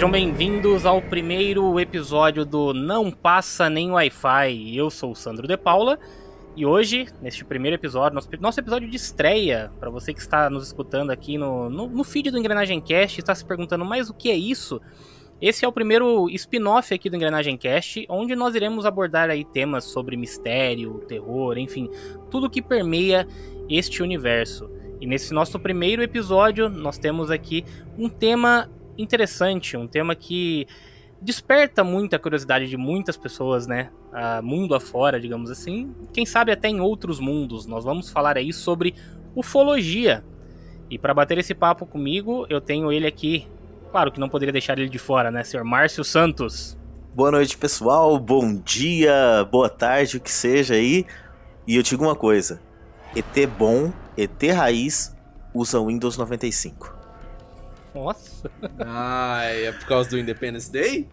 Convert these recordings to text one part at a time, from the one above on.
Sejam bem-vindos ao primeiro episódio do Não Passa Nem Wi-Fi. Eu sou o Sandro De Paula e hoje, neste primeiro episódio, nosso, nosso episódio de estreia, para você que está nos escutando aqui no, no, no feed do Engrenagem Cast, está se perguntando, mas o que é isso? Esse é o primeiro spin-off aqui do Engrenagem Cast, onde nós iremos abordar aí temas sobre mistério, terror, enfim, tudo que permeia este universo. E nesse nosso primeiro episódio, nós temos aqui um tema interessante, um tema que desperta muita curiosidade de muitas pessoas, né? Uh, mundo afora, digamos assim. Quem sabe até em outros mundos. Nós vamos falar aí sobre ufologia. E para bater esse papo comigo, eu tenho ele aqui, Claro que não poderia deixar ele de fora, né, senhor Márcio Santos? Boa noite, pessoal. Bom dia, boa tarde, o que seja aí. E eu digo uma coisa: ET bom, ET raiz, usa Windows 95. Nossa. Ai, é por causa do Independence Day?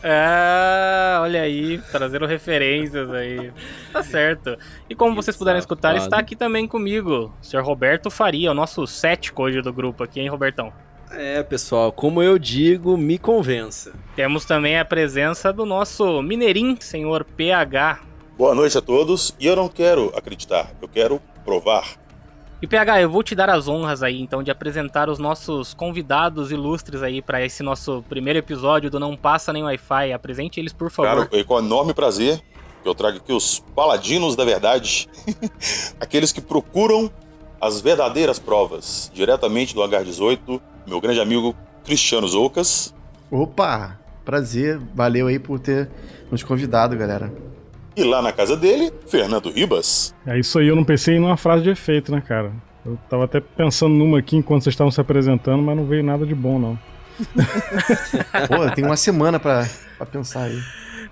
É, olha aí, trazendo referências aí. Tá certo. E como vocês puderam escutar, está aqui também comigo, o senhor Roberto Faria, o nosso cético hoje do grupo aqui, hein, Robertão? É, pessoal, como eu digo, me convença. Temos também a presença do nosso mineirim, senhor PH. Boa noite a todos. E eu não quero acreditar, eu quero provar. E PH, eu vou te dar as honras aí, então, de apresentar os nossos convidados ilustres aí para esse nosso primeiro episódio do Não Passa Nem Wi-Fi. Apresente eles, por favor. Claro, com enorme prazer, eu trago aqui os paladinos da verdade. Aqueles que procuram as verdadeiras provas, diretamente do Hangar 18, meu grande amigo Cristiano Zoucas. Opa, prazer, valeu aí por ter nos convidado, galera. E lá na casa dele, Fernando Ribas. É isso aí, eu não pensei numa frase de efeito, né, cara? Eu tava até pensando numa aqui enquanto vocês estavam se apresentando, mas não veio nada de bom, não. Pô, tem uma semana pra, pra pensar aí.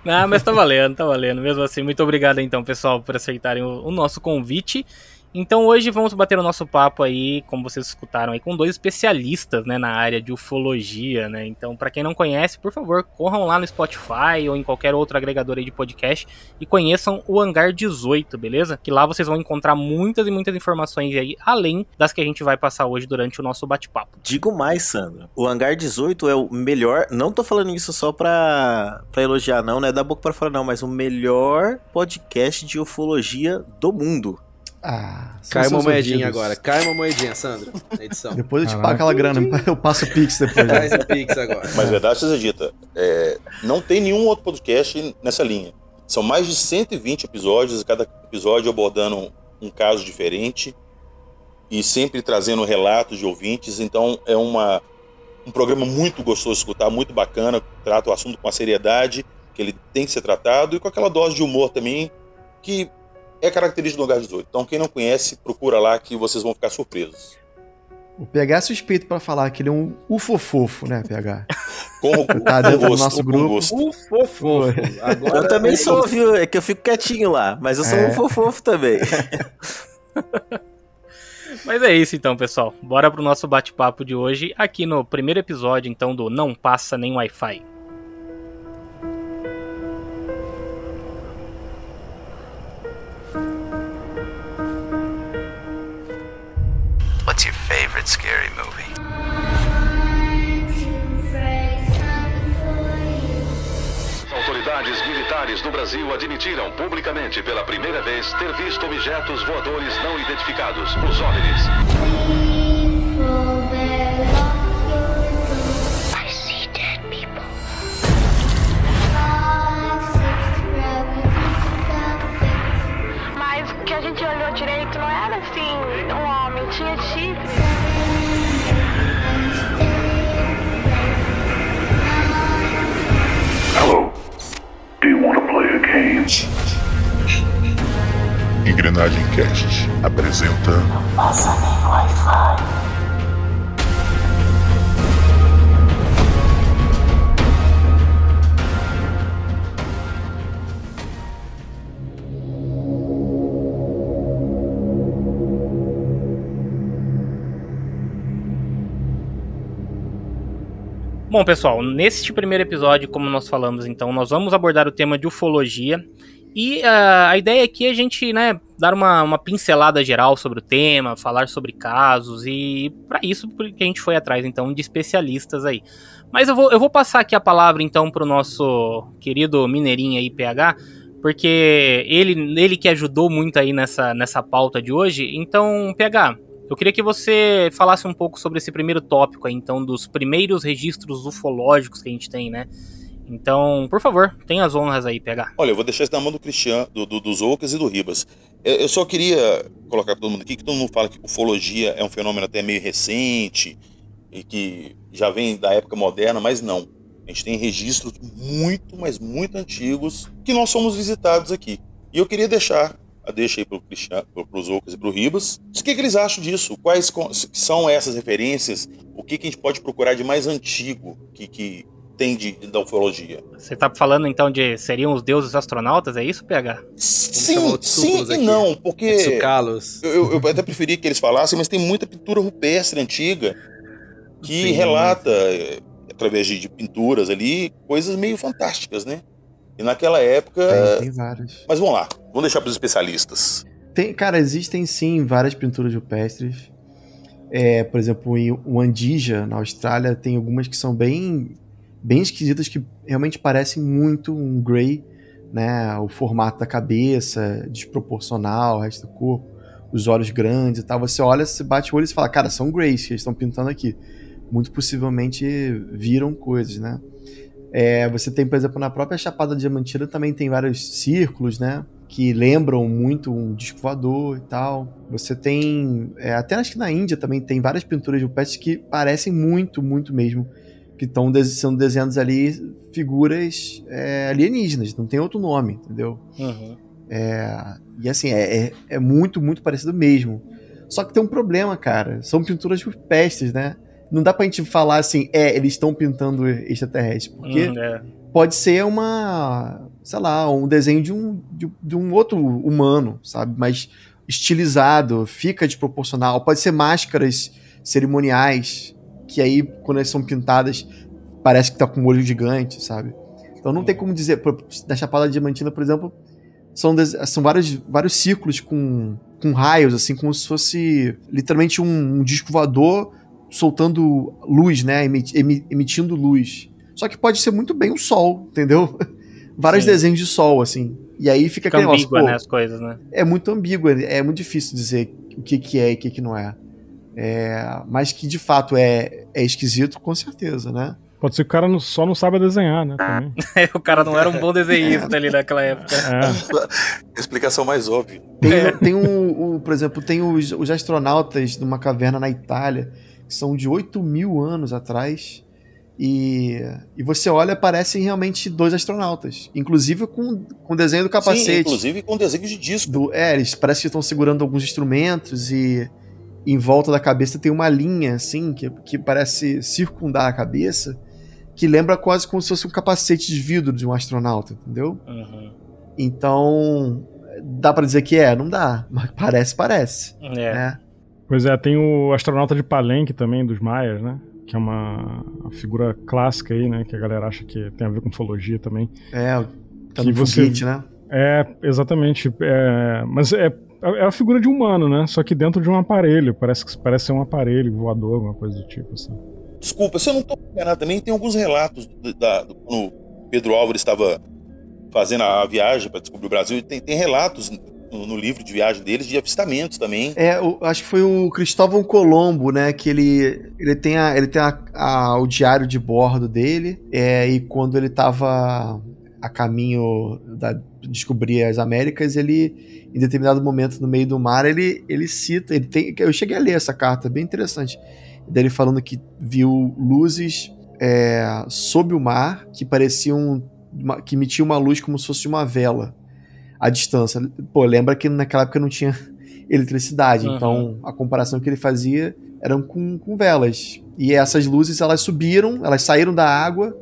Não, mas tá valendo, tá valendo. Mesmo assim, muito obrigado então, pessoal, por aceitarem o, o nosso convite. Então hoje vamos bater o nosso papo aí, como vocês escutaram aí, com dois especialistas, né, na área de ufologia, né? Então, para quem não conhece, por favor, corram lá no Spotify ou em qualquer outro agregador aí de podcast e conheçam o Hangar 18, beleza? Que lá vocês vão encontrar muitas e muitas informações aí, além das que a gente vai passar hoje durante o nosso bate-papo. Digo mais, Sandro. O Hangar 18 é o melhor, não tô falando isso só pra, pra elogiar não, né, da boca para fora não, mas o melhor podcast de ufologia do mundo. Ah, cai uma moedinha ouvidos. agora. Cai uma moedinha, Sandro, na edição. depois eu te pago aquela grana. Eu passo o Pix depois. Né? Faz o Pix agora. Mas verdade seja dita, é, não tem nenhum outro podcast nessa linha. São mais de 120 episódios, cada episódio abordando um caso diferente e sempre trazendo relatos de ouvintes. Então é uma, um programa muito gostoso de escutar, muito bacana, trata o assunto com a seriedade que ele tem que ser tratado e com aquela dose de humor também que é característica do Lugar 18. Então, quem não conhece, procura lá que vocês vão ficar surpresos. O PH é suspeito para falar que ele é um ufofofo, né, PH? Como tá dentro do nosso grupo. Ufofofo. Agora eu também sou, viu? É que eu fico quietinho lá, mas eu sou é. um ufofofo também. Mas é isso então, pessoal. Bora pro nosso bate-papo de hoje, aqui no primeiro episódio então do Não Passa Nem Wi-Fi. Movie? Autoridades militares do Brasil admitiram publicamente pela primeira vez ter visto objetos voadores não identificados, os OVNIs. a gente olhou direito, não era assim um homem, tinha chifre. Do you want to play a game? Engrenagem Cast apresenta. Não passa nem Wi-Fi. Bom, pessoal, neste primeiro episódio, como nós falamos, então, nós vamos abordar o tema de ufologia. E uh, a ideia aqui é a gente, né, dar uma, uma pincelada geral sobre o tema, falar sobre casos e para isso que a gente foi atrás então de especialistas aí. Mas eu vou, eu vou passar aqui a palavra então pro nosso querido mineirinho aí, PH, porque ele, ele que ajudou muito aí nessa, nessa pauta de hoje. Então, PH, eu queria que você falasse um pouco sobre esse primeiro tópico aí, então, dos primeiros registros ufológicos que a gente tem, né? Então, por favor, tenha as honras aí, PH. Olha, eu vou deixar isso na mão do Cristiano, do, do, dos Ocas e do Ribas. Eu só queria colocar para todo mundo aqui que todo mundo fala que ufologia é um fenômeno até meio recente e que já vem da época moderna, mas não. A gente tem registros muito, mas muito antigos que nós somos visitados aqui. E eu queria deixar a deixa aí para os Ocas e para o Ribas. O que, que, eles acham disso? Quais são essas referências? O que, que a gente pode procurar de mais antigo que, que tem de, da ufologia? Você está falando então de seriam os deuses astronautas? É isso, PH? Sim, sim e não, porque. Eu, eu até preferia que eles falassem, mas tem muita pintura rupestre antiga que sim, relata através de, de, pinturas ali, coisas meio fantásticas, né? E naquela época. Tem, tem várias. Mas vamos lá, vamos deixar para os especialistas. Tem, cara, existem sim várias pinturas rupestres. É, por exemplo, em Wandija, na Austrália, tem algumas que são bem, bem esquisitas, que realmente parecem muito um Grey, né? O formato da cabeça, desproporcional, o resto do corpo, os olhos grandes e tal. Você olha, você bate o olho e fala, cara, são Greys que eles estão pintando aqui muito possivelmente viram coisas, né? É, você tem, por exemplo, na própria Chapada Diamantina também tem vários círculos, né? Que lembram muito um disco voador e tal. Você tem. É, até acho que na Índia também tem várias pinturas de rupestres que parecem muito, muito mesmo. Que estão sendo desenhadas ali figuras é, alienígenas, não tem outro nome, entendeu? Uhum. E assim, é, é, é muito, muito parecido mesmo. Só que tem um problema, cara. São pinturas rupestres, né? Não dá pra gente falar assim, é, eles estão pintando extraterrestre, porque hum, é. pode ser uma, sei lá, um desenho de um, de, de, um outro humano, sabe? Mas estilizado, fica desproporcional. Pode ser máscaras cerimoniais, que aí, quando elas são pintadas, parece que tá com um olho gigante, sabe? Então não tem como dizer, da Chapada Diamantina, por exemplo, são, são vários, vários círculos com, com raios, assim, como se fosse literalmente um, um disco voador soltando luz, né? Emitindo luz. Só que pode ser muito bem o sol, entendeu? Vários Sim. desenhos de sol, assim. E aí fica, fica aquele ambígua, negócio, né, as coisas, né? É muito ambíguo, é muito difícil dizer o que, que é e o que, que não é. é. Mas que de fato é, é esquisito, com certeza, né? Pode ser que o cara só não sabe desenhar, né? Também. o cara não era um bom desenhista ali naquela época. É. Explicação mais óbvia. Tem, é. tem um, um, por exemplo, tem os, os astronautas numa caverna na Itália são de 8 mil anos atrás. E, e você olha, parecem realmente dois astronautas. Inclusive com, com o desenho do capacete. Sim, inclusive com desenho de disco. Do, é, eles parecem que estão segurando alguns instrumentos e em volta da cabeça tem uma linha, assim, que, que parece circundar a cabeça, que lembra quase como se fosse um capacete de vidro de um astronauta, entendeu? Uhum. Então, dá para dizer que é? Não dá, mas parece, parece. É. Né? Pois é, tem o astronauta de Palenque também, dos Maias, né? Que é uma, uma figura clássica aí, né? Que a galera acha que tem a ver com ufologia também. É, tá que no você... foguete, né? É, exatamente. É, mas é, é a figura de humano, né? Só que dentro de um aparelho. Parece parece ser um aparelho voador, alguma coisa do tipo, assim. Desculpa, se eu não tô enganado também, tem alguns relatos da, do, quando Pedro Álvares estava fazendo a viagem para descobrir o Brasil, tem, tem relatos no, no, livro de viagem deles de avistamentos também. É, acho que foi o Cristóvão Colombo, né? Que ele, ele tem, a, ele tem a, a, o diário de bordo dele. É, e quando ele estava a caminho da descobrir as Américas, ele, em determinado momento no meio do mar, ele, ele cita. Ele tem, eu cheguei a ler essa carta, bem interessante. Dele falando que viu luzes é, sob o mar que pareciam. que emitiam uma luz como se fosse uma vela a distância. Pô, lembra que naquela época não tinha eletricidade, uhum. então a comparação que ele fazia eram com, com velas. E essas luzes, elas subiram, elas saíram da água,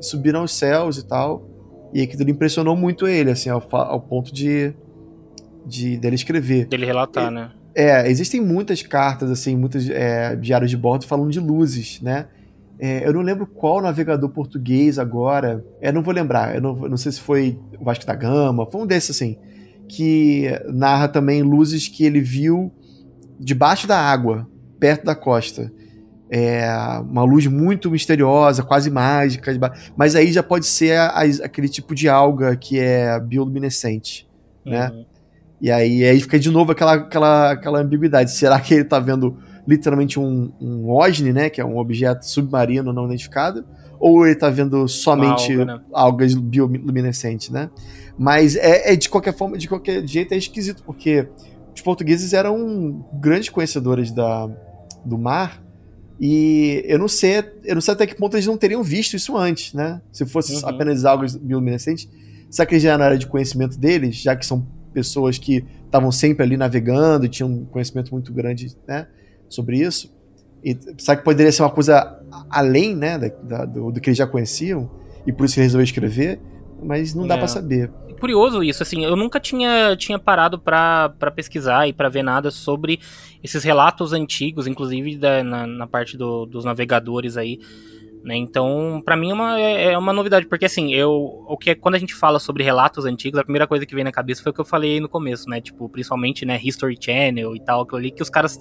subiram aos céus e tal. E aquilo impressionou muito ele, assim, ao, ao ponto de, de dele escrever. Dele relatar, né? É, existem muitas cartas, assim, muitos é, diários de bordo falando de luzes, né? É, eu não lembro qual navegador português agora. É, não vou lembrar. Eu não, não sei se foi o Vasco da Gama. Foi um desses assim. Que narra também luzes que ele viu debaixo da água, perto da costa. É uma luz muito misteriosa, quase mágica. Mas aí já pode ser a, a, aquele tipo de alga que é bioluminescente, né? Uhum. E aí, aí fica de novo aquela, aquela, aquela ambiguidade. Será que ele tá vendo literalmente um, um OSNI, né? Que é um objeto submarino não identificado? Ou ele tá vendo somente alga, né? algas bioluminescentes, né? Mas é, é, de qualquer forma, de qualquer jeito, é esquisito, porque os portugueses eram grandes conhecedores da, do mar. E eu não sei, eu não sei até que ponto eles não teriam visto isso antes, né? Se fosse Uhum. apenas algas bioluminescentes, será que já não era de conhecimento deles, já que são pessoas que estavam sempre ali navegando e tinham um conhecimento muito grande, né, sobre isso? E será que poderia ser uma coisa além, né, da, da- do, do que eles já conheciam e por isso ele resolveu escrever? Mas não dá É. pra saber. curioso isso, assim, eu nunca tinha, tinha parado pra pra pesquisar e pra ver nada sobre esses relatos antigos, inclusive da- na, na parte do- dos navegadores aí, né, então pra mim é uma, é é uma novidade, porque assim, eu, o que é, quando a gente fala sobre relatos antigos, a primeira coisa que vem na cabeça foi o que eu falei aí no começo, né, tipo, principalmente, né, History Channel e tal, aquilo ali, que os caras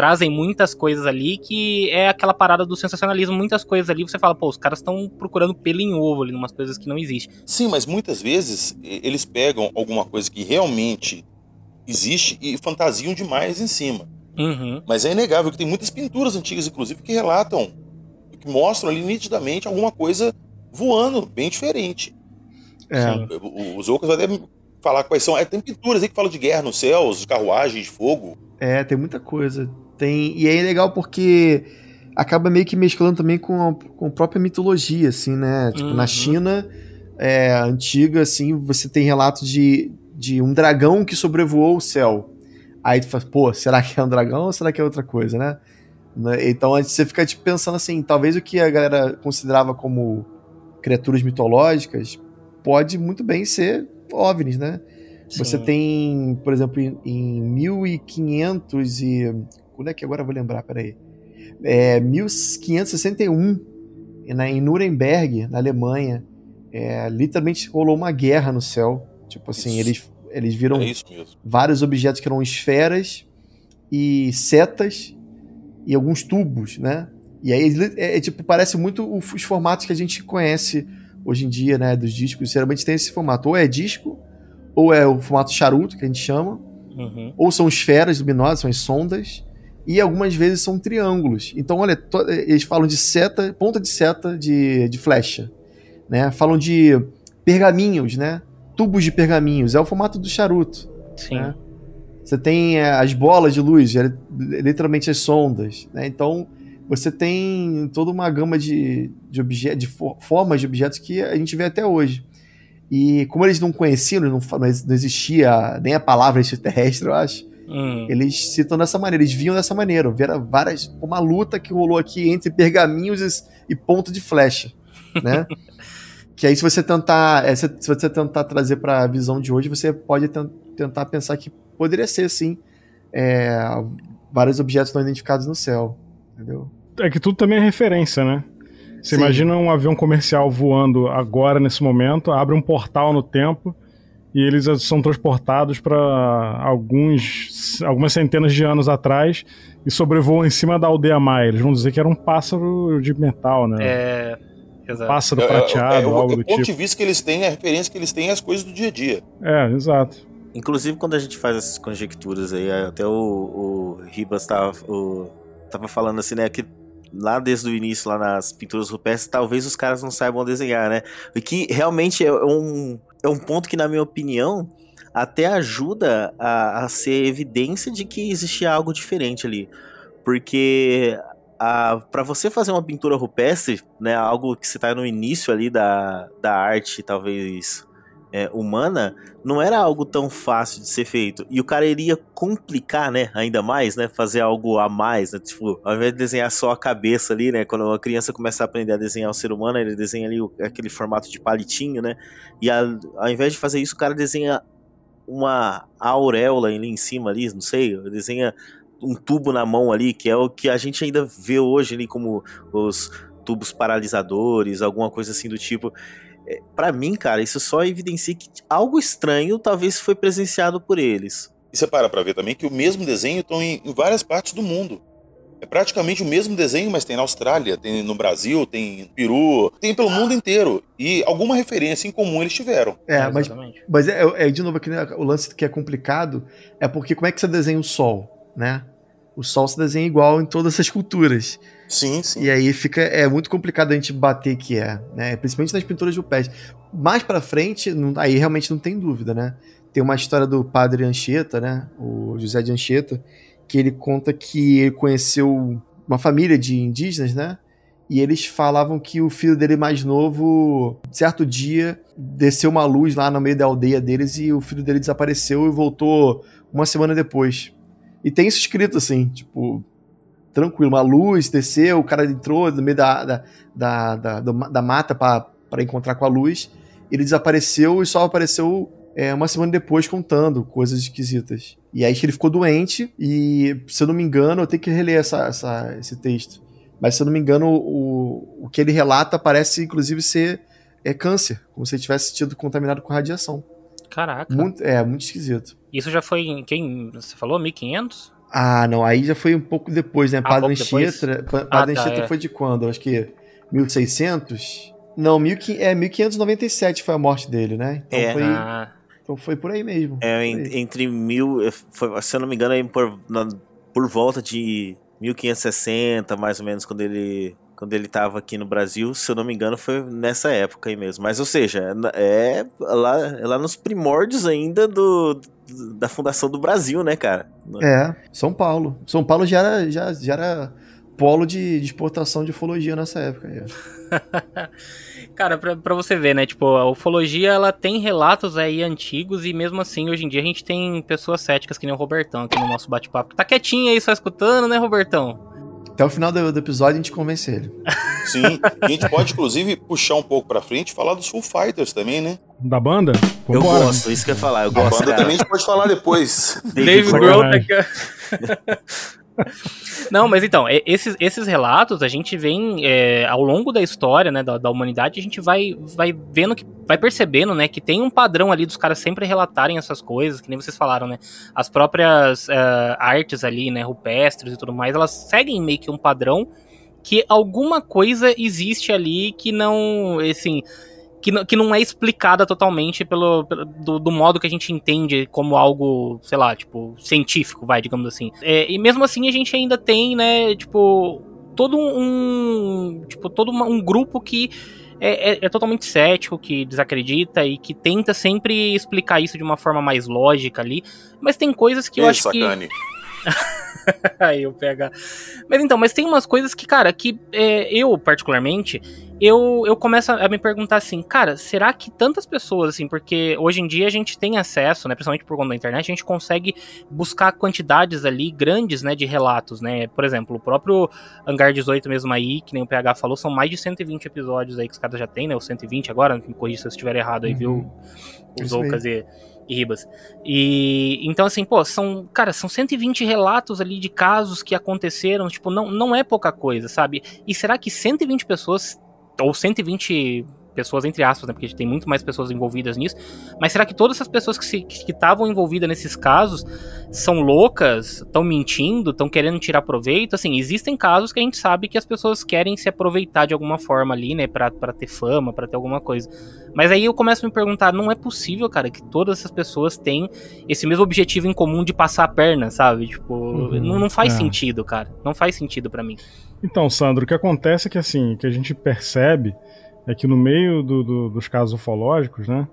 trazem muitas coisas ali, que é aquela parada do sensacionalismo, muitas coisas ali, você fala, pô, os caras estão procurando pelo em ovo ali, umas coisas que não existem. Sim, mas muitas vezes eles pegam alguma coisa que realmente existe e fantasiam demais em cima. Uhum. Mas é inegável que tem muitas pinturas antigas, inclusive, que relatam, que mostram ali nitidamente alguma coisa voando, bem diferente. É. Os outros devem falar quais são. É, tem pinturas aí que falam de guerra nos céus, de carruagens, de fogo. É, tem muita coisa. Tem E é legal porque acaba meio que mesclando também com a, com a própria mitologia, assim, né? Tipo, na Uhum. China é, antiga, assim, você tem relatos de, de um dragão que sobrevoou o céu. Aí tu fala, pô, será que é um dragão ou será que é outra coisa, né? Né? Então você fica tipo, pensando assim, talvez o que a galera considerava como criaturas mitológicas pode muito bem ser OVNIs, né? Você Sim. tem, por exemplo, em, em 1500 e... Quando é que agora eu vou lembrar? Peraí. É, 1561, né, em Nuremberg, na Alemanha, é, literalmente rolou uma guerra no céu. Tipo assim, Isso. eles, eles viram É vários objetos que eram esferas e setas e alguns tubos, né? E aí é, é, tipo parece muito os formatos que a gente conhece hoje em dia, né, dos discos. Geralmente tem esse formato, ou é disco, ou é o formato charuto que a gente chama, Uhum. ou são esferas luminosas, são as sondas, e algumas vezes são triângulos. Então, olha, eles falam de seta, ponta de seta de, de flecha, né? Falam de pergaminhos, né? Tubos de pergaminhos, é o formato do charuto. Sim. né? Você tem é, as bolas de luz, é, literalmente as sondas, né? Então você tem toda uma gama de, de, obje de for- formas de objetos que a gente vê até hoje. E como eles não conheciam, não, não existia nem a palavra extraterrestre, eu acho, Hum. eles citam dessa maneira, eles viam dessa maneira, viram várias, uma luta que rolou aqui entre pergaminhos e, e ponto de flecha, né? que aí se você tentar, é, se, se você tentar trazer para a visão de hoje, você pode ten- tentar pensar que poderia ser sim é, vários objetos não identificados no céu, entendeu? É que tudo também é referência, né? Você Sim. imagina um avião comercial voando agora, nesse momento, abre um portal no tempo e eles são transportados para alguns algumas centenas de anos atrás e sobrevoam em cima da aldeia Maia. Eles vão dizer que era um pássaro de metal, né? É. Exato. Pássaro É, é, prateado, é, o- algo o do ponto de tipo. vista que eles têm, a referência que eles têm às coisas do dia a dia. É, exato. Inclusive, quando a gente faz essas conjecturas aí, até o, o Ribas tava, o- tava falando assim, né, que lá desde o início, lá nas pinturas rupestres, talvez os caras não saibam desenhar, né? O que realmente é um, é um ponto que, na minha opinião, até ajuda a, a ser evidência de que existia algo diferente ali. Porque para você fazer uma pintura rupestre, né, algo que você tá no início ali da, da arte, talvez é, humana, não era algo tão fácil de ser feito. E o cara iria complicar, né, ainda mais, né, fazer algo a mais, né, tipo, ao invés de desenhar só a cabeça ali, né, quando uma criança começa a aprender a desenhar o ser humano, ele desenha ali aquele formato de palitinho, né, e a- ao invés de fazer isso, o cara desenha uma auréola ali em cima ali, não sei, desenha um tubo na mão ali, que é o que a gente ainda vê hoje ali como os tubos paralisadores, alguma coisa assim do tipo. É, para mim, cara, isso só evidencia que algo estranho talvez foi presenciado por eles. E você para pra ver também que o mesmo desenho estão em, em várias partes do mundo. É praticamente o mesmo desenho, mas tem na Austrália, tem no Brasil, tem no Peru, tem pelo mundo inteiro. E alguma referência em comum eles tiveram. É, mas, mas é, é, de novo aqui, né, o lance que é complicado é porque como é que você desenha o sol, né? O sol se desenha igual em todas essas culturas. Sim, sim. E aí fica é muito complicado a gente bater que é, né? Principalmente nas pinturas rupestres. Mais para frente, não, aí realmente não tem dúvida, né? Tem uma história do padre Anchieta, né? O José de Anchieta, que ele conta que ele conheceu uma família de indígenas, né? E eles falavam que o filho dele mais novo, certo dia, desceu uma luz lá no meio da aldeia deles e o filho dele desapareceu e voltou uma semana depois. E tem isso escrito assim, tipo, tranquilo, uma luz desceu, o cara entrou no meio da, da, da, da, da mata para encontrar com a luz, ele desapareceu e só apareceu é, uma semana depois contando coisas esquisitas. E aí que ele ficou doente e, se eu não me engano, eu tenho que reler essa, essa, esse texto. Mas se eu não me engano, o, o que ele relata parece inclusive ser é câncer, como se ele tivesse sido contaminado com radiação. Caraca. Muito, é, muito esquisito. Isso já foi em quem? Você falou 1500? Ah, não, aí já foi um pouco depois, né? Ah, Padre Anchieta, Padre ah, tá, é. foi de quando? Acho que 1600? Não, mil, é 1597 foi a morte dele, né? Então é. foi ah. Então foi por aí mesmo. É, aí. entre mil, foi, se eu não me engano, por, na, por volta de 1560, mais ou menos, quando ele quando ele estava aqui no Brasil, se eu não me engano, foi nessa época aí mesmo. Mas, ou seja, é lá, é lá nos primórdios ainda do, da fundação do Brasil, né, cara? É, São Paulo. São Paulo já era, já, já era polo de, de exportação de ufologia nessa época. Cara, pra, pra você ver, né? Tipo, a ufologia ela tem relatos aí antigos e mesmo assim, hoje em dia, a gente tem pessoas céticas que nem o Robertão aqui no nosso bate-papo. Tá quietinho aí só escutando, né, Robertão? Até o final do, do, episódio a gente convence ele. Sim, a gente pode inclusive puxar um pouco pra frente e falar dos Full Fighters também, né? Da banda? Eu gosto, isso que eu ia falar. Eu gosto, a banda também a gente pode falar depois. Dave Grohl. Não, mas então, esses, esses relatos a gente vem é, ao longo da história né, da, da, humanidade, a gente vai, vai vendo que vai percebendo né, que tem um padrão ali dos caras sempre relatarem essas coisas, que nem vocês falaram, né? As próprias uh, artes ali, né, rupestres e tudo mais, elas seguem meio que um padrão que alguma coisa existe ali que não, assim, que, não, que não é explicada totalmente pelo, pelo do, do, modo que a gente entende como algo, sei lá, tipo, científico, vai, digamos assim. É, e mesmo assim a gente ainda tem, né, tipo, todo um, tipo, todo uma, um grupo que é, é, é, totalmente cético, que desacredita e que tenta sempre explicar isso de uma forma mais lógica ali. Mas tem coisas que eu acho sacane. que. Aí eu pega. Mas então, mas tem umas coisas que, cara, que é, eu, particularmente, eu, eu começo a me perguntar assim, cara, será que tantas pessoas, assim, porque hoje em dia a gente tem acesso, né, principalmente por conta da internet, a gente consegue buscar quantidades ali grandes, né, de relatos, né, por exemplo, o próprio Hangar 18 mesmo aí, que nem o PH falou, são mais de 120 episódios aí que os caras já tem, né, os 120 agora, me corrija se eu estiver errado aí, uhum. viu, os Ocas e e Ribas. E então assim, pô, são, cara, são 120 relatos ali de casos que aconteceram, tipo, não, não é pouca coisa, sabe? E será que 120 pessoas ou 120 pessoas entre aspas, né, porque tem muito mais pessoas envolvidas nisso, mas será que todas essas pessoas que estavam envolvidas nesses casos são loucas, estão mentindo, estão querendo tirar proveito? Assim, existem casos que a gente sabe que as pessoas querem se aproveitar de alguma forma ali, né, pra, pra ter fama, para ter alguma coisa. Mas aí eu começo a me perguntar, não é possível, cara, que todas essas pessoas têm esse mesmo objetivo em comum de passar a perna, sabe? Tipo, uhum, não, não, faz é. sentido, cara. Não faz sentido para mim. Então, Sandro, o que acontece é que assim, que a gente percebe é que no meio do, do, dos casos ufológicos, né,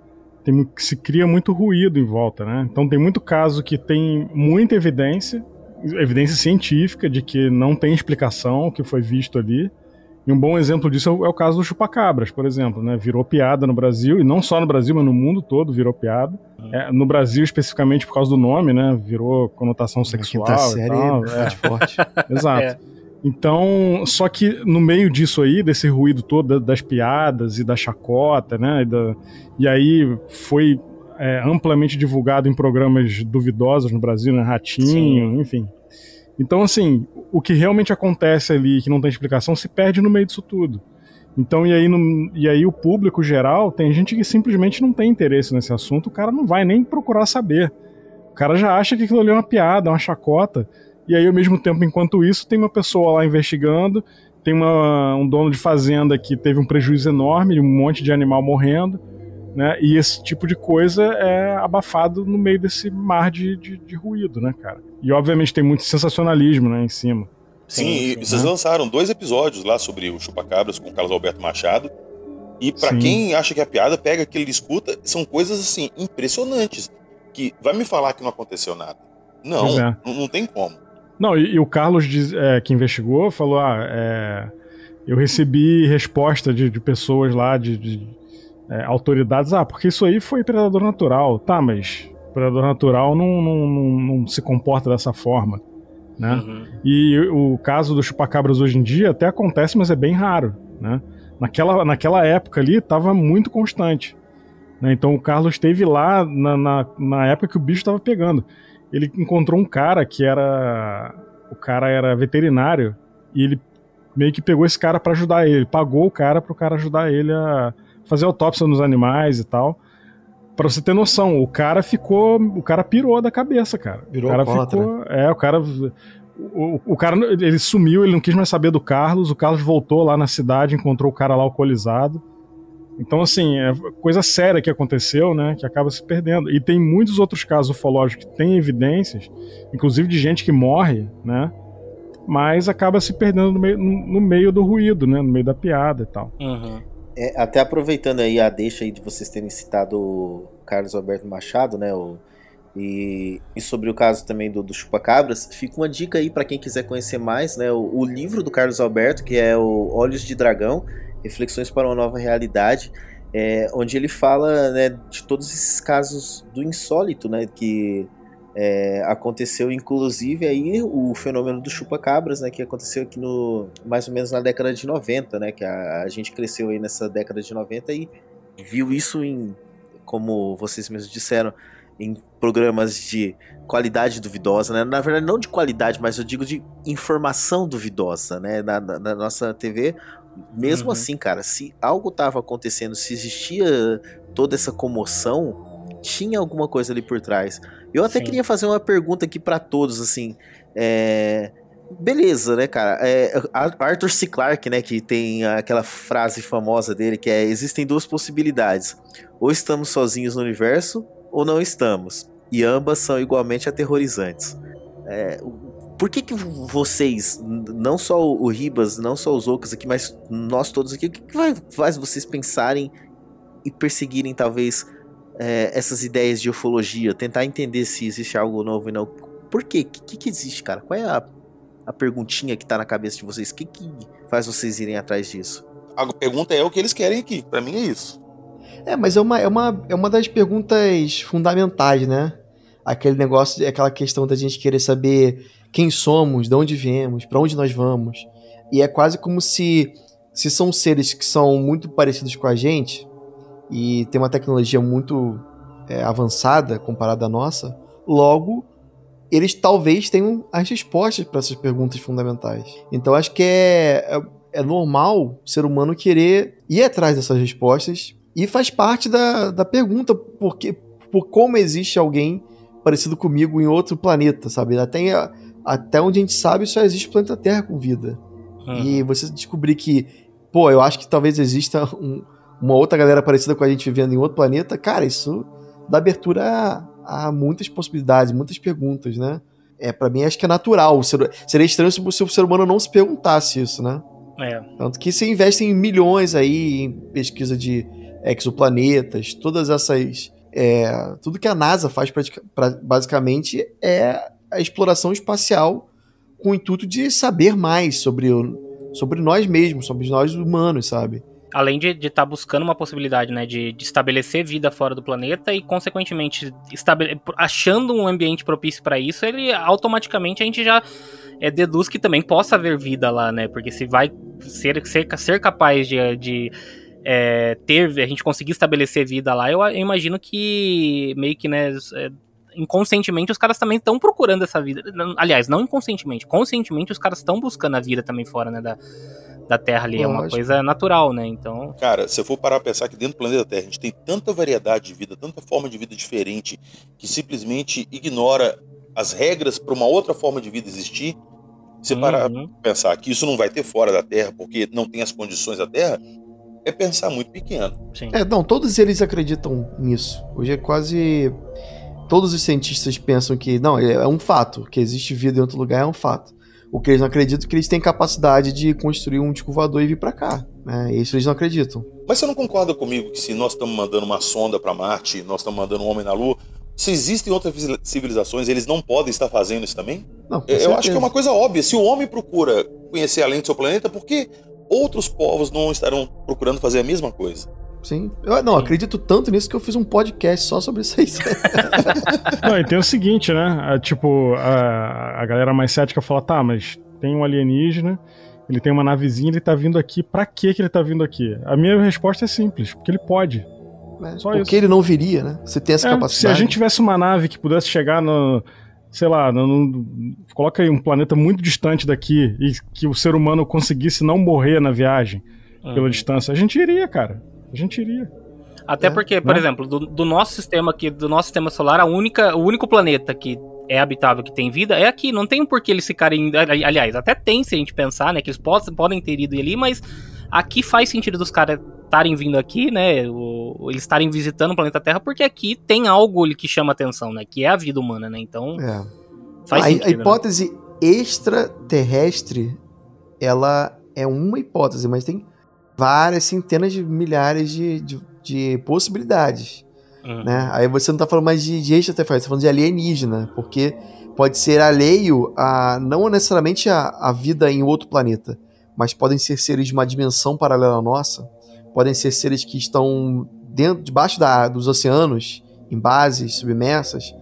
tem, se cria muito ruído em volta, né? Então tem muito caso que tem muita evidência, evidência científica de que não tem explicação o que foi visto ali. E um bom exemplo disso é o, é o caso do chupacabras, por exemplo, né? Virou piada no Brasil, e não só no Brasil, mas no mundo todo virou piada. É, no Brasil, especificamente por causa do nome, né? Virou conotação sexual. Quinta série, e tal. É. forte. Exato. É. Então, só que no meio disso aí, desse ruído todo das piadas e da chacota, né? E, da, e aí foi é, amplamente divulgado em programas duvidosos no Brasil, né? Ratinho, Sim. enfim. Então, assim, o que realmente acontece ali, que não tem explicação, se perde no meio disso tudo. Então, e aí, no, e aí o público geral, tem gente que simplesmente não tem interesse nesse assunto, o cara não vai nem procurar saber. O cara já acha que aquilo ali é uma piada, é uma chacota. E aí, ao mesmo tempo, enquanto isso, tem uma pessoa lá investigando, tem uma, um dono de fazenda que teve um prejuízo enorme, um monte de animal morrendo, né? E esse tipo de coisa é abafado no meio desse mar de, de, de ruído, né, cara? E obviamente tem muito sensacionalismo, né, em cima. Sim, sim, e vocês lançaram dois episódios lá sobre o Chupacabras com o Carlos Alberto Machado. E para quem acha que é piada, pega aquilo e escuta, são coisas assim impressionantes. Que vai me falar que não aconteceu nada. Não, é. não, não, tem como. Não, e, e o Carlos diz, é, que investigou falou: ah, é, eu recebi resposta de, de pessoas lá, de, de é, autoridades, ah, porque isso aí foi predador natural. Tá, mas predador natural não, não, não, não se comporta dessa forma. Né? Uhum. E o caso do chupacabras hoje em dia até acontece, mas é bem raro. Né? Naquela, naquela época ali estava muito constante. Né? Então o Carlos esteve lá na, na, na época que o bicho estava pegando. Ele encontrou um cara que era. O cara era veterinário e ele meio que pegou esse cara para ajudar ele. Pagou o cara para o cara ajudar ele a fazer autópsia nos animais e tal. Pra você ter noção, o cara ficou. O cara pirou da cabeça, cara. Virou o cara ficou. É, o cara. O, o cara ele sumiu, ele não quis mais saber do Carlos. O Carlos voltou lá na cidade, encontrou o cara lá alcoolizado. Então, assim, é coisa séria que aconteceu, né? Que acaba se perdendo. E tem muitos outros casos ufológicos que têm evidências, inclusive de gente que morre, né? Mas acaba se perdendo no meio, no meio do ruído, né? No meio da piada e tal. Uhum. É, até aproveitando aí a deixa aí de vocês terem citado o Carlos Alberto Machado, né? O, e, e, sobre o caso também do, do Chupacabras, fica uma dica aí para quem quiser conhecer mais, né? O, o, livro do Carlos Alberto, que é o Olhos de Dragão, Reflexões para uma Nova Realidade, é, onde ele fala né, de todos esses casos do insólito, né? Que é, aconteceu inclusive aí o fenômeno do chupa-cabras, né, que aconteceu aqui no mais ou menos na década de 90, né, que a, a, gente cresceu aí nessa década de 90 e viu isso em, como vocês mesmos disseram, em programas de qualidade duvidosa, né? Na verdade, não de qualidade, mas eu digo de informação duvidosa, né? Na, na, na nossa TV, mesmo uhum. assim, cara, se algo estava acontecendo, se existia toda essa comoção, tinha alguma coisa ali por trás. Eu até Sim. queria fazer uma pergunta aqui para todos, assim. É... Beleza, né, cara? É, Arthur C. Clarke, né, que tem aquela frase famosa dele que é: existem duas possibilidades. Ou estamos sozinhos no universo, ou não estamos. E ambas são igualmente aterrorizantes. É, por que, que vocês, não só o Ribas, não só os Ocas aqui, mas nós todos aqui, o que, que faz vocês pensarem e perseguirem talvez é, essas ideias de ufologia, tentar entender se existe algo novo e não. Por quê? O que, que existe, cara? Qual é a, a perguntinha que tá na cabeça de vocês? O que, que faz vocês irem atrás disso? A pergunta é o que eles querem aqui. Para mim é isso. É, mas é uma, é, uma, é uma das perguntas fundamentais, né? Aquele negócio, aquela questão da gente querer saber quem somos, de onde viemos, para onde nós vamos. E é quase como se, se são seres que são muito parecidos com a gente, e tem uma tecnologia muito é, avançada comparada à nossa, logo eles talvez tenham as respostas para essas perguntas fundamentais. Então acho que é, é, é, normal o ser humano querer ir atrás dessas respostas e faz parte da, da pergunta porque, por como existe alguém parecido comigo em outro planeta, sabe? Até, até onde a gente sabe só existe o planeta Terra com vida. Uhum. E você descobrir que, pô, eu acho que talvez exista um, uma outra galera parecida com a gente vivendo em outro planeta, cara, isso dá abertura a, a muitas possibilidades, muitas perguntas, né? É, para mim acho que é natural. Seria estranho se o ser humano não se perguntasse isso, né? É. Tanto que se investem milhões aí em pesquisa de exoplanetas, todas essas. É, tudo que a NASA faz pra, pra, basicamente é a exploração espacial com o intuito de saber mais sobre, o, sobre nós mesmos, sobre nós humanos, sabe? além de estar tá buscando uma possibilidade, né, de, de, estabelecer vida fora do planeta e, consequentemente, achando um ambiente propício para isso, ele automaticamente a gente já é, deduz que também possa haver vida lá, né? Porque se vai ser, ser, ser capaz de, de é, ter, a gente conseguir estabelecer vida lá, eu, eu imagino que meio que, né, é, inconscientemente os caras também estão procurando essa vida. Aliás, não inconscientemente, conscientemente os caras estão buscando a vida também fora, né, da, da Terra ali. É uma coisa natural, né? Então. Cara, se eu for parar a pensar que dentro do planeta Terra a gente tem tanta variedade de vida, tanta forma de vida diferente, que simplesmente ignora as regras para uma outra forma de vida existir. Se uhum. parar a pensar que isso não vai ter fora da Terra porque não tem as condições da Terra, é pensar muito pequeno. Sim. É, não, todos eles acreditam nisso. Hoje é quase. Todos os cientistas pensam que. Não, é, é um fato. Que existe vida em outro lugar é um fato. O que eles não acreditam é que eles têm capacidade de construir um disco voador e vir para cá. Né? Isso eles não acreditam. Mas você não concorda comigo que se nós estamos mandando uma sonda para Marte, nós estamos mandando um homem na Lua, se existem outras civilizações, eles não podem estar fazendo isso também? Não, eu acho que é uma coisa óbvia. Se o homem procura conhecer além do seu planeta, por que outros povos não estarão procurando fazer a mesma coisa? Sim. Eu não, Sim. acredito tanto nisso que eu fiz um podcast só sobre isso aí. não, e tem o seguinte, né? Tipo, a, a galera mais cética fala, tá, mas tem um alienígena, ele tem uma navezinha, ele tá vindo aqui, pra que que ele tá vindo aqui? A minha resposta é simples, porque ele pode. É, Só porque isso. ele não viria, né? Você tem essa é, capacidade. Se a gente tivesse uma nave que pudesse chegar no, sei lá, no, no, coloca aí um planeta muito distante daqui e que o ser humano conseguisse não morrer na viagem uhum. pela distância, a gente iria, cara. A gente iria. Até é, porque, por né? exemplo, do, do, nosso sistema aqui, do nosso sistema solar, a única, o único planeta que é habitável, que tem vida, é aqui. Não tem por que eles ficarem. Aliás, até tem se a gente pensar, né? Que eles podem, podem ter ido ali, mas aqui faz sentido dos caras estarem vindo aqui, né? O, eles estarem visitando o planeta Terra, porque aqui tem algo que chama atenção, né? Que é a vida humana, né? Então. É. Faz a, sentido, a né? hipótese né? extraterrestre, ela é uma hipótese, mas tem várias centenas de milhares de, de, de possibilidades. Uhum. Né? Aí você não tá falando mais de, de extraterrestre, você tá falando de alienígena, porque pode ser alheio a não necessariamente a, a vida em outro planeta, mas podem ser seres de uma dimensão paralela à nossa, podem ser seres que estão dentro, debaixo da, dos oceanos, em bases submersas,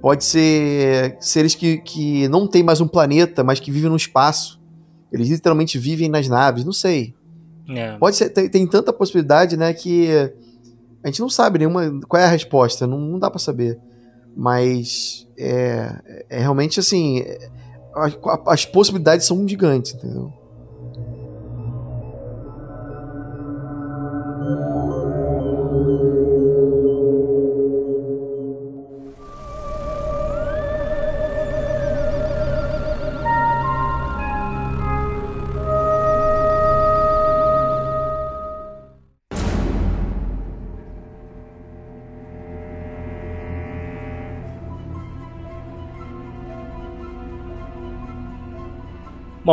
pode ser seres que, que não têm mais um planeta, mas que vivem no espaço. Eles literalmente vivem nas naves, não sei. É. Pode ser, tem, tem, tanta possibilidade, né, que a gente não sabe nenhuma qual é a resposta, não, não dá para saber. Mas é, é realmente assim, é, as possibilidades são gigantes, entendeu?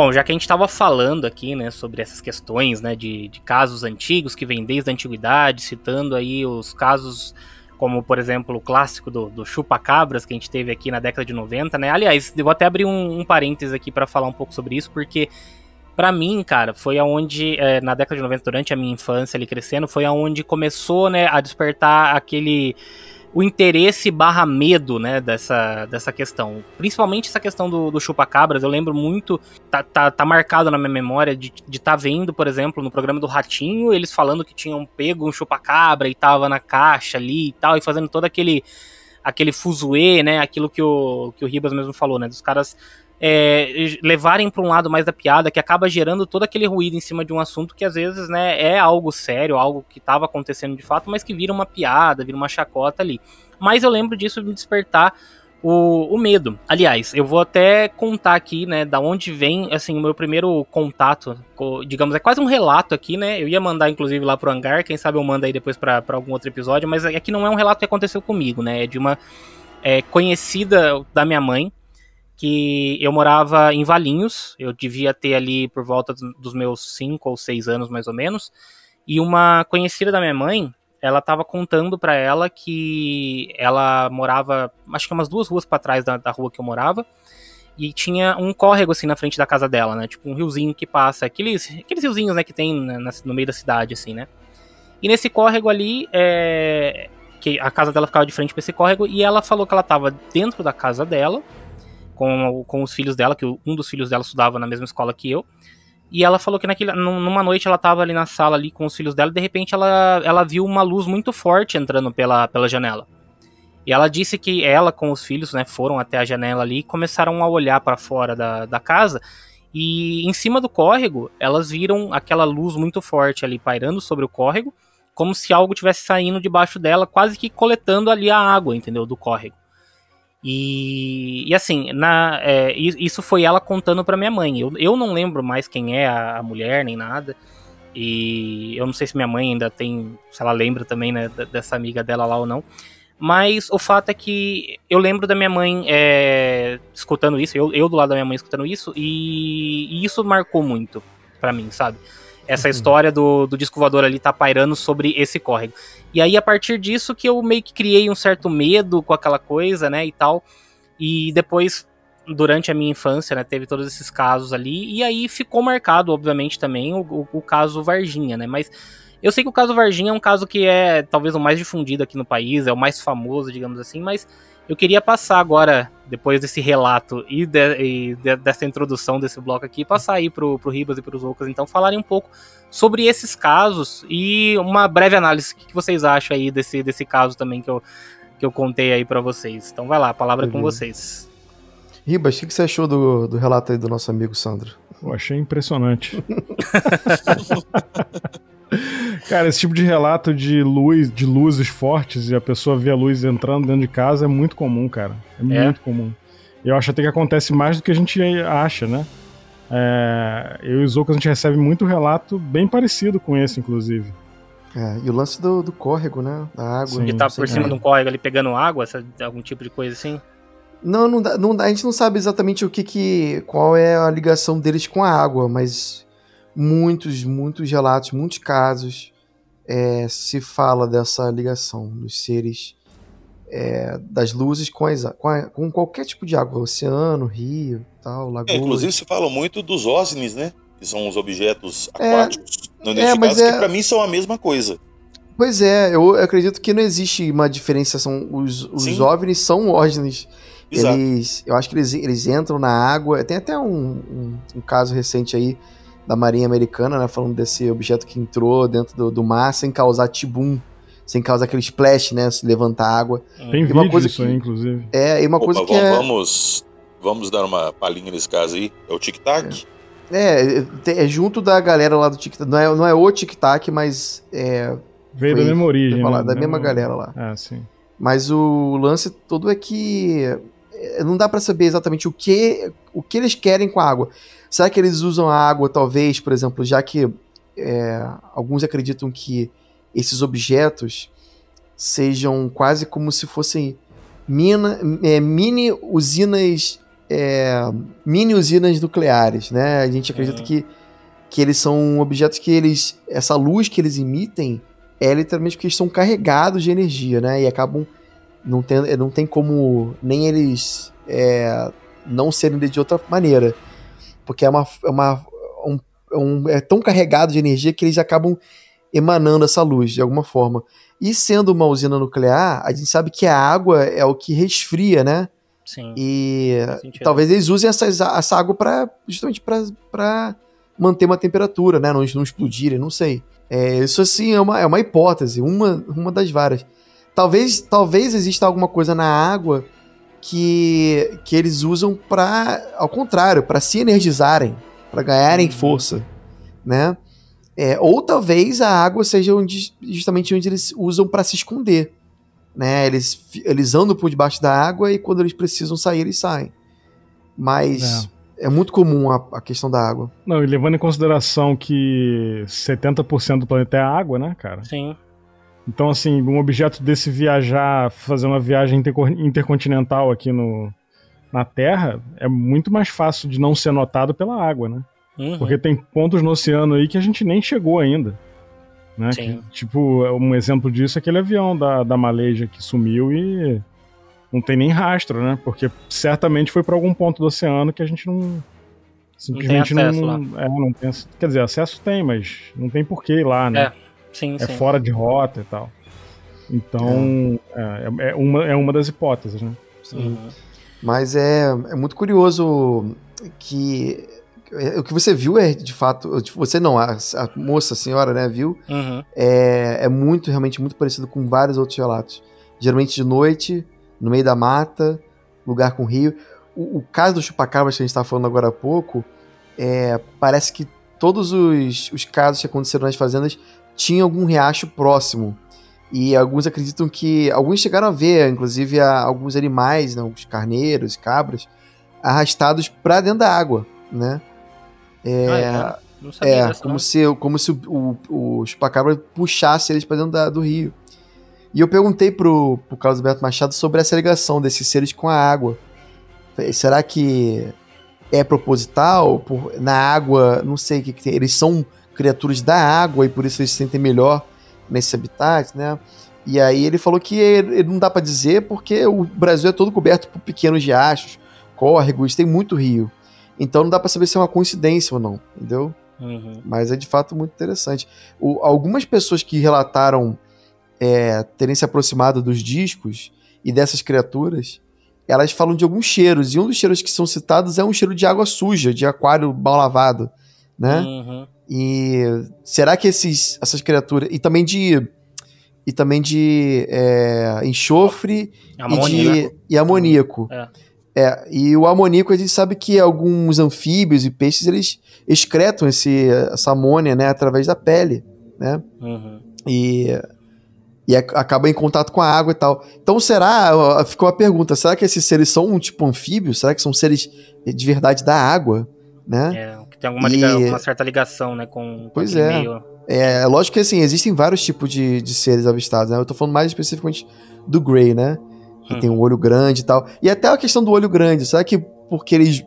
Bom, já que a gente estava falando aqui, né, sobre essas questões, né, de, de casos antigos que vêm desde a antiguidade, citando aí os casos como, por exemplo, o clássico do, do chupa-cabras que a gente teve aqui na década de 90, né? Aliás, eu vou até abrir um, um parênteses aqui para falar um pouco sobre isso, porque para mim, cara, foi aonde, é, na década de 90, durante a minha infância ali crescendo, foi aonde começou, né, a despertar aquele o interesse barra medo, né, dessa, dessa questão. Principalmente essa questão do, do chupa-cabras, eu lembro muito, tá, tá, tá, marcado na minha memória de estar tá vendo, por exemplo, no programa do Ratinho, eles falando que tinham pego um chupa-cabra e tava na caixa ali e tal, e fazendo todo aquele aquele fuzuê, né, aquilo que o, que o Ribas mesmo falou, né, dos caras é, levarem para um lado mais da piada, que acaba gerando todo aquele ruído em cima de um assunto que às vezes né, é algo sério, algo que estava acontecendo de fato, mas que vira uma piada, vira uma chacota ali. Mas eu lembro disso de despertar o, o medo. Aliás, eu vou até contar aqui, né, da onde vem, assim, o meu primeiro contato, digamos, é quase um relato aqui, né, eu ia mandar, inclusive, lá pro hangar, quem sabe eu mando aí depois para algum outro episódio, mas aqui não é um relato que aconteceu comigo, né, é de uma é, conhecida da minha mãe, que eu morava em Valinhos, eu devia ter ali por volta dos meus 5 ou 6 anos mais ou menos, e uma conhecida da minha mãe, ela estava contando para ela que ela morava, acho que umas duas ruas para trás da, da, rua que eu morava, e tinha um córrego assim na frente da casa dela, né? Tipo um riozinho que passa, aqueles, aqueles riozinhos né, que tem na, no meio da cidade, assim, né? E nesse córrego ali, é, que a casa dela ficava de frente para esse córrego, e ela falou que ela estava dentro da casa dela, com, com os filhos dela, que um dos filhos dela estudava na mesma escola que eu. E ela falou que naquele, numa noite ela estava ali na sala ali com os filhos dela e de repente ela, ela viu uma luz muito forte entrando pela, pela janela. E ela disse que ela com os filhos, né, foram até a janela ali e começaram a olhar para fora da, da casa. E em cima do córrego, elas viram aquela luz muito forte ali pairando sobre o córrego, como se algo tivesse saindo debaixo dela, quase que coletando ali a água, entendeu? Do córrego. E, e assim, na, é, isso foi ela contando para minha mãe. Eu, eu não lembro mais quem é a, a, mulher nem nada. E eu não sei se minha mãe ainda tem, se ela lembra também né, dessa amiga dela lá ou não. Mas o fato é que eu lembro da minha mãe é, escutando isso, eu, eu do lado da minha mãe escutando isso, e, e isso marcou muito para mim, sabe? Essa uhum. história do, do disco voador ali tá pairando sobre esse córrego. E aí, a partir disso, que eu meio que criei um certo medo com aquela coisa, né, e tal. E depois, durante a minha infância, né, teve todos esses casos ali. E aí ficou marcado, obviamente, também o, o, o caso Varginha, né? Mas eu sei que o caso Varginha é um caso que é talvez o mais difundido aqui no país, é o mais famoso, digamos assim, mas eu queria passar agora, depois desse relato e, de, e de, dessa introdução desse bloco aqui, passar aí pro, pro Ribas e pros Lucas, então, falarem um pouco sobre esses casos e uma breve análise. O que vocês acham aí desse, desse caso também que eu, que eu contei aí para vocês? Então vai lá, a palavra é com vocês. Ribas, o que você achou do, do relato aí do nosso amigo Sandro? Eu achei impressionante. Cara, esse tipo de relato de luz, de luzes fortes e a pessoa vê a luz entrando dentro de casa é muito comum, cara. É, é. muito comum. Eu acho até que acontece mais do que a gente acha, né? É, eu e o Zouco a gente recebe muito relato bem parecido com esse, inclusive. É, e o lance do, do córrego, né? Da água. Sim, de tá por cima é. de um córrego ali pegando água, algum tipo de coisa assim? Não, não, dá, não dá, a gente não sabe exatamente o que, que qual é a ligação deles com a água, mas muitos, muitos relatos, muitos casos é, se fala dessa ligação dos seres é, das luzes com, as, com, a, com, qualquer tipo de água, oceano, rio, tal, lagoa. É, inclusive se fala muito dos OSNIs, né? Que são os objetos é, aquáticos é, universo, é, que para mim são a mesma coisa. Pois é, eu acredito que não existe uma diferenciação. Os, os OVNIs são OSNIs. Exato. Eles, eu acho que eles, eles entram na água. Tem até um, um, um caso recente aí da Marinha Americana, né? Falando desse objeto que entrou dentro do, do mar sem causar tibum, sem causar aquele splash, né? Se levantar água. Tem e vídeo uma coisa isso que, aí, inclusive. É, e uma Opa, coisa que vamos, é... Vamos, vamos dar uma palhinha nesse caso aí. É o Tic Tac? É, é, é junto da galera lá do Tic Tac. Não é, não é o Tic Tac, mas é... Veio da mesma origem. Falar, né? Da mesma galera lá. Ah, sim. Mas o lance todo é que é, não dá para saber exatamente o que, o que eles querem com a água. Será que eles usam a água, talvez, por exemplo, já que é, alguns acreditam que esses objetos sejam quase como se fossem mina, é, mini usinas é, mini usinas nucleares, né? A gente acredita que, que eles são objetos que eles essa luz que eles emitem é literalmente porque eles são carregados de energia, né? E acabam não tem, não tem como nem eles é, não serem de outra maneira porque é uma, é uma um, um, é tão carregado de energia que eles acabam emanando essa luz de alguma forma. E sendo uma usina nuclear, a gente sabe que a água é o que resfria, né? Sim. E talvez eles usem essa, essa água para justamente para manter uma temperatura, né? Não, não explodirem, não sei. É, isso assim é uma, é uma hipótese, uma, uma das várias. Talvez, talvez exista alguma coisa na água que, que eles usam para, ao contrário, para se energizarem, para ganharem uhum. força, né? É, ou talvez a água seja onde, justamente onde eles usam para se esconder, né? Eles, eles andam por debaixo da água e quando eles precisam sair, eles saem. Mas é, é muito comum a, a, questão da água. Não, e levando em consideração que 70% do planeta é água, né, cara? Sim. Então, assim, um objeto desse viajar, fazer uma viagem intercontinental aqui no, na Terra, é muito mais fácil de não ser notado pela água, né? Uhum. Porque tem pontos no oceano aí que a gente nem chegou ainda. Né? Que, tipo, um exemplo disso é aquele avião da, da Malaysia que sumiu e não tem nem rastro, né? Porque certamente foi para algum ponto do oceano que a gente não. Simplesmente não. Tem não, não, é, não tem, quer dizer, acesso tem, mas não tem porquê ir lá, né? É. Sim, é sim. fora de rota e tal. Então, é, é, é uma, é uma das hipóteses, né? Sim. Uhum. Mas é, é muito curioso que o que você viu é de fato. Tipo, você não, a, a moça, a senhora, né, viu? Uhum. É, é muito, realmente muito parecido com vários outros relatos. Geralmente de noite, no meio da mata, lugar com rio. O, o caso do chupacabras que a gente estava falando agora há pouco, é, parece que todos os, os casos que aconteceram nas fazendas tinham algum riacho próximo. E alguns acreditam que. Alguns chegaram a ver, inclusive, a, alguns animais, né, os carneiros, cabras, arrastados para dentro da água, né? É, Ah, é? Não sabia é, como não. se, como se o, o, o chupacabra puxasse eles para dentro da- do rio. E eu perguntei pro, pro Carlos Alberto Machado sobre essa ligação desses seres com a água. Será que é proposital? Por, na água, não sei o que, que tem. Eles são criaturas da água e por isso eles se sentem melhor nesse habitat, né? E aí ele falou que ele, não dá para dizer porque o Brasil é todo coberto por pequenos riachos, córregos, tem muito rio. Então não dá para saber se é uma coincidência ou não, entendeu? Uhum. Mas é de fato muito interessante. O- algumas pessoas que relataram é, terem se aproximado dos discos e dessas criaturas, elas falam de alguns cheiros. E um dos cheiros que são citados é um cheiro de água suja, de aquário mal lavado, né? Uhum. E será que esses, essas criaturas. E também de. E também de é, enxofre e, de, né? e amoníaco. É. É, e o amoníaco a gente sabe que alguns anfíbios e peixes eles excretam esse, essa amônia né, através da pele, né? Uhum. E, e ac- acaba em contato com a água e tal. Então será, ficou a pergunta, será que esses seres são um tipo anfíbio? Será que são seres de verdade da água? Né? É, tem alguma, liga- certa ligação, né, com, Pois é. meio. É, lógico que assim, existem vários tipos de, de seres avistados, né? Eu tô falando mais especificamente do Grey, né? Que Hum. tem um olho grande e tal. E até a questão do olho grande, será que porque eles,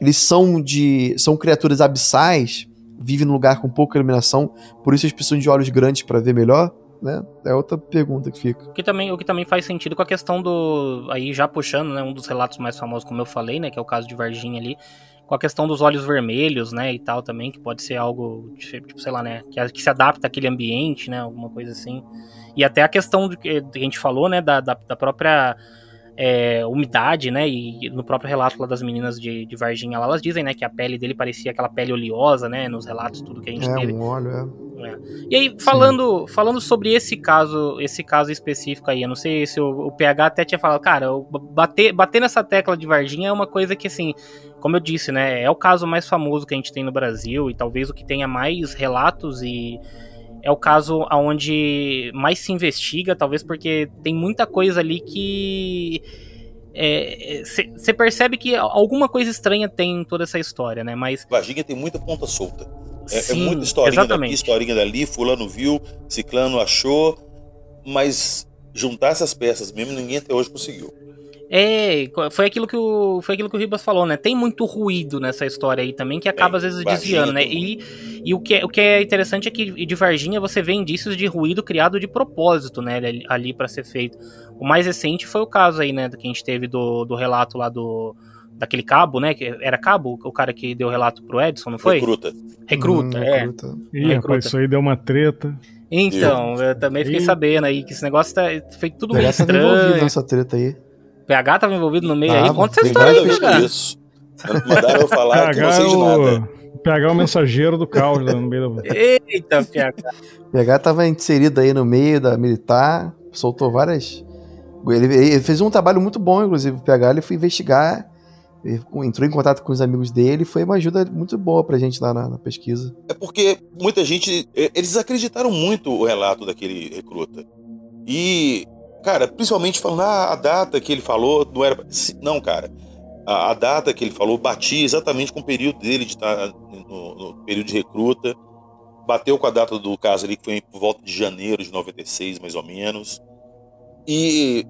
eles são de. são criaturas abissais, vivem num lugar com pouca iluminação, por isso eles precisam de olhos grandes para ver melhor? Né? É outra pergunta que fica. O que, também, o que também faz sentido com a questão do. Aí já puxando, né? Um dos relatos mais famosos, como eu falei, né? Que é o caso de Varginha ali. Com a questão dos olhos vermelhos, né? E tal também, que pode ser algo, tipo, sei lá, né? Que, que se adapta àquele ambiente, né? Alguma coisa assim. E até a questão do que a gente falou, né? Da, da, da própria é, umidade, né? E no próprio relato lá das meninas de, de Varginha lá, elas dizem, né? Que a pele dele parecia aquela pele oleosa, né? Nos relatos, tudo que a gente É, teve. um olho, é. E aí, falando, falando sobre esse caso, esse caso específico aí, eu não sei se o, o PH até tinha falado, cara, bater, bater nessa tecla de Varginha é uma coisa que, assim, como eu disse, né, é o caso mais famoso que a gente tem no Brasil e talvez o que tenha mais relatos e é o caso onde mais se investiga, talvez porque tem muita coisa ali que você percebe que alguma coisa estranha tem em toda essa história, né? Mas Varginha tem muita ponta solta. É, é Sim, muita historinha exatamente. daqui, historinha dali, fulano viu, ciclano achou, mas juntar essas peças mesmo ninguém até hoje conseguiu. É, foi aquilo que o foi aquilo que o Ribas falou, né? Tem muito ruído nessa história aí também que acaba às vezes Varginha desviando, né? E, e o, que é, o que é interessante é que de Varginha você vê indícios de ruído criado de propósito, né? Ali, ali para ser feito. O mais recente foi o caso aí, né? Que a gente teve do, do relato lá do daquele cabo, né? Que era cabo o cara que deu o relato pro Edson, não foi? Recruta. Recruta, Hum, é. recruta. Ih, Recruta. rapaz, isso aí deu uma treta. Então, eu também fiquei Ih. sabendo aí que esse negócio tá, foi tudo meio estranho. nessa treta aí. O PH tava envolvido no meio aí. Conta essa história aí, PH. isso. Mandaram eu falar que não PH sei é de nada. o, PH é o mensageiro do caos lá no meio da. Eita, PH. O PH tava inserido aí no meio da militar, soltou várias. Ele, ele fez um trabalho muito bom, inclusive. O PH ele foi investigar, ele entrou em contato com os amigos dele e foi uma ajuda muito boa pra gente lá na, na pesquisa. É porque muita gente. Eles acreditaram muito o relato daquele recruta. E, cara, principalmente falando, ah, a data que ele falou não era. Não, cara. A, a data que ele falou batia exatamente com o período dele de estar no, no período de recruta. Bateu com a data do caso ali, que foi por volta de janeiro de 96, mais ou menos. E,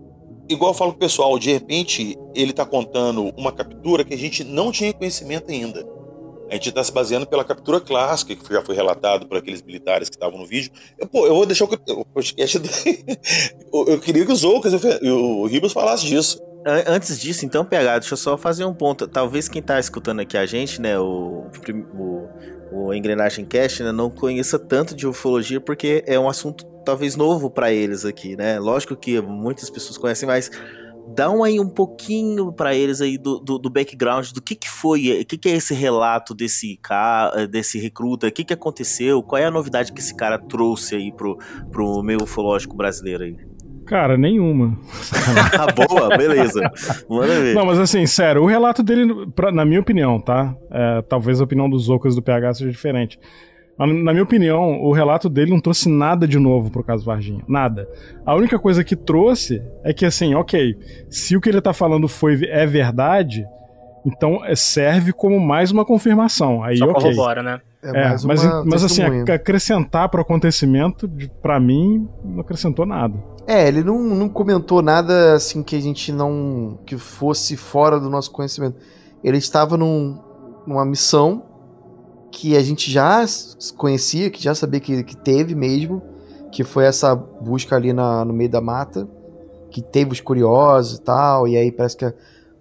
igual eu falo pro pessoal, de repente ele tá contando uma captura que a gente não tinha conhecimento ainda. A gente está se baseando pela captura clássica, que já foi relatado por aqueles militares que estavam no vídeo. Eu, pô, eu vou deixar o, podcast. eu, eu queria que os Ocas e o Ribas falassem disso. An- Antes disso, então, PH, deixa eu só fazer um ponto. Talvez quem tá escutando aqui a gente, né, o, o, o Engrenagem Cast, né, não conheça tanto de ufologia porque é um assunto talvez novo pra eles aqui, né? Lógico que muitas pessoas conhecem, mas dá um aí um pouquinho pra eles aí do, do, do background, do que que foi, o que que é esse relato desse cara, desse recruta, o que que aconteceu, qual é a novidade que esse cara trouxe aí pro, pro meio ufológico brasileiro aí? Cara, nenhuma. ah, boa, beleza. Manda ver. Não, mas assim, sério, o relato dele, pra, na minha opinião, tá? É, talvez a opinião dos Ocas do PH seja diferente. Na minha opinião, o relato dele não trouxe nada de novo pro caso Varginha. Nada. A única coisa que trouxe é que, assim, ok, se o que ele tá falando foi, é verdade, então serve como mais uma confirmação. Aí, Só ok. corrobora, né? É, mas, mas assim, acrescentar para o acontecimento, para mim, não acrescentou nada. É, ele não, não comentou nada assim que a gente não. que fosse fora do nosso conhecimento. Ele estava num, numa missão que a gente já conhecia, que já sabia que, que teve mesmo, que foi essa busca ali na, no meio da mata, que teve os curiosos e tal, e aí parece que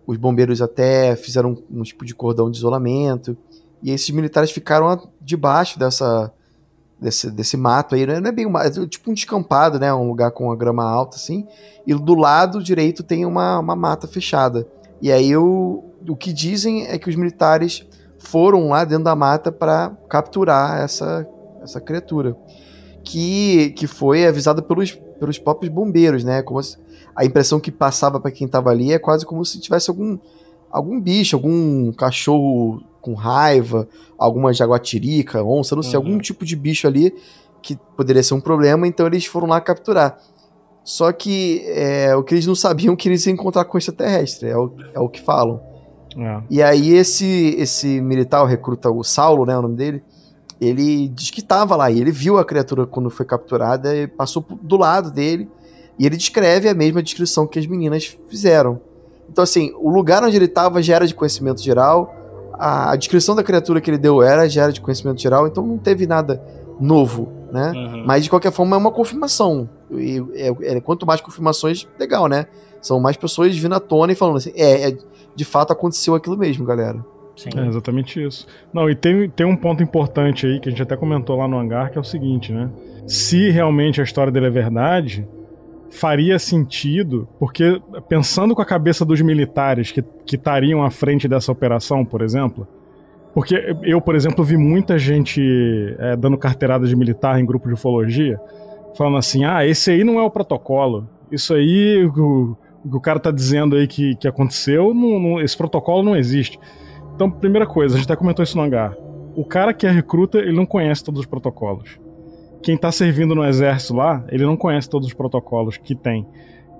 os bombeiros até fizeram um, um tipo de cordão de isolamento. E esses militares ficaram debaixo dessa desse, desse mato aí, né? não é bem um mato, é tipo um descampado, né, um lugar com a grama alta assim, e do lado direito tem uma, uma mata fechada. E aí o, o que dizem é que os militares foram lá dentro da mata para capturar essa, essa criatura, que, que foi avisada pelos, pelos próprios bombeiros, né, como se, a impressão que passava para quem estava ali é quase como se tivesse algum algum bicho, algum cachorro com raiva, alguma jaguatirica, onça, não sei, uhum. algum tipo de bicho ali que poderia ser um problema, então eles foram lá capturar. Só que é, o que eles não sabiam que eles iam encontrar com extraterrestre, é o, é o que falam. É. E aí esse esse militar, o recruta, o Saulo, né, o nome dele, ele diz que estava lá, e ele viu a criatura quando foi capturada, e passou do lado dele, e ele descreve a mesma descrição que as meninas fizeram. Então, assim, o lugar onde ele estava já era de conhecimento geral, a descrição da criatura que ele deu era já era de conhecimento geral, então não teve nada novo, né? Uhum. Mas de qualquer forma é uma confirmação. E é, é, quanto mais confirmações, legal, né? São mais pessoas vindo à tona e falando assim, é, é de fato aconteceu aquilo mesmo, galera. Sim. É exatamente isso. Não, e tem, tem um ponto importante aí que a gente até comentou lá no hangar, que é o seguinte, né? Se realmente a história dele é verdade, faria sentido, porque pensando com a cabeça dos militares que estariam à frente dessa operação, por exemplo, porque eu, por exemplo, vi muita gente é, dando carteirada de militar em grupo de ufologia, falando assim: ah, esse aí não é o protocolo. Isso aí, o, o cara tá dizendo aí que, que aconteceu, não, não, esse protocolo não existe. Então, primeira coisa, a gente até comentou isso no hangar. O cara que é recruta, ele não conhece todos os protocolos quem tá servindo no exército lá, ele não conhece todos os protocolos que tem.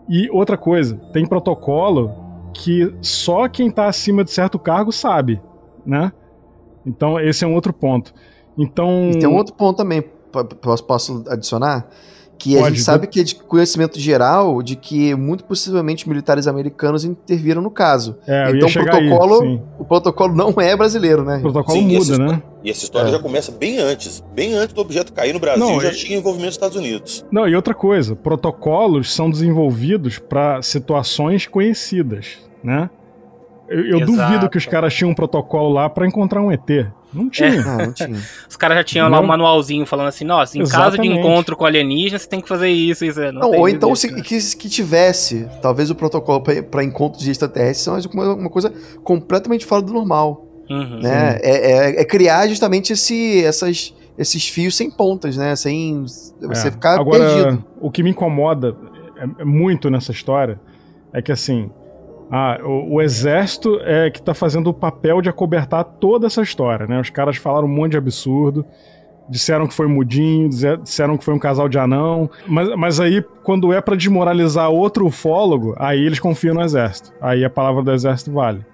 E outra coisa, tem protocolo que só quem tá acima de certo cargo sabe, né? Então esse é um outro ponto. Então. E tem um outro ponto também, posso, posso adicionar? Que Pode, a gente sabe que é de conhecimento geral de que muito possivelmente militares americanos interviram no caso. É, então o protocolo, aí, o protocolo não é brasileiro, né? O protocolo sim, muda, né? E essa história é. já começa bem antes. Bem antes do objeto cair no Brasil, não, já e... tinha envolvimento dos Estados Unidos. Não, e outra coisa, protocolos são desenvolvidos para situações conhecidas, né? Eu, eu duvido que os caras tinham um protocolo lá para encontrar um ET. Não tinha. É. Não, não tinha. Os caras já tinham não. lá um manualzinho falando assim, nossa, em Exatamente. caso de encontro com alienígena, você tem que fazer isso, isso. Não, não ou então se, que, que tivesse, talvez o protocolo para encontros de extraterrestres seja uma, uma coisa completamente fora do normal. Uhum, né? É, é, é, criar justamente esse, essas, esses fios sem pontas, né? Sem você é. ficar Agora, perdido. O que me incomoda é, é muito nessa história é que assim ah, o, o, exército é que tá fazendo o papel de acobertar toda essa história, né? Os caras falaram um monte de absurdo, disseram que foi mudinho, disseram que foi um casal de anão, mas, mas aí, quando é para desmoralizar outro ufólogo, aí eles confiam no exército. Aí a palavra do exército vale.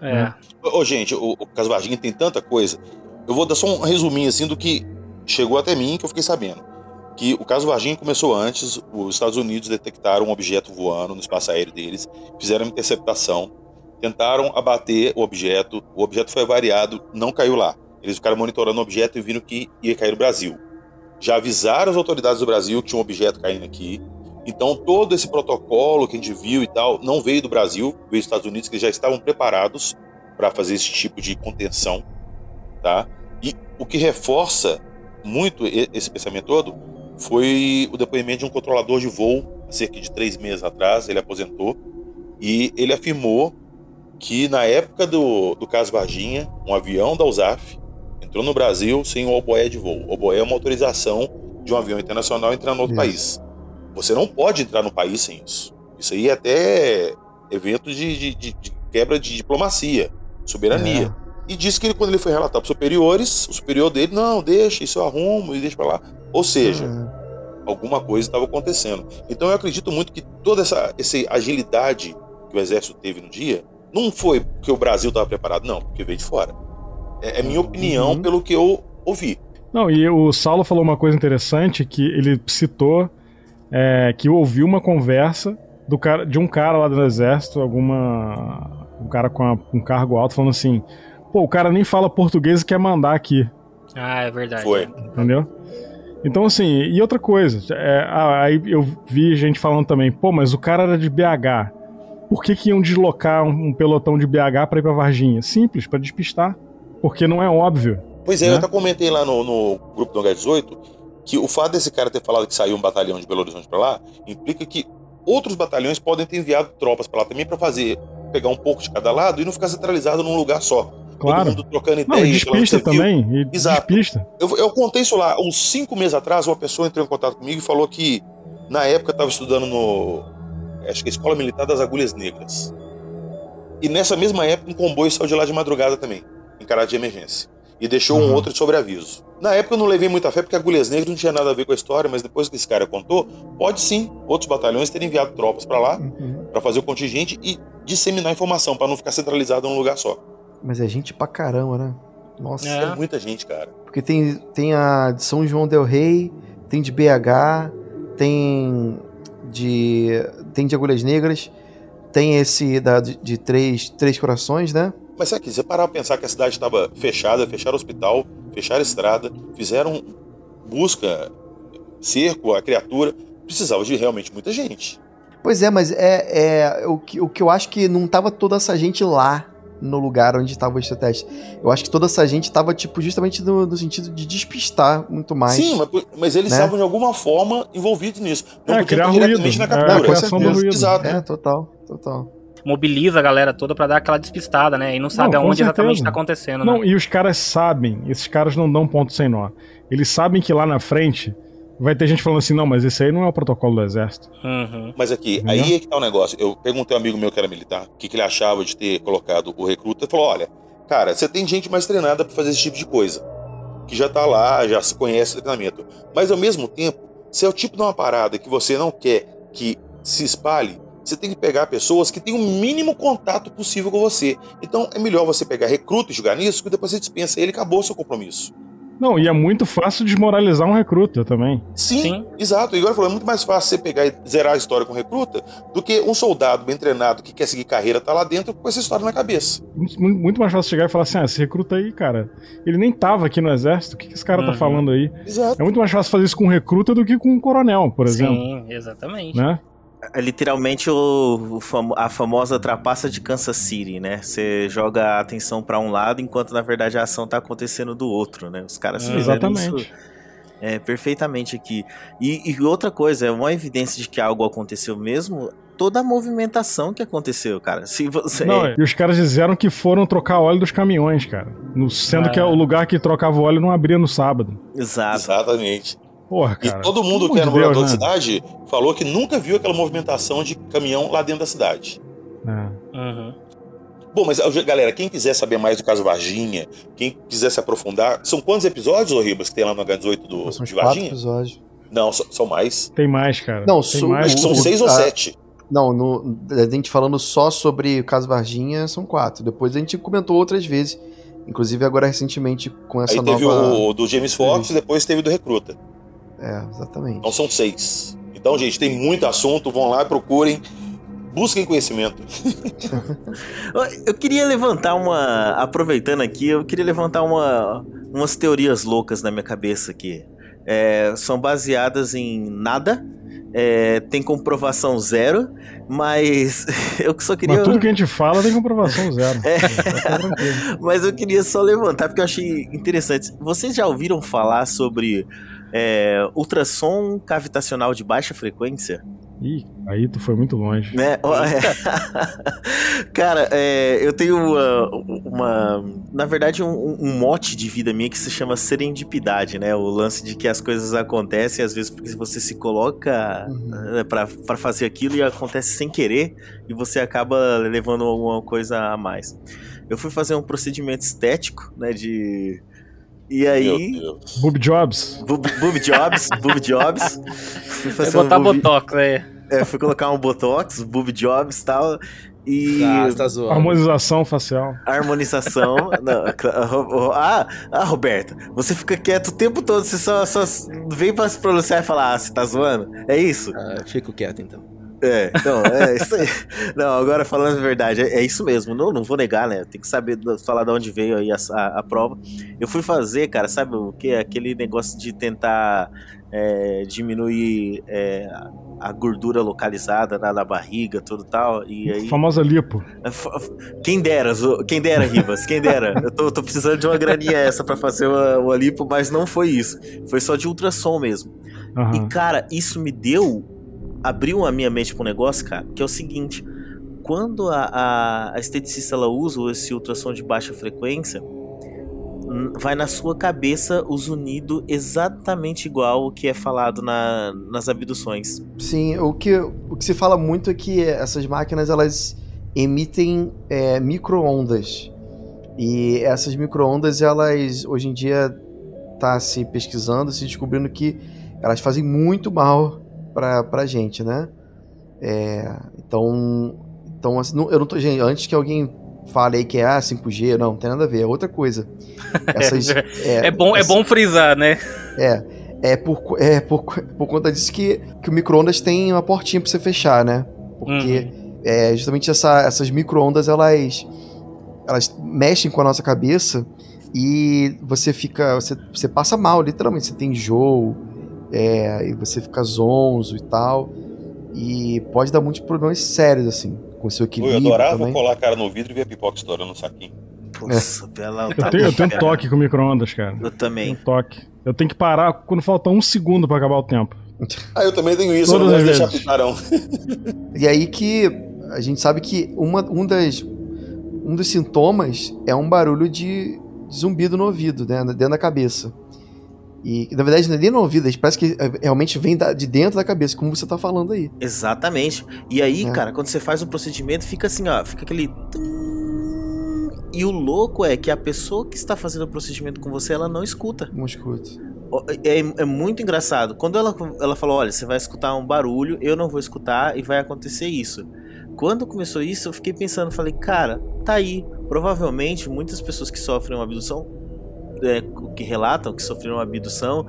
É. Né? Ô, gente, o, o caso Varginha tem tanta coisa. Eu vou dar só um resuminho assim do que chegou até mim que eu fiquei sabendo que o caso Varginha começou antes, os Estados Unidos detectaram um objeto voando no espaço aéreo deles, fizeram uma interceptação, tentaram abater o objeto, o objeto foi variado, não caiu lá. Eles ficaram monitorando o objeto e viram que ia cair no Brasil. Já avisaram as autoridades do Brasil que tinha um objeto caindo aqui. Então todo esse protocolo que a gente viu e tal não veio do Brasil, veio dos Estados Unidos que já estavam preparados para fazer esse tipo de contenção, tá? E o que reforça muito esse pensamento todo foi o depoimento de um controlador de voo, há cerca de três meses atrás, ele aposentou, e ele afirmou que na época do, do caso Varginha, um avião da USAF entrou no Brasil sem o oboé de voo. O oboé é uma autorização de um avião internacional entrar no outro Isso. país. Você não pode entrar no país sem isso. Isso aí é até evento de, de, de, de quebra de diplomacia, soberania. É. E disse que ele, quando ele foi relatar para os superiores, o superior dele, não, deixa, isso eu arrumo e deixa para lá. Ou seja, uhum. alguma coisa estava acontecendo. Então eu acredito muito que toda essa, essa agilidade que o exército teve no dia não foi porque o Brasil estava preparado, não, porque veio de fora. É, é minha opinião uhum. pelo que eu ouvi. Não, e o Saulo falou uma coisa interessante que ele citou é, que ouviu uma conversa do cara, de um cara lá do exército, alguma um cara com a, um cargo alto falando assim, pô, o cara nem fala português e quer mandar aqui. Ah, é verdade. Foi. Entendeu? Então, assim, e outra coisa, é, aí eu vi gente falando também, pô, mas o cara era de BH. Por que, que iam deslocar um, um pelotão de BH para ir pra Varginha? Simples, para despistar. Porque não é óbvio. Pois é, né? eu até comentei lá no, no grupo do H18 que o fato desse cara ter falado que saiu um batalhão de Belo Horizonte para lá implica que outros batalhões podem ter enviado tropas para lá também para fazer pegar um pouco de cada lado e não ficar centralizado num lugar só. Claro. Todo mundo trocando ideias. Não, despista também. E Exato. Despista. Eu, eu contei isso lá, uns cinco meses atrás, uma pessoa entrou em contato comigo e falou que na época estava estudando no. Acho que é a Escola Militar das Agulhas Negras. E nessa mesma época, um comboio saiu de lá de madrugada também, em caráter de emergência. E deixou uhum. um outro de sobreaviso. Na época eu não levei muita fé porque Agulhas Negras não tinha nada a ver com a história, mas depois que esse cara contou, pode sim outros batalhões terem enviado tropas para lá uhum. para fazer o contingente e disseminar informação para não ficar centralizado num lugar só. Mas é gente pra caramba, né? Nossa, é, é muita gente, cara. Porque tem, tem a de São João del Rei, tem de BH, tem de tem de Agulhas Negras, tem esse da, de, de três, três Corações, né? Mas sabe que você parar pra pensar que a cidade estava fechada, fecharam o hospital, fecharam a estrada, fizeram busca, cerco, a criatura, precisava de realmente muita gente. Pois é, mas é, é o, que, o que eu acho que não tava toda essa gente lá no lugar onde estava o extraterrestre. Eu acho que toda essa gente estava, tipo, justamente no, no, sentido de despistar muito mais. Sim, mas, mas eles né? estavam de alguma forma envolvidos nisso. Não é, criar ruído. na captura. É, do ruído. Exato. É, total, total mobiliza a galera toda para dar aquela despistada, né? E não sabe não, aonde exatamente tá acontecendo. Não, né? e os caras sabem, esses caras não dão ponto sem nó. Eles sabem que lá na frente vai ter gente falando assim, não, mas esse aí não é o protocolo do exército. Uhum. Mas aqui, aí é que tá o negócio. Eu perguntei a um amigo meu que era militar, o que, que ele achava de ter colocado o recruta. Ele falou, olha, cara, você tem gente mais treinada para fazer esse tipo de coisa. Que já tá lá, já se conhece o treinamento. Mas ao mesmo tempo, se é o tipo de uma parada que você não quer que se espalhe, você tem que pegar pessoas que têm o mínimo contato possível com você. Então é melhor você pegar recruta e jogar nisso, que depois você dispensa ele e acabou o seu compromisso. Não, e é muito fácil desmoralizar um recruta também. Sim, Sim. exato. E agora falou, é muito mais fácil você pegar e zerar a história com um recruta do que um soldado bem treinado que quer seguir carreira tá lá dentro com essa história na cabeça. Muito mais fácil chegar e falar assim: ah, esse recruta aí, cara, ele nem tava aqui no exército, o que, que esse cara tá uhum. tá falando aí? Exato. É muito mais fácil fazer isso com um recruta do que com um coronel, por exemplo. Sim, exatamente. Né? É literalmente o, o famo, a famosa trapaça de Kansas City, né? Você joga a atenção para um lado enquanto na verdade a ação tá acontecendo do outro, né? Os caras é, fizeram isso é, perfeitamente aqui. E, e, outra coisa, é uma evidência de que algo aconteceu mesmo, toda a movimentação que aconteceu, cara. Se você... Não, e os caras disseram que foram trocar óleo dos caminhões, cara. No, sendo é. que o lugar que trocava o óleo não abria no sábado. Exato. Exatamente. Porra, cara. E todo mundo que era morador Deus, da né? cidade falou que nunca viu aquela movimentação de caminhão lá dentro da cidade. É. Uhum. Bom, mas galera, quem quiser saber mais do caso Varginha, quem quiser se aprofundar, são quantos episódios, ô Ribas, que tem lá no H18 do, são de Varginha? episódios. Não, são mais. Tem mais, cara. Não, tem so, mais. Acho que são seis ou sete. Não, no, a gente falando só sobre o caso Varginha, são quatro. Depois a gente comentou outras vezes. Inclusive agora recentemente com essa Aí teve nova... o do James Fox e depois teve do Recruta. É, exatamente. Então são seis. Então, gente, tem muito assunto, vão lá, procurem, busquem conhecimento. eu queria levantar uma. Aproveitando aqui, eu queria levantar uma, umas teorias loucas na minha cabeça aqui. É, são baseadas em nada. É, tem comprovação zero, mas eu só queria. Mas tudo que a gente fala tem comprovação zero. É. mas eu queria só levantar porque eu achei interessante. Vocês já ouviram falar sobre é, ultrassom cavitacional de baixa frequência? Ih, aí tu foi muito longe. Né? Cara, é, eu tenho uma, uma na verdade, um, um, mote de vida minha que se chama serendipidade, né? O lance de que as coisas acontecem, às vezes, porque você se coloca uhum. Né, para fazer aquilo e acontece sem querer e você acaba levando alguma coisa a mais. Eu fui fazer um procedimento estético, né? De e aí. Boob Jobs. Boob, boob Jobs, Boob Jobs. Fui fazer botar um boob... Botox, né? É, fui colocar um Botox, Boob Jobs e tal. E. Ah, tá zoando. Harmonização facial. Harmonização. não, ah, ah, Roberta, você fica quieto o tempo todo, você só, só vem pra se pronunciar e falar, ah, você tá zoando? É isso? Ah, fico quieto então. É, então, é isso aí. Não, agora falando a verdade, é, é, isso mesmo. Não, não vou negar, né? Tem que saber falar de onde veio aí a, a, a prova. Eu fui fazer, cara, sabe o que? Aquele negócio de tentar é, diminuir é, a gordura localizada na, na, barriga, tudo tal. E aí. Famosa lipo. Quem dera, quem dera, Ribas, quem dera. Eu tô, tô precisando de uma graninha essa para fazer uma, uma lipo, mas não foi isso. Foi só de ultrassom mesmo. Uhum. E, cara, isso me deu abriu a minha mente para um negócio, cara, que é o seguinte: quando a, a, a esteticista ela usa esse ultrassom de baixa frequência, vai na sua cabeça o zunido exatamente igual o que é falado na, nas abduções. Sim, o que, o que se fala muito é que essas máquinas elas emitem é, microondas. E essas microondas, elas hoje em dia tá se pesquisando, se descobrindo que elas fazem muito mal pra, pra gente, né? É, então, então assim, não, eu não tô. Gente, antes que alguém fale aí que é ah, 5G, não, não tem nada a ver, é outra coisa. Essas, é, é, bom, essa, é bom frisar, né? É. É por, é por, por conta disso que, que o micro-ondas tem uma portinha pra você fechar, né? Porque uhum. é, justamente essa, essas micro-ondas, elas, elas mexem com a nossa cabeça e você fica. Você, você passa mal, literalmente. Você tem enjoo, é, e você fica zonzo e tal. E pode dar muitos problemas sérios, assim, com o seu equilíbrio. Eu adorava também. colar a cara no vidro e ver a pipoca estourando no saquinho. Nossa, bela. Eu tenho, eu tenho um toque com micro-ondas, cara. Eu também. Um toque. Eu tenho que parar quando falta um segundo para acabar o tempo. Ah, eu também tenho isso, Todas eu não deixar pitarão. E aí que a gente sabe que uma, um, das, um dos sintomas é um barulho de zumbido no ouvido, né, dentro da cabeça. E na verdade não é nem no ouvido, parece que é, realmente vem de dentro da cabeça, como você tá falando aí. Exatamente. E aí, é. cara, quando você faz o procedimento, fica assim, ó, fica aquele. E o louco é que a pessoa que está fazendo o procedimento com você, ela não escuta. Não escuta. É, é muito engraçado. Quando ela, ela falou: olha, você vai escutar um barulho, eu não vou escutar e vai acontecer isso. Quando começou isso, eu fiquei pensando, falei, cara, tá aí. Provavelmente muitas pessoas que sofrem uma abdução é, que relatam que sofreram uma abdução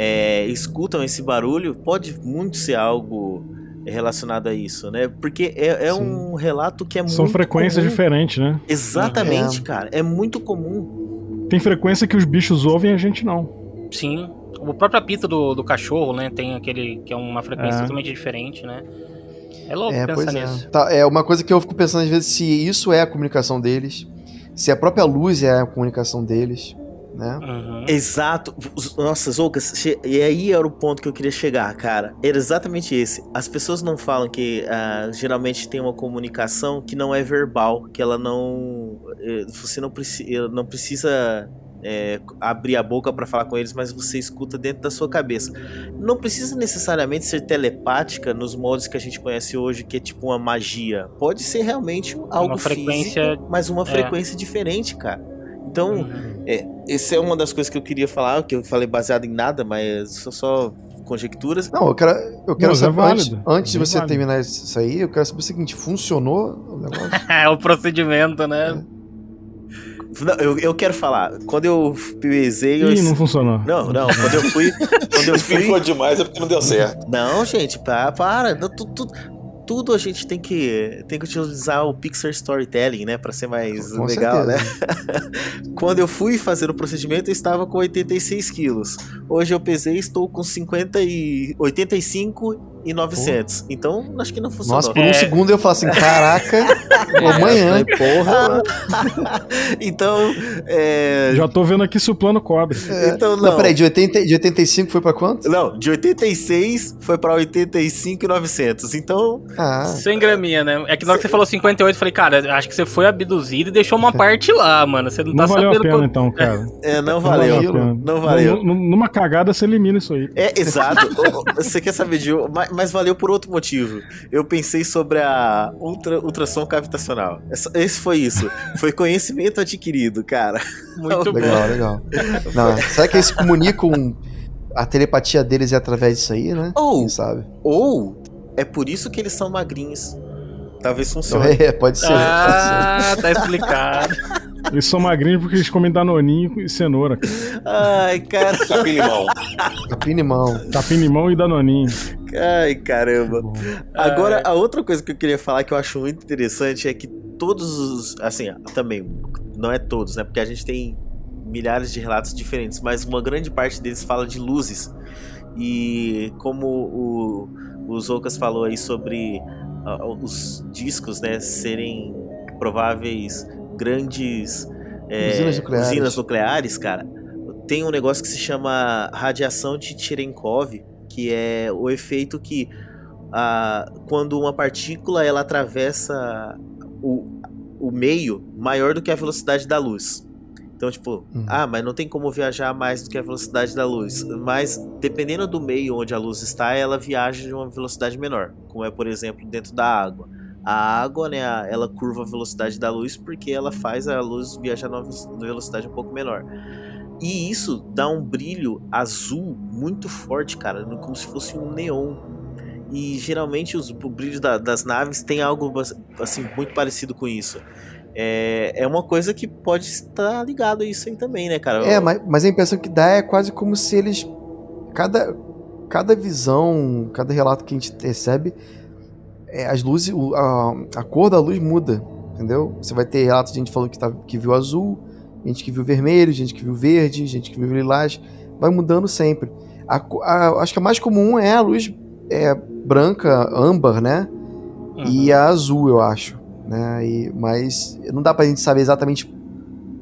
é, escutam esse barulho, pode muito ser algo relacionado a isso, né? Porque é, é um relato que é São muito frequências comum. diferentes, né? Exatamente, é. cara. É muito comum. Tem frequência que os bichos ouvem e a gente não. Sim. O próprio apito do, do cachorro, né? Tem aquele que é uma frequência é. totalmente diferente, né? É louco é, pensar é. nisso. Tá, é uma coisa que eu fico pensando às vezes se isso é a comunicação deles, se a própria luz é a comunicação deles né? Uhum. Exato. Nossa, Zoucas, e aí era o ponto que eu queria chegar, cara. Era exatamente esse. As pessoas não falam que uh, geralmente tem uma comunicação que não é verbal, que ela não. Eh, você não, preci não precisa é, abrir a boca para falar com eles, mas você escuta dentro da sua cabeça. Não precisa necessariamente ser telepática nos modos que a gente conhece hoje, que é tipo uma magia. Pode ser realmente algo uma frequência, físico, mas uma é. frequência diferente, cara. Então, é, essa é uma das coisas que eu queria falar, que eu falei baseado em nada, mas só, só conjecturas. Não, eu quero, eu quero Não, é saber, é antes, antes de você terminar isso aí, eu quero saber o seguinte, funcionou o negócio? é o procedimento, né? É. Não, eu, eu quero falar. Quando eu pesei. Ih, eu... não funcionou. Não, não. Quando eu fui. Quando eu fui. Explicou demais é porque não deu certo. Não, gente, para. para. Tu, tu, tudo a gente tem que, tem que utilizar o Pixar Storytelling, né? Pra ser mais com legal, certeza. né? Quando eu fui fazer o procedimento, eu estava com 86 quilos. Hoje eu pesei estou com 50 e 85 e 900. Então, acho que não funcionou. Nossa, por um segundo eu falo assim, caraca, amanhã. Porra, então, é... Já tô vendo aqui se o plano cobre. Então, Não, não. peraí, de, 80, de 85 foi pra quanto? Não, de 86 foi pra 85 e 900. Então, Ah, Sem graminha, né? É que na hora que você falou 58, eu falei, cara, acho que você foi abduzido e deixou uma parte lá, mano. Você não, Não tá valeu a sabendo. pena, qual- então, cara. é, não Não valeu. valeu a. Não valeu. Num- num- Numa cagada você elimina isso aí. É, exato. Você quer saber de. Mas, mas valeu por outro motivo. Eu pensei sobre a ultra, ultrassom cavitacional. Essa- Esse foi isso. Foi conhecimento adquirido, cara. Muito bom. legal, legal. Não, será que eles se comunicam? A telepatia deles é através disso aí, né? Ou- Quem sabe? Ou é por isso que eles são magrinhos. Talvez funcione. É, pode ser. pode Ah, tá explicado. Eles são magrinhos porque eles comem danoninho e cenoura. cara. Ai, cara. Capim-limão. ser. Capim-limão. Capim-limão e danoninho. Ai, caramba. Agora, a outra coisa que eu queria falar que eu acho muito interessante é que todos os. Assim, também, não é todos, né? Porque a gente tem milhares de relatos diferentes, mas uma grande parte deles fala de luzes. E como o, o Zoukas falou aí sobre ah, os discos, né, serem prováveis grandes é, Usinas nucleares. usinas nucleares, cara, tem um negócio que se chama radiação de Cherenkov, que é o efeito que ah, quando uma partícula ela atravessa o, o meio maior do que a velocidade da luz. Então, tipo, Uhum. ah, mas não tem como viajar mais do que a velocidade da luz. Mas, dependendo do meio onde a luz está, ela viaja de uma velocidade menor. Como é, por exemplo, dentro da água. A água, né, ela curva a velocidade da luz porque ela faz a luz viajar numa ve- velocidade um pouco menor. E isso dá um brilho azul muito forte, cara, como se fosse um neon. E geralmente os, o brilho da- das naves tem algo assim muito parecido com isso. É, é uma coisa que pode estar ligado a isso aí também, né, cara? É, mas, mas a impressão que dá é quase como se eles. Cada, cada visão, cada relato que a gente recebe, é, as luzes, a, a cor da luz muda, entendeu? Você vai ter relatos de gente falando que, tá, que viu azul, gente que viu vermelho, gente que viu verde, gente que viu lilás, vai mudando sempre. A a- acho que a mais comum é a luz é, branca, âmbar, né? E a azul, eu acho. Né? E, mas não dá pra gente saber exatamente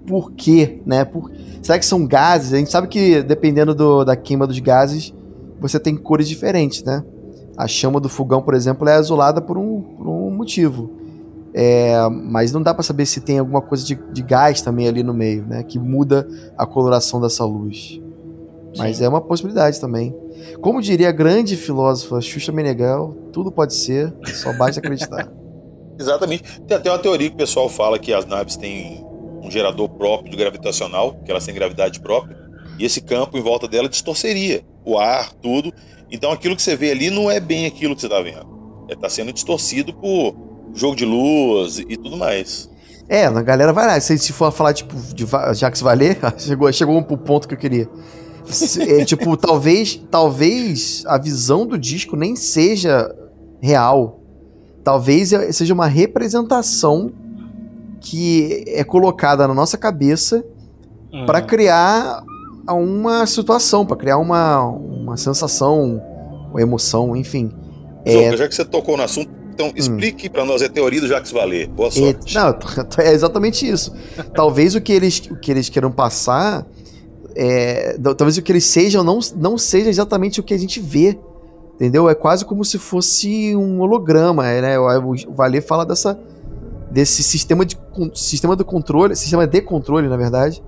por quê, né? Por, será que são gases? A gente sabe que dependendo do- da queima dos gases, você tem cores diferentes, né? A chama do fogão, por exemplo, é azulada por um, por um motivo. É, mas não dá pra saber se tem alguma coisa de, de gás também ali no meio, né? Que muda a coloração dessa luz. Mas é uma possibilidade também. Como diria a grande filósofa Xuxa Meneghel, tudo pode ser, só basta acreditar. Exatamente. Tem até uma teoria que o pessoal fala que as naves têm um gerador próprio de gravitacional, que elas têm gravidade própria, e esse campo em volta dela distorceria o ar, tudo. Então aquilo que você vê ali não é bem aquilo que você está vendo. Está sendo distorcido por jogo de luz e tudo mais. É, a galera vai lá. Se, se for falar, tipo, de Jacques Vallée, chegou, chegou pro ponto que eu queria. É, tipo, talvez, talvez a visão do disco nem seja real. Talvez é- seja uma representação que é colocada na nossa cabeça Uhum. para criar uma situação, para criar uma, uma sensação, uma emoção, enfim. É, já que você tocou no assunto, então explique para nós a teoria do Jacques Vallée. Boa É, sorte. não, é exatamente isso. Talvez o que eles, o que eles queiram passar, é, talvez o que eles sejam não, não seja exatamente o que a gente vê. Entendeu? É quase como se fosse um holograma. é, Né? O, Valer fala dessa, desse sistema, de, sistema do controle, sistema de controle, na verdade,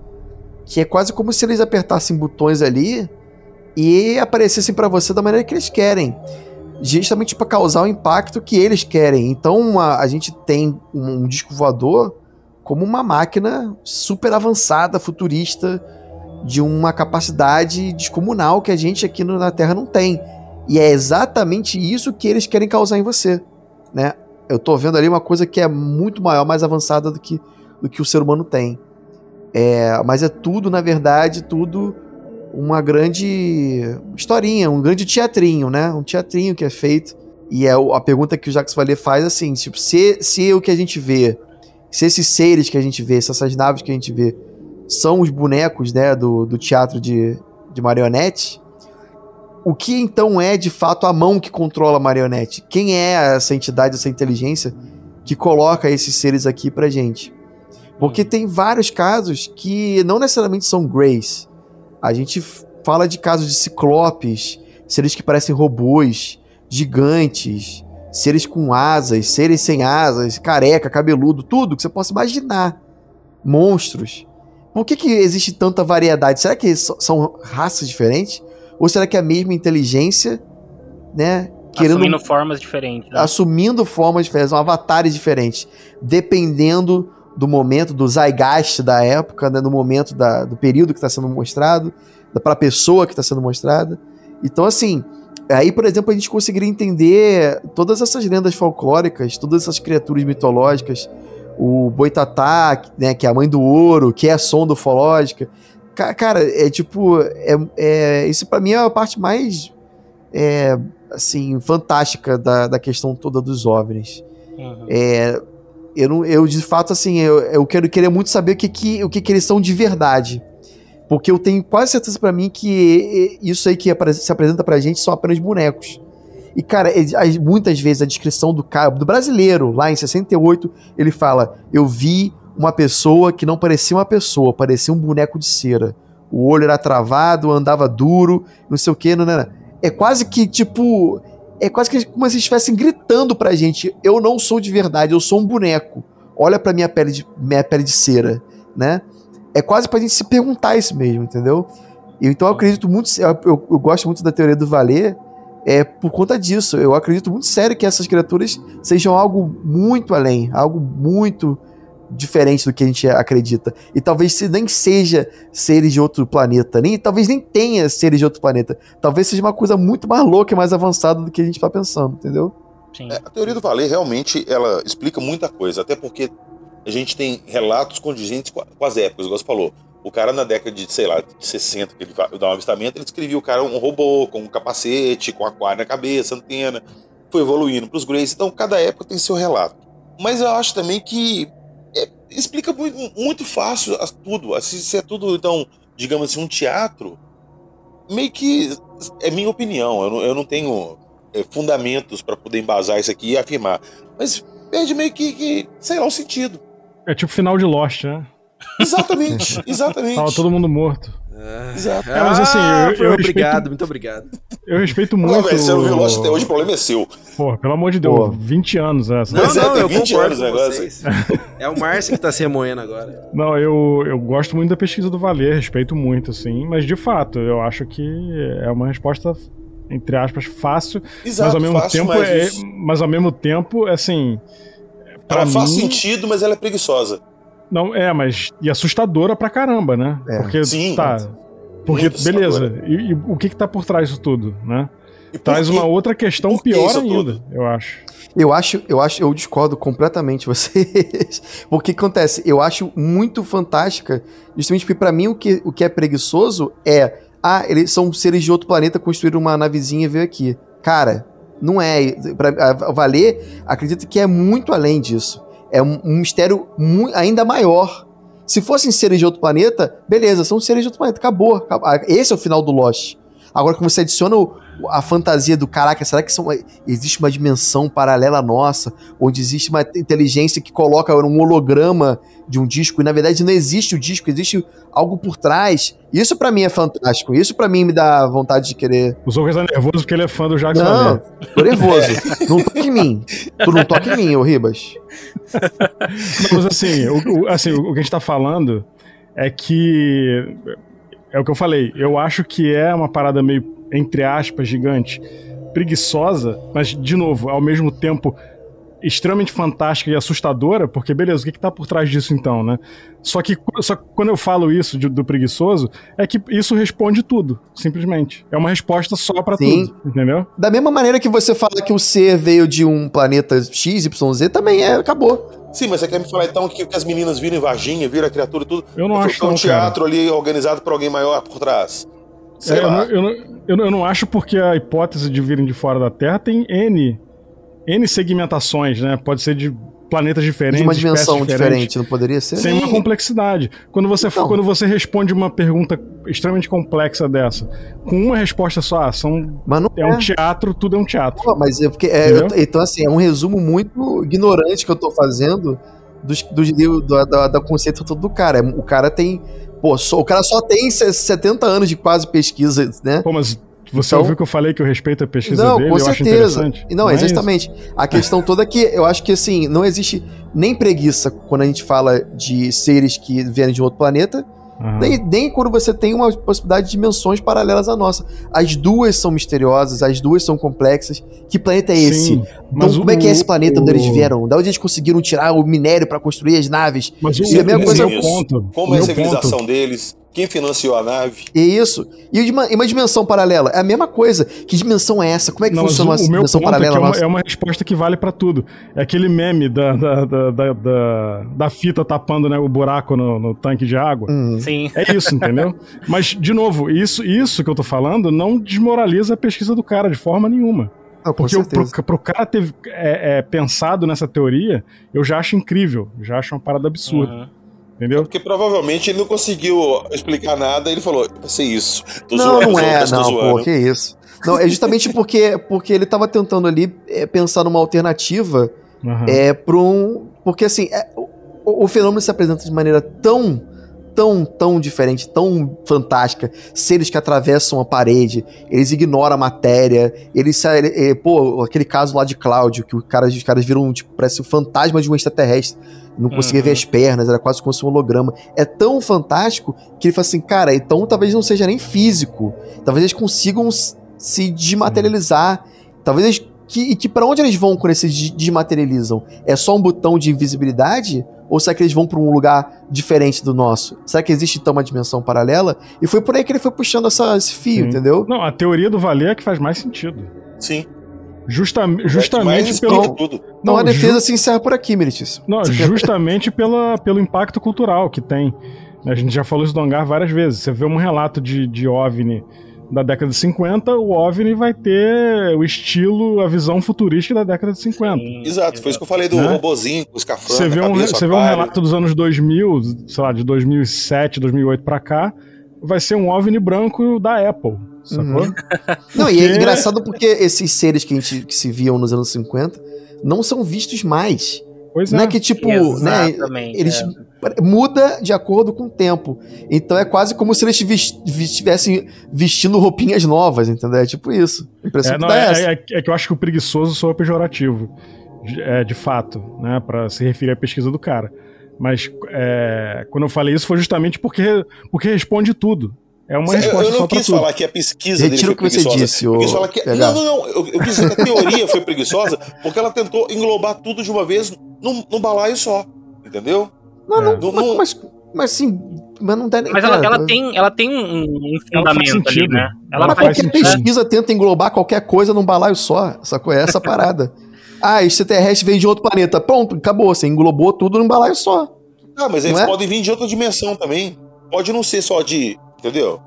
que é quase como se eles apertassem botões ali e aparecessem para você da maneira que eles querem justamente para causar o impacto que eles querem. Então a gente tem um, um disco voador como uma máquina super avançada, futurista, de uma capacidade descomunal que a gente aqui no- na Terra não tem. E é exatamente isso que eles querem causar em você, né? Eu tô vendo ali uma coisa que é muito maior, mais avançada do que, do que o ser humano tem. É, mas é tudo, na verdade, tudo uma grande historinha, um grande teatrinho, né? Um teatrinho que é feito. E é a pergunta que o Jacques Vallée faz assim, tipo, se, se o que a gente vê, se esses seres que a gente vê, se essas naves que a gente vê, são os bonecos, né, do, do teatro de, de marionete, o que então é de fato a mão que controla a marionete? Quem é essa entidade, essa inteligência que coloca esses seres aqui pra gente? Porque tem vários casos que não necessariamente são Greys. A gente fala de casos de ciclopes, seres que parecem robôs, gigantes, seres com asas, seres sem asas, careca, cabeludo, tudo que você possa imaginar. Monstros. Por que, que existe tanta variedade? Será que são raças diferentes? Ou será que é a mesma inteligência, né? Querendo, assumindo formas diferentes. Né? Assumindo formas diferentes, avatares diferentes. Dependendo do momento, do zeitgeist da época, né, do momento, da, do período que está sendo mostrado, para a pessoa que está sendo mostrada. Então, assim, aí, por exemplo, a gente conseguiria entender todas essas lendas folclóricas, todas essas criaturas mitológicas, o Boitatá, né, que é a mãe do ouro, que é a sonda ufológica. Cara, é tipo, é, é isso para mim é a parte mais, é, assim, fantástica da, da questão toda dos OVNIs. Uhum. É, eu, não, eu de fato, assim, eu, eu quero querer muito saber o que, que, o que, que eles são de verdade. Porque eu tenho quase certeza para mim que isso aí que se apresenta pra gente são apenas bonecos. E, cara, muitas vezes a descrição do cara, do brasileiro, lá em 68, ele fala: Eu vi uma pessoa que não parecia uma pessoa, parecia um boneco de cera. O olho era travado, andava duro, não sei o que, não, não. É quase que, tipo, é quase que como se estivessem gritando pra gente: eu não sou de verdade, eu sou um boneco. Olha pra minha pele de, minha pele de cera, né? É quase pra gente se perguntar isso mesmo, entendeu? Então eu acredito muito, eu, eu, gosto muito da teoria do Valer, é por conta disso. Eu acredito muito sério que essas criaturas sejam algo muito além, algo muito diferente do que a gente acredita. E talvez se nem seja seres de outro planeta, nem talvez nem tenha seres de outro planeta. Talvez seja uma coisa muito mais louca e mais avançada do que a gente está pensando, entendeu? É, a teoria do Valer realmente ela explica muita coisa, até porque a gente tem relatos condigentes com as épocas, igual você falou. O cara na década de, sei lá, de 60, que ele dá um avistamento, ele descrevia o cara um robô, com um capacete, com aquário na cabeça, antena, foi evoluindo para os Greys. Então, cada época tem seu relato. Mas eu acho também que explica muito, fácil tudo. Se é tudo, então, digamos assim, um teatro, meio que é minha opinião. Eu não, eu não tenho é, fundamentos para poder embasar isso aqui e afirmar. Mas perde meio que, que, sei lá, o sentido. É tipo final de Lost, né? Exatamente, exatamente. Tava todo mundo morto. Exato. É, mas assim, eu, eu obrigado, respeito, muito obrigado. Eu respeito muito. Não, você não viu Lost até hoje, o problema é seu. Pô, pelo amor de Deus, Pô. 20 anos essa. Não, não, é, eu 20 anos negócio. É o Márcio que tá se remoendo agora. Não, eu, eu gosto muito da pesquisa do Valer, respeito muito, assim, mas de fato, eu acho que é uma resposta entre aspas fácil, Exato, mas ao mesmo fácil, tempo mas, é, mas ao mesmo tempo, assim, ela mim, faz sentido, mas ela é preguiçosa. Não, é, mas. E assustadora pra caramba, né? É. Porque Sim, tá. Porque, beleza. E, e, o que que tá por trás disso tudo, né? Traz uma outra questão pior ainda, tudo? eu acho. Eu acho, eu acho, eu discordo completamente vocês. o que acontece? Eu acho muito fantástica, justamente porque para mim o que, o que é preguiçoso é, ah, eles são seres de outro planeta construíram uma navezinha e veio aqui. Cara, não é. Pra Valer acredita que é muito além disso é um, um mistério ainda maior. Se fossem seres de outro planeta, beleza, são seres de outro planeta, acabou. acabou. Esse é o final do Lost. Agora que você adiciona o, a fantasia do caraca, será que são, existe uma dimensão paralela nossa, onde existe uma inteligência que coloca um holograma de um disco e na verdade não existe o disco, existe algo por trás. Isso para mim é fantástico. Isso para mim me dá vontade de querer. O Zougas é nervoso porque ele é fã do Jackson. Não, tô nervoso. não toque em mim. Tu não toque em mim, ô Ribas. Mas assim, o, o, assim, o que a gente tá falando é que é o que eu falei. Eu acho que é uma parada meio, entre aspas, gigante, preguiçosa, mas, de novo, ao mesmo tempo extremamente fantástica e assustadora, porque beleza, o que, que tá por trás disso então, né? Só que, só que quando eu falo isso de, do preguiçoso, é que isso responde tudo, simplesmente. É uma resposta só para tudo, entendeu? Da mesma maneira que você fala que o ser veio de um planeta XYZ, também é, acabou. Sim, mas você quer me falar então que, que as meninas viram Varginha, viram a criatura tudo? Eu não acho que é um teatro cara. ali organizado por alguém maior por trás. Sei é, lá. Eu, não, eu, não, eu não acho porque a hipótese de virem de fora da Terra tem N N segmentações, né? Pode ser de planetas diferentes. De uma dimensão diferente, não poderia ser? Sem uma complexidade. Quando você, Então. quando você responde uma pergunta extremamente complexa dessa, com uma resposta só, ah, são, Mas não é um teatro, tudo é um teatro. Pô, mas é porque. é, eu- então, assim, é um resumo muito ignorante que eu tô fazendo dos, dos livros, do, da, da conceito todo do cara. É, O cara tem. Pô, só- o cara só tem se- 70 anos de quase pesquisa, né? Pô, mas você Então- ouviu que eu falei que eu respeito a pesquisa Não, dele, com eu acho certeza. interessante. Não, é isso. exatamente. A questão toda é que eu acho que assim, não existe nem preguiça quando a gente fala de seres que vêm de outro planeta, Aham. nem, nem quando você tem uma possibilidade de dimensões paralelas à nossa. As duas são misteriosas, as duas são complexas. Que planeta é esse? Sim, Então, mas como é que é o- esse planeta onde eles o- vieram? Da onde eles conseguiram tirar o minério pra construir as naves? Mas o, E a mesma o coisa-. Como o é a civilização ponto- deles? Quem financiou a nave? É isso. E uma, e uma dimensão paralela? É a mesma coisa. Que dimensão é essa? Como é que Não, funciona o, uma o meu dimensão ponto é, paralela que é, uma, é uma resposta que vale pra tudo. É aquele meme da, da, da, da, da- da fita tapando né, o buraco no, no tanque de água. Hum. Sim. É isso, entendeu? Mas, de novo, isso, isso que eu tô falando não desmoraliza a pesquisa do cara de forma nenhuma. Ah, Porque pro, pro cara ter é, é, pensado nessa teoria, eu já acho incrível. Já acho uma parada absurda. Uhum. Entendeu? Porque provavelmente ele não conseguiu explicar nada, ele falou, vai ser isso. Tô Não, zoando, não é, não, zoando. pô, que isso. Não, é justamente porque, porque ele tava tentando ali é, pensar numa alternativa Aham. é, para um. Porque assim, é, o, o fenômeno se apresenta de maneira tão, tão, tão diferente, tão fantástica. Seres que atravessam a parede, eles ignoram a matéria, eles saem. é, pô, aquele caso lá de Cláudio, que o cara, os caras viram, tipo, parece o fantasma de um extraterrestre. Não conseguia Uhum. ver as pernas, era quase como se fosse um holograma. É tão fantástico que ele fala assim, cara, então talvez não seja nem físico. Talvez eles consigam se desmaterializar. Talvez eles. Que, e que pra onde eles vão quando eles se de- desmaterializam? É só um botão de invisibilidade? Ou será que eles vão pra um lugar diferente do nosso? Será que existe então uma dimensão paralela? E foi por aí que ele foi puxando essa- esse fio, Sim. entendeu? Não, a teoria do valer é que faz mais sentido. Sim. Justa, É justamente mais pelo. tudo. Então Não, a defesa ju- se encerra por aqui, Meritíssimo. Não, justamente pela, pelo impacto cultural que tem. A gente já falou isso do hangar várias vezes. Você vê um relato de, de OVNI da década de 50, o OVNI vai ter o estilo, a visão futurística da década de 50. Sim, Exato, foi isso que eu falei do Né? robozinho com o escafandro, Você vê, um, você vê um relato dos anos 2000, sei lá, de 2007, 2008 pra cá, vai ser um OVNI branco da Apple, sacou? Uhum. Não, e é engraçado porque esses seres que a gente que se viam nos anos 50 não são vistos mais. Pois Não é. é que, tipo, né, Exatamente. eles é. Muda de acordo com o tempo. Então é quase como se eles estivessem vestindo roupinhas novas, entendeu? É tipo isso. A impressão É, que não, dá é é, essa. é- é que eu acho que o preguiçoso soa pejorativo, de, é, de fato, né, para se referir à pesquisa do cara. Mas é, quando eu falei isso foi justamente porque, porque responde tudo. É uma Eu- resposta eu não quis tudo. falar que a pesquisa dele Retiro foi o que você preguiçosa. disse, eu quis falar que PH. não, não, não. Eu, eu quis dizer que a teoria foi preguiçosa porque ela tentou englobar tudo de uma vez num, num balaio só, entendeu? Não, É. Não- mas, não- mas, mas assim, mas não dá Mas ela, cara, ela tem, ela tem um, um Ela faz fundamento ali, né? Ela mas faz qualquer sentido. pesquisa tenta englobar qualquer coisa num balaio só. Sacou? É essa a parada. ah, extraterrestre veio de outro planeta. Pronto, acabou. Você englobou tudo num balaio só. Ah, mas Não eles é? podem vir de outra dimensão também. Pode não ser só de. Entendeu?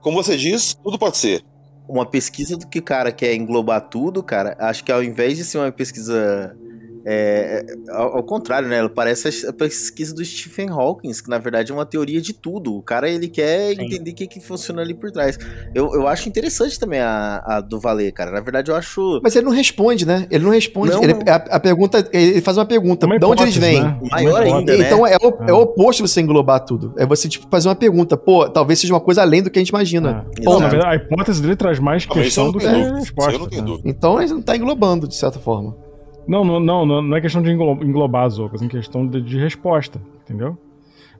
Como você diz, tudo pode ser. Uma pesquisa do que o cara quer englobar tudo, cara, acho que ao invés de ser uma pesquisa. É, é, ao, ao contrário, né? Parece a pesquisa do Stephen Hawking, que na verdade é uma teoria de tudo. O cara ele quer Sim. entender o que, que funciona ali por trás. Eu, eu acho interessante também a, a do Valer, cara. Na verdade, eu acho Mas ele não responde, né? Ele não responde. Não, Ele- a, a pergunta, ele faz uma pergunta. Uma de onde eles vêm? né? Maior ainda, né? Então é o, é Ah. o oposto de você englobar tudo. É você, tipo, fazer uma pergunta. Pô, talvez seja uma coisa além do que a gente imagina. É. Não, na né? verdade, a hipótese dele traz mais Ah, questão do que. Isso resposta. eu não tenho né? dúvida. Então ele não tá englobando, de certa forma. Não, não, não, não, não é questão de englo- englobar as outras, é questão de, de resposta, entendeu?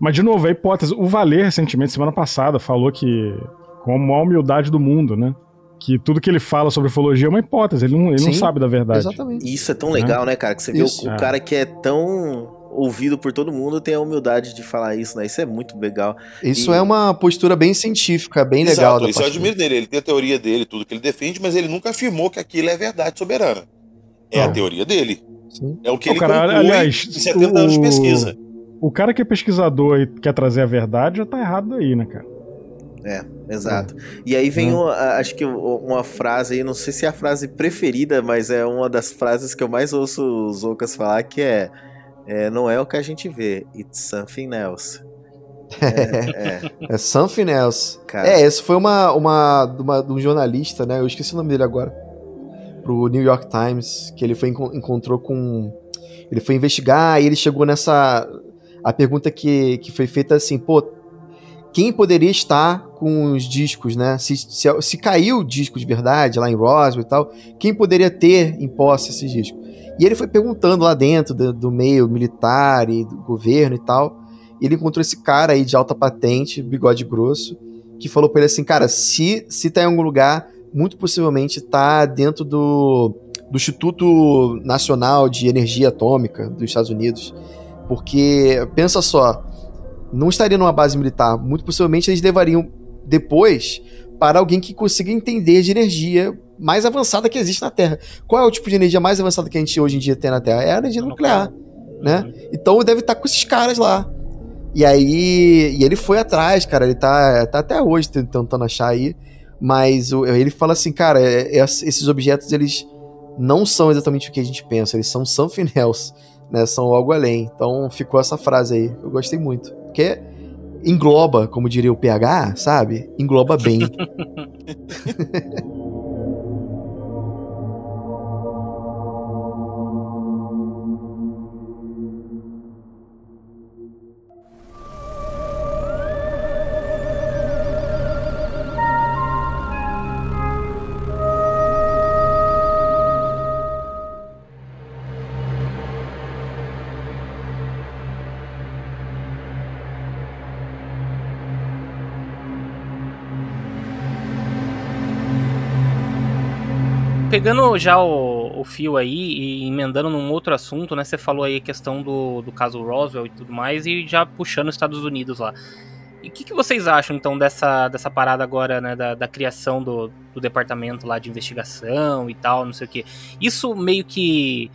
Mas, de novo, a hipótese. O Valer, recentemente, semana passada, falou que, com a maior humildade do mundo, né? Que tudo que ele fala sobre ufologia é uma hipótese, ele não, ele não Sim, sabe da verdade. Exatamente. isso é tão legal, né, cara? Que você vê Isso. o, o É. cara que é tão ouvido por todo mundo tem a humildade de falar isso, né? Isso é muito legal. Isso E- é uma postura bem científica, bem legal. Exato, da isso eu admiro dele. Ele tem a teoria dele, tudo que ele defende, mas ele nunca afirmou que aquilo é verdade soberana. É a teoria dele. Sim. É o que Não, ele cara, conclui aliás, em 70 anos de o- pesquisa. O cara que é pesquisador e quer trazer a verdade já tá errado aí, né, cara? É, exato. É. E aí vem, uma, acho que uma frase aí, não sei se é a frase preferida, mas é uma das frases que eu mais ouço os Ocas falar, que é, é não é o que a gente vê, it's something else. É, é. é something else. Cara. É, esse foi uma, uma, uma, de um jornalista, né? Eu esqueci o nome dele agora. Pro New York Times, que ele foi encontrou com. Ele foi investigar e ele chegou nessa. A pergunta que, que foi feita assim, pô, quem poderia estar com os discos, né? Se, se, se caiu o disco de verdade lá em Roswell e tal, quem poderia ter em posse esses discos? E ele foi perguntando lá dentro do, do meio militar e do governo e tal. E ele encontrou esse cara aí de alta patente, bigode grosso, que falou para ele assim: cara, se, se tá em algum lugar, muito possivelmente tá dentro do, do Instituto Nacional de Energia Atômica dos Estados Unidos. Porque, pensa só, não estaria numa base militar. Muito possivelmente eles levariam depois para alguém que consiga entender de energia mais avançada que existe na Terra. Qual é o tipo de energia mais avançada que a gente hoje em dia tem na Terra? É a energia nuclear, né? Então deve estar com esses caras lá. E aí, e ele foi atrás, cara, ele tá, tá até hoje tentando achar aí, mas o, ele fala assim, cara, é, é, esses objetos eles não são exatamente o que a gente pensa, eles são something else, né? São algo além. Então ficou essa frase aí, eu gostei muito. Porque engloba, como diria o PH, sabe? Engloba bem. pegando já o, o, fio aí e emendando num outro assunto, né? Você falou aí a questão do, do caso Roswell e tudo mais, e já puxando os Estados Unidos lá. E o que, que, vocês acham, então, dessa, dessa parada agora, né? Da, da criação do, do, departamento lá de investigação e tal, não sei o quê. Isso meio que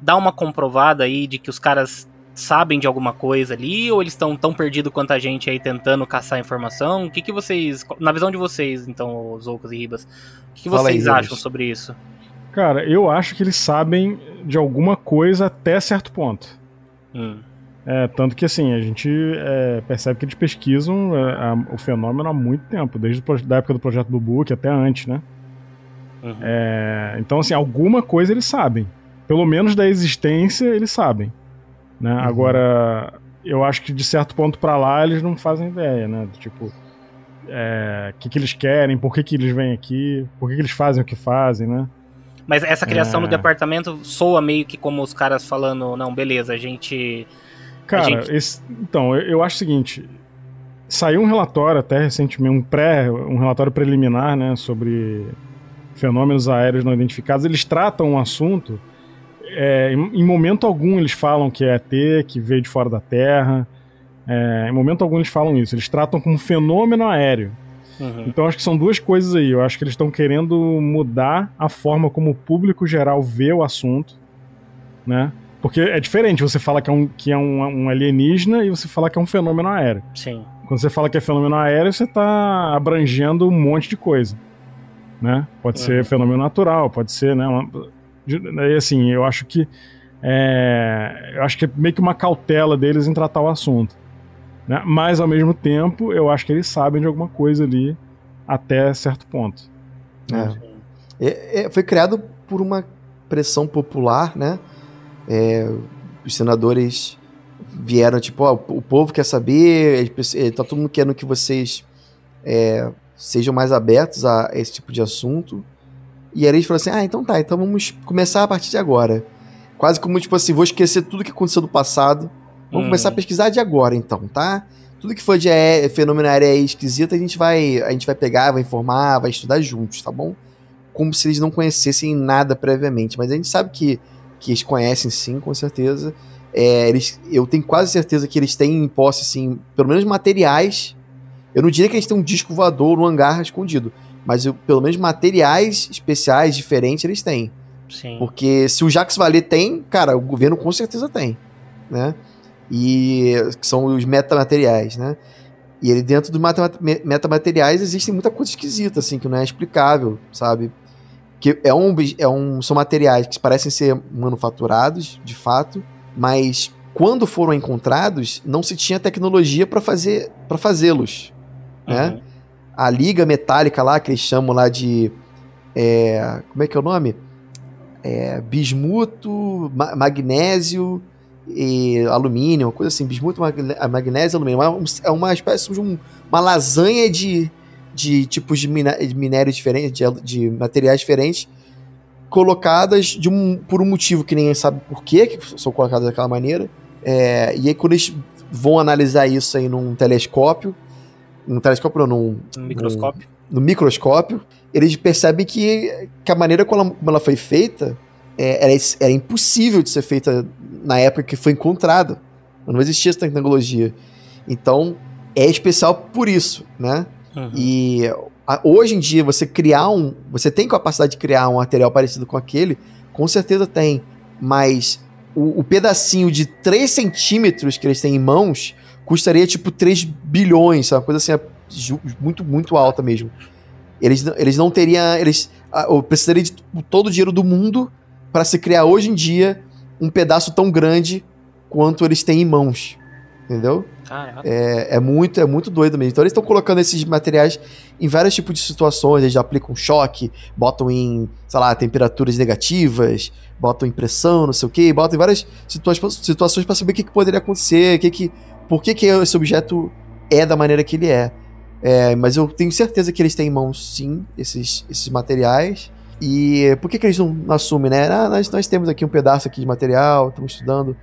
dá uma comprovada aí de que os caras sabem de alguma coisa ali, ou eles estão tão perdidos quanto a gente aí tentando caçar informação? O que, que vocês, na visão de vocês, então, os Ocas e Ribas, o que, vocês aí, acham sobre isso? Cara, eu acho que eles sabem de alguma coisa até certo ponto. Hum. É, tanto que assim, a gente é, percebe que eles pesquisam é, a, o fenômeno há muito tempo, desde a época do projeto do Book até antes, né? Uhum. É, então, assim, alguma coisa eles sabem. Pelo menos da existência eles sabem. Né? Uhum. Agora, eu acho que de certo ponto para lá eles não fazem ideia, né? Tipo, é, o que, que eles querem, por que, que eles vêm aqui, por que, que eles fazem o que fazem, né? Mas essa criação é... do departamento soa meio que como os caras falando, não, beleza, a gente. Cara, a gente... Esse, então, eu, eu, acho o seguinte. Saiu um relatório até recentemente, um pré, um relatório preliminar, né, sobre fenômenos aéreos não identificados. Eles tratam um assunto. É, em, em, momento algum eles falam que é ET, que veio de fora da Terra. É, em momento algum eles falam isso. Eles tratam como fenômeno aéreo. Uhum. Então acho que são duas coisas aí. Eu acho que eles estão querendo mudar a forma como o público geral vê o assunto, né? Porque é diferente você fala que é um, que é um, um alienígena e você fala que é um fenômeno aéreo. Sim. Quando você fala que é fenômeno aéreo, você está abrangendo um monte de coisa. Né? Pode uhum. ser fenômeno natural, pode ser, né? Uma, assim, eu acho que é, eu acho que é meio que uma cautela deles em tratar o assunto. Né? Mas, ao mesmo tempo, eu acho que eles sabem de alguma coisa ali até certo ponto. É. É, é foi criado por uma pressão popular, né? É, os senadores vieram, tipo, ó, o povo quer saber, é, tá todo mundo querendo que vocês é, sejam mais abertos a esse tipo de assunto. E aí eles falaram assim: ah, então tá, então vamos começar a partir de agora. Quase como, tipo assim, vou esquecer tudo que aconteceu no passado Vamos hum. começar a pesquisar de agora, então, tá? Tudo que for de é, fenômeno aéreo esquisito, a gente vai a gente vai pegar, vai informar, vai estudar juntos, tá bom? Como se eles não conhecessem nada previamente. Mas a gente sabe que, que eles conhecem sim, com certeza. É, eles, eu tenho quase certeza que eles têm em posse, assim, pelo menos materiais. Eu não diria que eles têm um disco voador no hangar escondido, mas eu, pelo menos materiais especiais, diferentes, eles têm. Sim. Porque se o Jacques Vallée tem, cara, o governo com certeza tem, né? e que são os metamateriais, né? E ele, dentro dos metamateriais, existe muita coisa esquisita, assim, que não é explicável, sabe? Que é um, é um, são materiais que parecem ser manufaturados, de fato, mas quando foram encontrados, não se tinha tecnologia para fazer para fazê-los, né? A liga metálica lá, que eles chamam lá de... É, como é que é o nome? É, bismuto, ma magnésio e alumínio, uma coisa assim, bismuto, magne magnésio e alumínio. Uma, é uma espécie de um, uma lasanha de, de tipos de, de minérios diferentes, de, de, materiais diferentes, colocadas de um, por um motivo que ninguém sabe por quê, que são colocadas daquela maneira. É, e aí quando eles vão analisar isso aí num telescópio, num telescópio não, num, Um microscópio. no microscópio, eles percebem que, que a maneira como ela, como ela foi feita é, era, era impossível de ser feita na época que foi encontrada. Não existia essa tecnologia. Então, é especial por isso, né? Uhum. E a, hoje em dia, você criar um. Você tem capacidade de criar um material parecido com aquele? Com certeza tem. Mas o, o pedacinho de 3 centímetros que eles têm em mãos custaria tipo 3 bilhões, sabe? Uma coisa assim, ju- muito, muito alta mesmo. Eles, não- eles não teriam. Eles eu precisaria de todo o dinheiro do mundo para se criar hoje em dia um pedaço tão grande quanto eles têm em mãos. Entendeu? Caraca. É, é muito, é muito doido mesmo. Então eles estão colocando esses materiais em vários tipos de situações. Eles aplicam choque, botam em, sei lá, temperaturas negativas, botam em pressão, não sei o que, botam em várias situa situações para saber o que, que poderia acontecer, o que que, por que, que esse objeto é da maneira que ele é. É, mas eu tenho certeza que eles têm em mãos, sim, esses, esses materiais. E por que, que eles não assumem, né? Ah, nós, nós temos aqui um pedaço aqui de material, estamos estudando.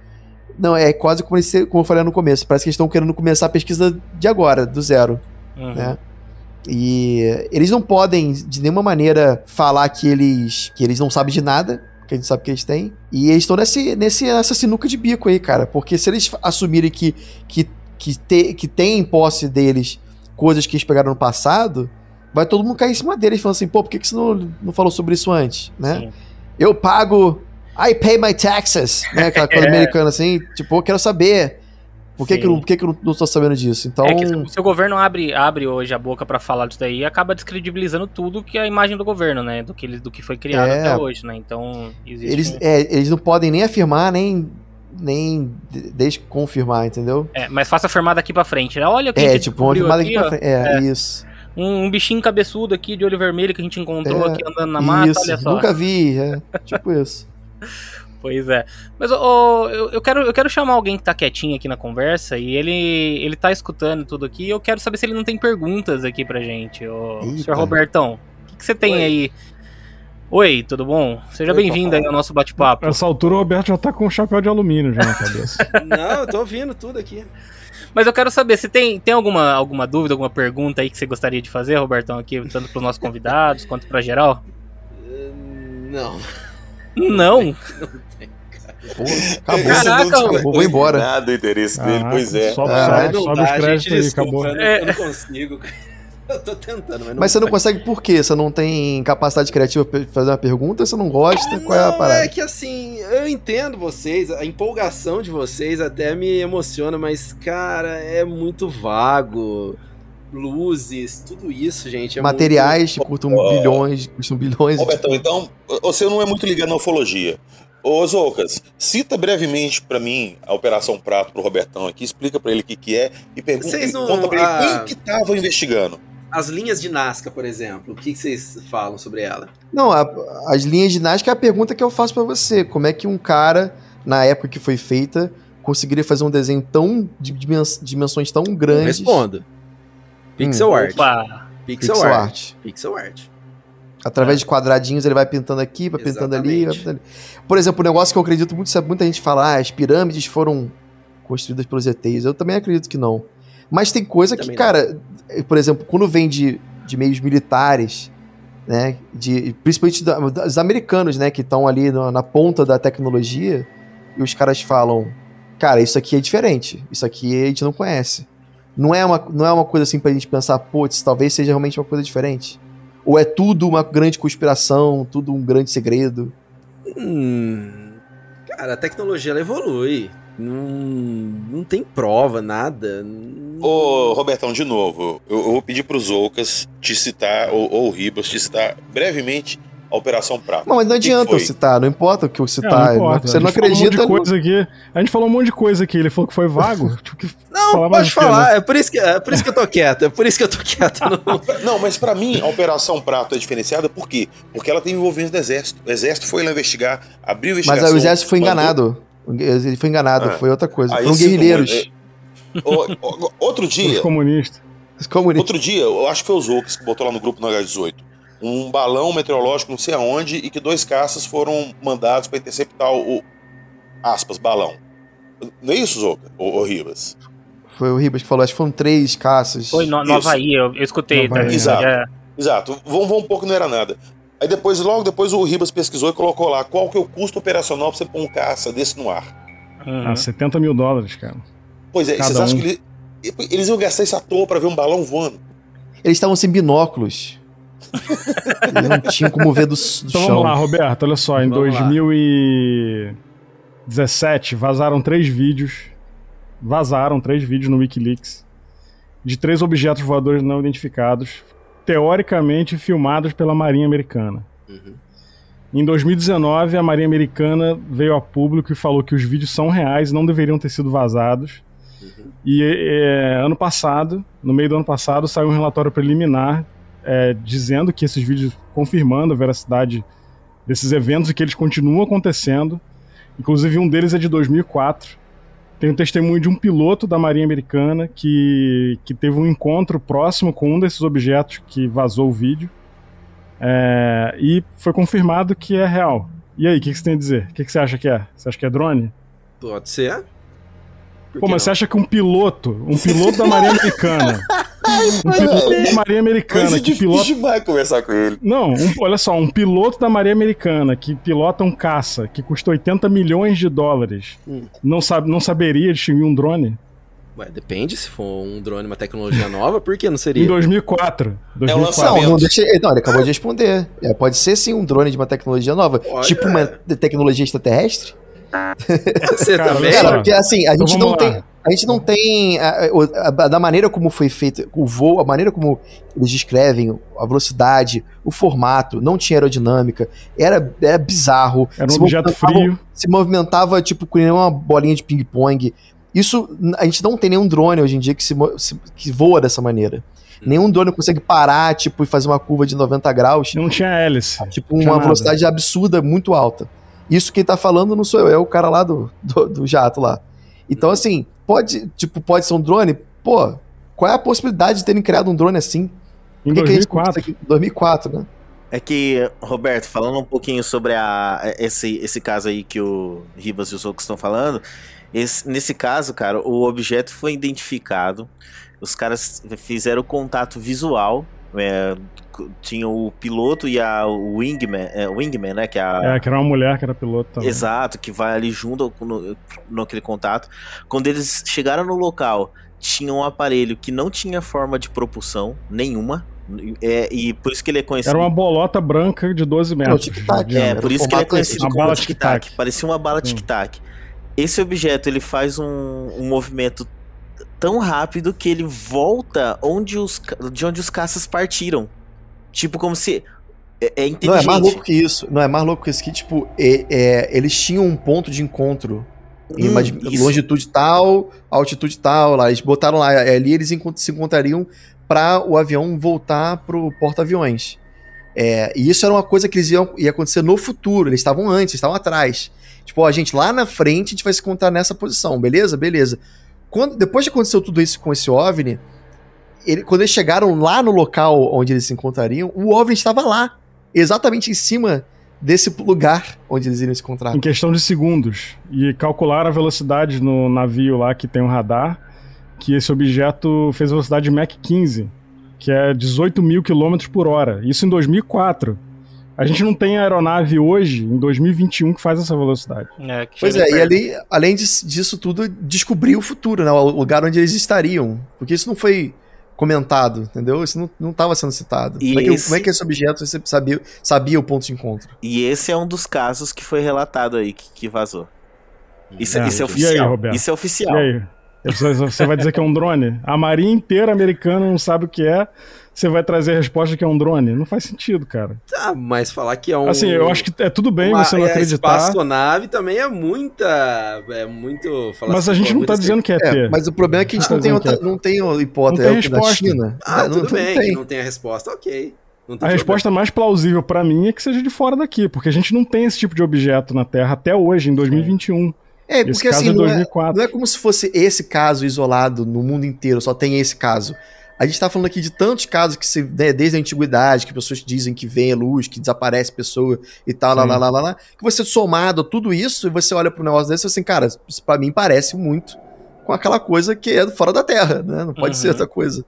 Não, é quase como, eles, como eu falei no começo. Parece que eles estão querendo começar a pesquisa de agora, do zero, Uhum. né? E eles não podem, de nenhuma maneira, falar que eles, que eles não sabem de nada, que a gente sabe que eles têm. E eles estão nesse, nesse, nessa sinuca de bico aí, cara. Porque se eles assumirem que, que, que, te, que tem em posse deles coisas que eles pegaram no passado, vai todo mundo cair em cima deles, falando assim, pô, por que, que você não, não falou sobre isso antes, né? Sim. Eu pago. I pay my taxes, né? Aquela coisa É. americana assim, tipo, eu quero saber. Por que, Sim. que, eu, não- por que, que eu não, tô sabendo disso? Então. É que se, o governo abre, abre hoje a boca pra falar disso daí, acaba descredibilizando tudo que é a imagem do governo, né? Do que, ele, do que foi criado É. até hoje, né? Então, existe eles, é, eles não podem nem afirmar, nem, nem de- desconfirmar, entendeu? É, mas faça afirmar daqui pra frente, né? Olha o que É, tipo, uma afirmada aqui pra ó. frente. É, isso. Um, um bichinho cabeçudo aqui de olho vermelho que a gente encontrou É, aqui andando na mata, isso. olha só. Nunca vi, é. Tipo isso. Pois é. Mas ô, eu, eu, quero, eu quero chamar alguém que tá quietinho aqui na conversa e ele, ele tá escutando tudo aqui e eu quero saber se ele não tem perguntas aqui pra gente. Ô, Eita. senhor Robertão, o que, que você tem Oi. aí? Oi, tudo bom? Seja bem-vindo aí ao nosso bate-papo. Nessa altura o Roberto já tá com um chapéu de alumínio já na cabeça. Não, eu tô ouvindo tudo aqui. Mas eu quero saber, se tem, tem alguma, alguma dúvida, alguma pergunta aí que você gostaria de fazer, Robertão, aqui, tanto pros nossos convidados quanto pra geral? Uh, Não. Não. Pô, acabou. Caraca, acabou, vou embora. Nada o interesse dele, Ah, pois é. Sobe, Ah, sobe, não sobe dá, os créditos aí, desculpa, acabou. Eu não, eu não consigo. Eu tô tentando, mas não Mas você não vai. consegue por quê? Você não tem capacidade criativa pra fazer uma pergunta? Você não gosta? Qual é a Não, parada? é que assim, eu entendo vocês, a empolgação de vocês até me emociona, mas, cara, é muito vago. Luzes, tudo isso, gente. É Materiais que custam Ó. bilhões, custam bilhões. Robertão, então, você não é muito ligado na ufologia. Ô, Zoucas, cita brevemente pra mim a Operação Prato pro Robertão aqui, explica pra ele o que, que é e pergunta, Vocês não- conta pra ele ah. quem que tava investigando. muito- As linhas de Nazca, por exemplo, o que, que vocês falam sobre ela? Não, a- as linhas de Nazca é a pergunta que eu faço pra você. Como é que um cara, na época que foi feita, conseguiria fazer um desenho tão de dimens- dimensões tão Eu grandes? respondo. Pixel Hum. art. Opa. Pixel, Pixel art. art. Pixel art. Através de quadradinhos ele vai pintando aqui, vai pintando ali, vai pintando ali. Por exemplo, um negócio que eu acredito muito, sabe, muita gente fala, ah, as pirâmides foram construídas pelos ETs. Eu também acredito que não. Mas tem coisa que, Também não. cara, por exemplo, quando vem de, de meios militares, né, de, principalmente da- dos americanos, né, que estão ali na, na ponta da tecnologia, e os caras falam, cara, isso aqui é diferente, isso aqui a gente não conhece. Não é uma, não é uma coisa assim pra gente pensar, putz, talvez seja realmente uma coisa diferente. Ou é tudo uma grande conspiração, tudo um grande segredo? Hum, cara, a tecnologia ela evolui. Não, não tem prova, nada. Ô, Robertão, de novo, eu, eu vou pedir pros Oucas te citar, ou, ou o Ribas te citar brevemente a Operação Prata. Não, mas não O adianta eu citar, não importa o que eu É, citar. importa. você não acredita. Um monte de coisa aqui. A gente falou um monte de coisa aqui. Ele falou que foi vago. Tipo, que Não, pode o falar. É por, isso que, é por isso que eu tô quieto. É por isso que eu tô quieto. Não, Não, mas pra mim a Operação Prato é diferenciada por quê? Porque ela tem envolvimento do Exército. O Exército foi lá investigar, abriu a Mas investigação. aí o exército foi mandou- enganado. Ele foi enganado, Ah. foi outra coisa. Foram guerrilheiros. Ô, ô, outro Os dia, comunistas. Os comunistas. outro dia, eu acho que foi o Zouks que botou lá no grupo no H18. Um balão meteorológico, não sei aonde, e que dois caças foram mandados pra interceptar o. aspas, balão. Não é isso, Zouka? Ô, ô Ribas? Foi o Ribas que falou, acho que foram três caças. Foi no, no. Havaí, eu, eu escutei. Tá? Exato. É, Exato. Vamos, vamos um pouco não era nada. Aí depois, logo depois, o Ribas pesquisou e colocou lá qual que é o custo operacional pra você pôr um caça desse no ar. uhum. Ah, 70 mil dólares, cara. Pois é, Cada vocês acham um. que ele- eles iam gastar isso à toa pra ver um balão voando? Eles estavam sem binóculos. Não tinham como ver do, do Então chão. vamos lá, Roberto. Olha só, em Vamos lá. 2017 vazaram três vídeos. Vazaram três vídeos no Wikileaks de três objetos voadores não identificados, teoricamente filmados pela Marinha Americana. Uhum. Em 2019, a Marinha Americana veio a público e falou que os vídeos são reais, não deveriam ter sido vazados. E é, ano passado, no meio do ano passado, saiu um relatório preliminar é, dizendo que esses vídeos confirmando a veracidade desses eventos e que eles continuam acontecendo. Inclusive, um deles é de 2004. Tem um testemunho de um piloto da Marinha Americana que, que teve um encontro próximo com um desses objetos que vazou o vídeo. É, e foi confirmado que é real. E aí, o que, que você tem a dizer? O que, que você acha que é? Você acha que é drone? Pode ser. Pô, mas você não? acha que um piloto, um piloto da Marinha Americana, um piloto da Marinha Americana que pilota demais conversar com ele. Não, um- olha só, um piloto da Marinha Americana que pilota um caça que custa 80 milhões de dólares Hum. não, sabe, não saberia distinguir um drone? Ué, depende se for um drone, uma tecnologia nova, por que não Em seria? 2004. 2004. lançamento. Não, não deixa, não, ele acabou de responder. É, pode ser sim um drone de uma tecnologia nova. Olha. Tipo uma te- tecnologia extraterrestre. Ser Cara, também? só. Cara, porque assim, a Então gente vamos não lá. tem. A gente não tem. a- a- a- da maneira como foi feito o voo, a maneira como eles descrevem a velocidade, o formato, não tinha aerodinâmica, era, era bizarro. Era um se objeto movimentava- frio. Se movimentava tipo com uma bolinha de ping-pong. Isso, a gente não tem nenhum drone hoje em dia que, se, que voa dessa maneira. Nenhum drone consegue parar, tipo, e fazer uma curva de 90 graus, Não tinha hélice. tipo, tinha uma nada. velocidade absurda, muito alta. Isso quem tá falando não sou eu, é o cara lá do, do, do jato lá. Então, assim, pode, tipo, pode ser um drone? Pô, qual é a possibilidade de terem criado um drone assim? Em que que a gente não 2004. consegue- 2004, né? É que, Roberto, falando um pouquinho sobre a, esse, esse caso aí que o Ribas e os outros estão falando, esse- nesse caso, cara, o objeto foi identificado, os caras fizeram contato visual, é, tinha o piloto e a o wingman, é, wingman, né, que é a, É, que era uma mulher que era piloto também. Exato, que vai ali junto no, no aquele contato. Quando eles chegaram no local, tinha um aparelho que não tinha forma de propulsão nenhuma. É, e por isso que ele é conhecido. Era uma bolota branca de 12 Era o metros. de É, por o isso que ele é conhecido Uma como bala tic-tac. tic-tac. Parecia uma bala Hum. tic-tac. Esse objeto, ele faz um, um movimento tão rápido que ele volta onde os, de onde os caças partiram. Tipo, como se... É, é Não, inteligente. é mais louco que isso. Não, é mais louco que isso que, tipo, é- é, eles tinham um ponto de encontro. Em Hum, isso. longitude tal, altitude tal, lá. Eles botaram lá, é, ali eles se encontrariam para o avião voltar pro porta-aviões. É, e isso era uma coisa que eles iam ia acontecer no futuro. Eles estavam antes, eles estavam atrás. Tipo, ó, a gente lá na frente a gente vai se encontrar nessa posição, beleza? Beleza. Quando, depois que aconteceu tudo isso com esse OVNI, ele- quando eles chegaram lá no local onde eles se encontrariam, o OVNI estava lá, exatamente em cima desse lugar onde eles iriam se encontrar. Em questão de segundos. E calcularam a velocidade no navio lá que tem um radar, que esse objeto fez velocidade Mach 15, que é 18 mil quilômetros por hora. Isso em 2004. A gente não tem aeronave hoje, em 2021, que faz essa velocidade. É, que Pois é, e perto. ali, além dis- disso tudo, descobrir o futuro, né? O lugar onde eles estariam. Porque isso não foi comentado, entendeu? Isso não, não estava sendo citado. E Como é, que, esse- como é que esse objeto você sabia, sabia o ponto de encontro? E esse é um dos casos que foi relatado aí, que, que vazou. Isso é, É. isso é E aí, oficial. Roberto? isso é E oficial. aí? Você você vai dizer que é um drone? A marinha inteira americana não sabe o que é. Você vai trazer a resposta que é um drone? Não faz sentido, cara. Tá, mas falar que é um. Assim, eu acho que é tudo bem uma, você não é, acreditar. espaçonave também é muita. É muito. falar Mas a assim, gente não tá dizendo que é É, mas o problema é que a gente Ah, não, tem não outra, quer. não tem hipótese Não tem é resposta. China. Ah, não, tudo não bem, que tem. não tem a resposta, ok. Não tem A resposta mais plausível pra mim é que seja de fora daqui, porque a gente não tem esse tipo de objeto na Terra até hoje, em 2021. É, porque assim, é não é, 2004. não é como se fosse esse caso isolado no mundo inteiro, só tem esse caso. A gente tá falando aqui de tantos casos que se, né, desde a antiguidade, que pessoas dizem que vem a luz, que desaparece pessoa e tal, lá, lá, lá, lá, lá, que você somado a tudo isso, e você olha pro negócio desse e fala assim, cara, isso pra mim parece muito com aquela coisa que é fora da Terra, né? Não pode Uhum. ser outra coisa.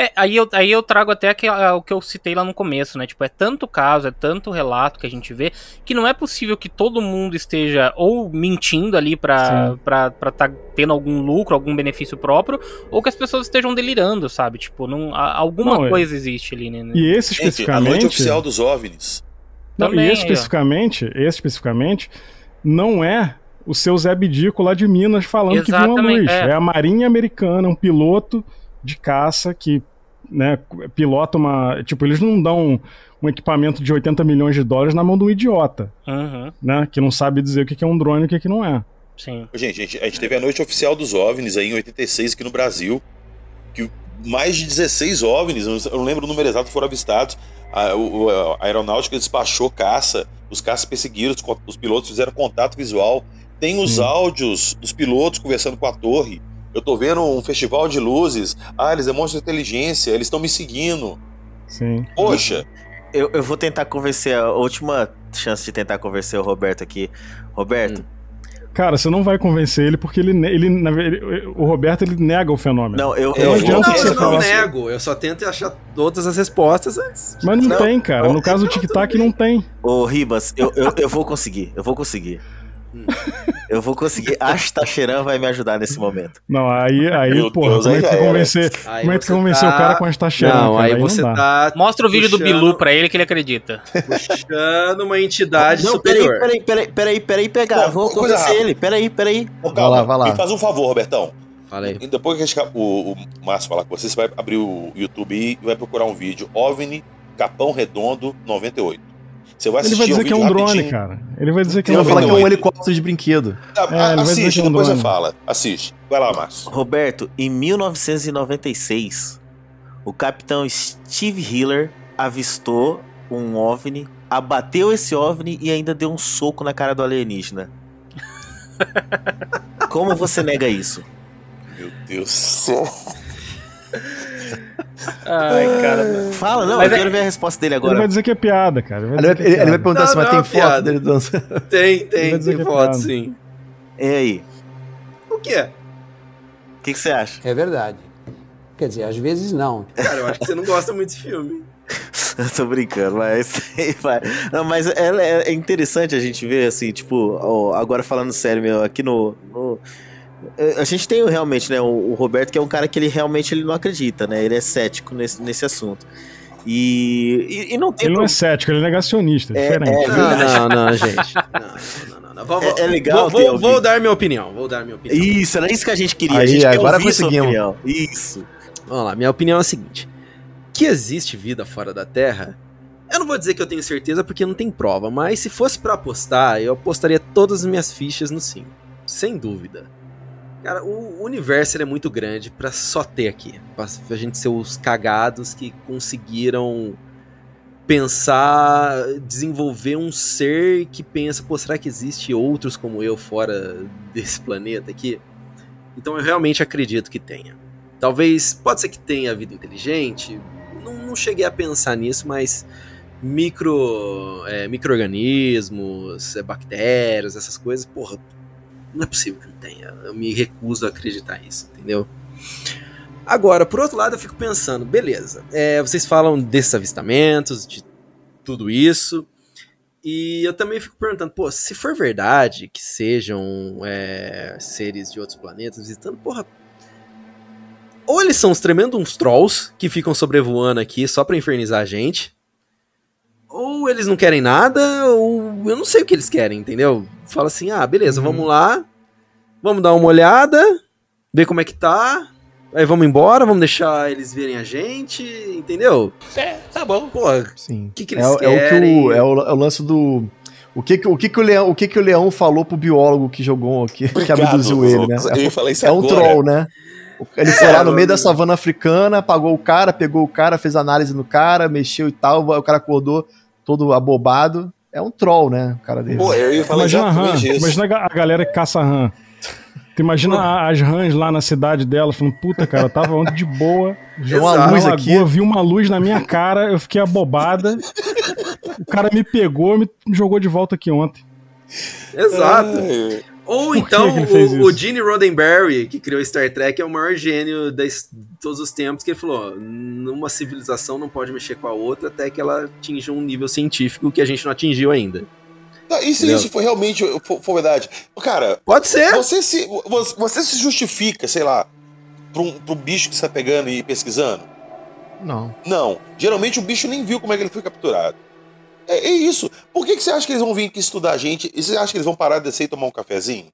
É, aí eu, aí eu trago até que, ah, o que eu citei lá no começo, né? Tipo, é tanto caso, é tanto relato que a gente vê, que não é possível que todo mundo esteja ou mentindo ali pra, Sim. pra, pra tá tendo algum lucro, algum benefício próprio, ou que as pessoas estejam delirando, sabe? Tipo, não, a- alguma Não, é- coisa existe ali, né? E esse Gente, a especificamente. noite oficial dos OVNIs. Não, Também, e esse especificamente, esse especificamente, não é o seu Zé Bidico lá de Minas falando que viu uma Exatamente, luz. é. É. a Marinha Americana, um piloto de caça que né, pilota uma. Tipo, eles não dão um equipamento de 80 milhões de dólares na mão de um idiota, Uhum, né? Que não sabe dizer o que é um drone e o que que não é. sim. Gente, gente, a gente teve a noite oficial dos OVNIs aí em 86 aqui no Brasil, que mais de 16 OVNIs, eu não- lembro o número exato, foram avistados. A, o- a aeronáutica despachou caça, os caças perseguiram, os, os pilotos fizeram contato visual. Tem os Sim. áudios dos pilotos conversando com a torre. Eu tô vendo um festival de luzes. Ah, eles demonstram inteligência, eles estão me seguindo. Sim. Poxa, Eu, eu vou tentar convencer, a última chance de tentar convencer o Roberto aqui. Roberto, Cara, você não vai convencer ele porque ele, ele, ele- o Roberto ele nega o fenômeno. não, eu, É, eu não você eu não assim. nego, eu só tento achar todas as respostas antes. Mas não, Não, tem, cara. No caso do tic-tac não tem. Ô, Ribas, eu, eu, eu vou conseguir, eu vou conseguir. Hum. Eu vou conseguir. Acho que Tacheran vai me ajudar nesse momento. Não, aí, aí Meu porra, Deus, como é que tu convencer, Aí como é que convencer tá- o cara com esta cheirando, Não, cara? aí Aí você não tá Mostra o vídeo do Puxando- Bilu pra ele que ele acredita. puxando uma entidade Não, superior. peraí, peraí, peraí, peraí, peraí, pegar. Não, Vou convencer ele. Peraí, peraí. Ô, Vai lá, vai lá. Me faz um favor, Robertão. Fala aí. E depois que a gente- o, o Márcio falar com você, você vai abrir o YouTube e vai procurar um vídeo OVNI Capão Redondo 98. Você vai Ele assistir vai dizer um que é um drone, rapidinho. cara. Ele vai dizer que é um vou falar drone. que é um 98. helicóptero de brinquedo. Ah, É, ele vai dizer assiste, que é um depois você drone. fala. Assiste. Vai lá, Márcio. Roberto, em 1996, o capitão Steve Hiller avistou um OVNI, abateu esse OVNI e ainda deu um soco na cara do alienígena. Como você nega isso? Meu Deus do céu. Ai, cara. Fala, não, Mas eu é- quero ver a resposta dele Ele vai agora. dizer que é piada, cara. Ele vai Ele que é ele- ele vai perguntar Não, se mas tem é foto piada. dele dançando. Tem, tem, tem que é foto, piada. sim. E aí? O quê? O que, que você acha? É verdade. Quer dizer, às vezes não. Cara, eu acho que você não gosta muito desse filme. Eu tô brincando, mas vai. Não, mas é, é interessante a gente ver, assim, tipo, ó, agora falando sério, meu, aqui no. no- a gente tem realmente, né, o, Roberto, que é um cara que ele realmente ele não acredita, né? Ele é cético nesse, nesse assunto. E, e, e não tem. Ele não é cético, ele é negacionista. É, diferente. é Não, não, não, gente. Não, não, não, não. Vou, É- é legal Vou, ter vou, vou dar minha opinião. Vou dar minha opinião. Isso, era isso que a gente queria. Aí, a gente quer agora ouvir sua conseguimos. opinião. Isso. Vamos lá, minha opinião é a seguinte: que existe vida fora da Terra. Eu não vou dizer que eu tenho certeza porque não tem prova, mas se fosse pra apostar, eu apostaria todas as minhas fichas no sim, sem dúvida. Cara, o universo é muito grande pra só ter aqui, pra gente ser os cagados que conseguiram pensar, desenvolver um ser que pensa, pô, será que existe outros como eu fora desse planeta aqui? Então eu realmente acredito que tenha. Talvez, pode ser que tenha vida inteligente, não, não cheguei a pensar nisso, mas micro, é, micro-organismos, é, bactérias, essas coisas, porra, não é possível que não tenha. Eu me recuso a acreditar nisso, entendeu? Agora, por outro lado, eu fico pensando, beleza, é, vocês falam desses avistamentos, de tudo isso, e eu também fico perguntando, pô, se for verdade que sejam é, seres de outros planetas visitando, porra, ou eles são os tremendos trolls que ficam sobrevoando aqui só pra infernizar a gente, ou eles não querem nada, ou eu não sei o que eles querem, entendeu? Fala assim, ah, beleza, Uhum. vamos lá, Vamos dar uma olhada, ver como é que tá. Aí vamos embora, vamos deixar eles verem a gente, entendeu? É, tá bom. Pô, Sim. o que, que É, é o que querem? o, é, o, é o lance do. O que, o, que, que o leão, o que, que o leão falou pro biólogo que jogou, que, que Obrigado, abduziu ele, né? Eu falar isso É um agora. troll, né? Ele É, foi lá no meio mano. da savana africana, apagou o cara, pegou o cara, fez análise no cara, mexeu e tal, o cara acordou todo abobado. É um troll, né? O cara dele. Pô, eu ia falar Imagina exatamente isso. imagina a ga- a galera que caça rã. Tu imagina a- as rãs lá na cidade delas, falando, puta, cara, eu tava ontem de boa, Viu uma luz na aqui. lagoa, vi uma luz na minha cara, eu fiquei abobada. O cara me pegou e me jogou de volta aqui ontem. Exato. É, Ou então o, o? Gene Roddenberry, que criou Star Trek, é o maior gênio de todos os tempos, que ele falou: numa civilização não pode mexer com a outra até que ela atinja um nível científico que a gente não atingiu ainda. Tá, e se Entendeu? isso foi realmente for, for verdade? Cara, Pode ser. você se, você, se justifica, sei lá, pra um, um bicho que você tá pegando e pesquisando? Não. Não. Geralmente o bicho nem viu como é que ele foi capturado. É, é isso. Por que, que você acha que eles vão vir aqui estudar a gente? E você acha que eles vão parar de descer e tomar um cafezinho?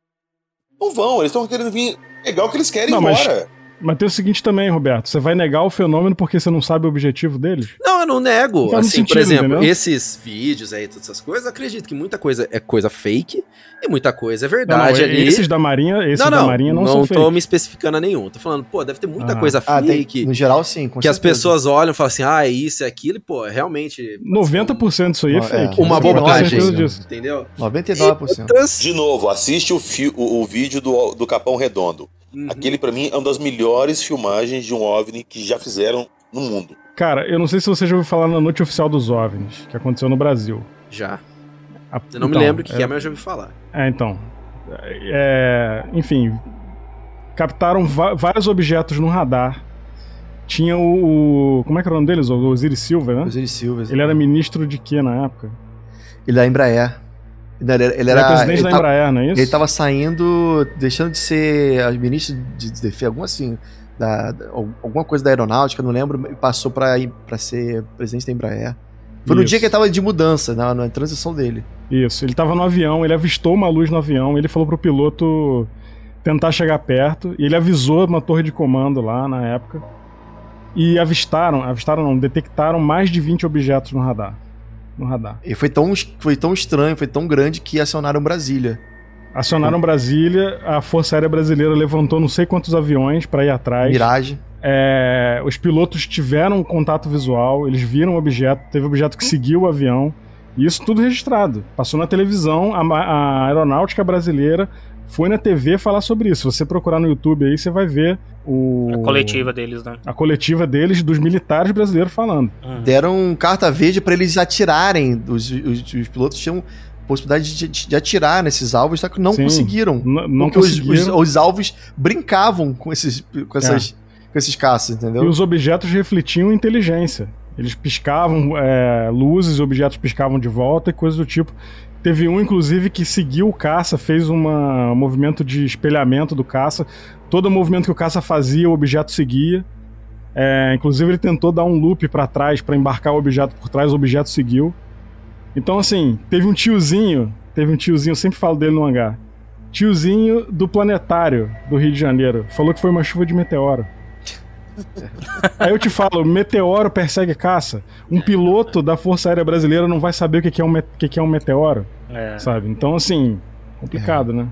Não vão, eles estão querendo vir pegar o que eles querem Não, ir mas- embora. Mas tem o seguinte também, Roberto, você vai negar o fenômeno porque você não sabe o objetivo deles? Não, eu não nego. Não Assim, sentido, por exemplo, entendeu? esses vídeos aí, todas essas coisas, acredito que muita coisa é coisa fake e muita coisa é verdade não, não, ali. esses da Marinha, esses não, da não, Marinha não, não são tô fake. me especificando a nenhum. Tô falando, pô, deve ter muita Ah. coisa Ah, tem, fake no geral, sim. Com que as certeza. pessoas olham e falam assim, ah, é isso, é aquilo, e, pô, realmente. 90% disso aí é Não, é. fake. Uma bobagem. Entendeu? 99%. De novo, assiste o, fi- o, o vídeo do, do Capão Redondo. Uhum. Aquele, pra mim, é uma das melhores filmagens de um OVNI que já fizeram no mundo. Cara, eu não sei se você já ouviu falar na noite oficial dos OVNIs, que aconteceu no Brasil. Já. A- Eu não me então, lembro o que é, mas eu já ouvi falar. É, então. É, enfim, captaram vários objetos no radar. Tinha o, o- Como é que era o nome deles? O Osiris Silva, né? Osiris Silva. Ele era ministro de quê na época? Ele era Embraer. Ele era, ele Ele era, era presidente ele da tava- Embraer, não é isso? Ele tava saindo, deixando de ser ministro de defesa, alguma assim, da, da- alguma coisa da aeronáutica, não lembro, e passou pra ser presidente da Embraer. Foi no Isso. dia que ele tava de mudança, na, na transição dele. Isso, ele tava no avião, ele avistou uma luz no avião, ele falou pro piloto tentar chegar perto, e ele avisou uma torre de comando lá na época. E avistaram, avistaram não, detectaram mais de 20 objetos no radar. No radar. E foi tão, foi tão estranho, foi tão grande que acionaram Brasília. Acionaram Brasília, a Força Aérea Brasileira levantou não sei quantos aviões para ir atrás. Mirage. É, os pilotos tiveram um contato visual, eles viram o objeto, teve objeto que seguiu o avião, e isso tudo registrado. Passou na televisão, a, a aeronáutica brasileira foi na TV falar sobre isso. Se você procurar no YouTube aí, você vai ver o, A coletiva deles, né? a coletiva deles, dos militares brasileiros falando. Uhum. Deram carta verde pra eles atirarem. Os, os- os pilotos tinham possibilidade de, de atirar nesses alvos, só que não Sim, conseguiram. Não porque os, os, conseguiram. os alvos brincavam com esses, com essas, com esses caças, entendeu? E os objetos refletiam inteligência. Eles piscavam é, luzes, objetos piscavam de volta e coisas do tipo. Teve um, inclusive, que seguiu o caça, fez uma- um movimento de espelhamento do caça. Todo movimento que o caça fazia, o objeto seguia. É, inclusive, ele tentou dar um loop para trás para embarcar o objeto por trás, o objeto seguiu. Então, assim, teve um tiozinho, teve um tiozinho, eu sempre falo dele no hangar. Tiozinho do planetário do Rio de Janeiro. Falou que foi uma chuva de meteoro. Aí eu te falo, meteoro persegue caça. Um piloto da Força Aérea Brasileira não vai saber o que é um, que é um meteoro, É. sabe? Então, assim, complicado, né?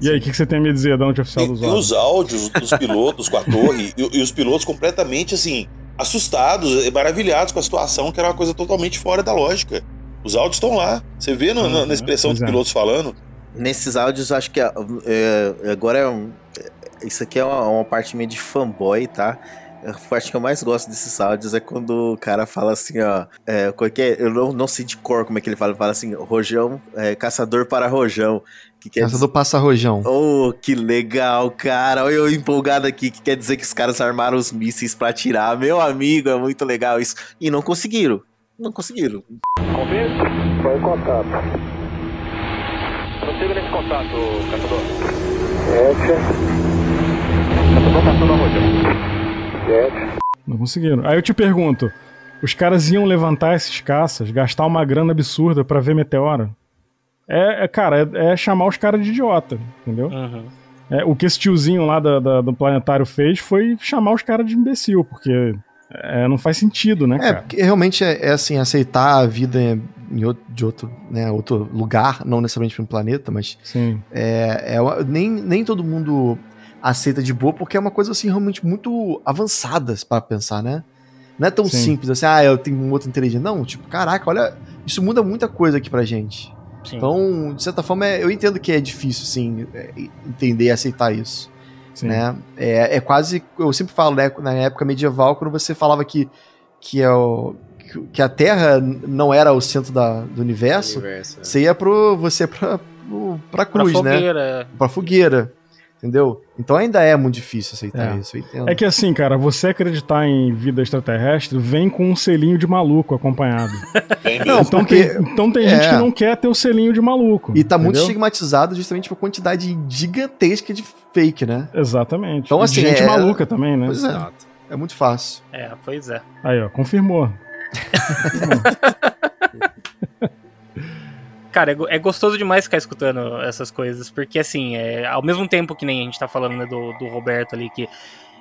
E aí, o que, que você tem a me dizer da noite oficial dos e os áudios dos pilotos com a torre, e, e os pilotos completamente assim, assustados, e maravilhados com a situação, que era uma coisa totalmente fora da lógica. Os áudios estão lá. Você vê no- na, na expressão Pois dos é. pilotos falando. Nesses áudios, acho que é, é, agora é um. É, Isso aqui é uma, uma parte meio de fanboy, tá? A parte que eu mais gosto desses áudios é quando o cara fala assim, ó. É, qualquer, eu não, não sei de cor como é que ele fala. Ele fala assim, rojão, é, caçador para rojão. Que quer Essa do Passa-Rojão. Oh, que legal, cara. Olha eu empolgado aqui, que quer dizer que os caras armaram os mísseis pra atirar. Meu amigo, é muito legal isso. E não conseguiram. Não conseguiram. Confirme? Foi contato. Prossiga nesse contato, caçador. Sete. Caçador passando a. Não conseguiram. Aí eu te pergunto: os caras iam levantar esses caças, gastar uma grana absurda pra ver meteoro? É, é, cara, é, é chamar os caras de idiota, entendeu? Uhum. É, o que esse tiozinho lá da, da- do planetário fez foi chamar os caras de imbecil, porque é, não faz sentido, né, É, cara? porque realmente é, é assim, aceitar a vida em outro, de outro, né, outro lugar, não necessariamente no planeta, mas Sim. é, é nem, nem todo mundo aceita de boa, porque é uma coisa assim realmente muito avançada para pensar, né? Não é tão Sim. simples assim, ah, eu tenho um outro inteligente. Não, tipo, caraca, olha, isso muda muita coisa aqui pra gente. Sim. Então, de certa forma, é- eu entendo que é difícil, sim, é, entender e aceitar isso. Sim. Né? É, é quase. Eu sempre falo, né, na época medieval, quando você falava que, que, é o, que- que a Terra não era o centro da, do universo, Universo, é. você ia pro. Você ia pra, pro- pra Pra cruz, né? fogueira. Pra fogueira. Entendeu? Então ainda é muito difícil aceitar É. isso, eu entendo. É que assim, cara, você acreditar em vida extraterrestre vem com um selinho de maluco acompanhado. Não. Então porque- tem, então tem gente é. que não quer ter o selinho de maluco. E tá muito entendeu? estigmatizado justamente por quantidade gigantesca de fake, né? Exatamente. Então, E assim, gente é- maluca também, né? Pois é. Exato. É muito fácil. É, pois é. Aí, ó, confirmou. Cara, é, é gostoso demais ficar escutando essas coisas, porque assim, é, ao mesmo tempo que nem a gente tá falando né, do, do Roberto ali, que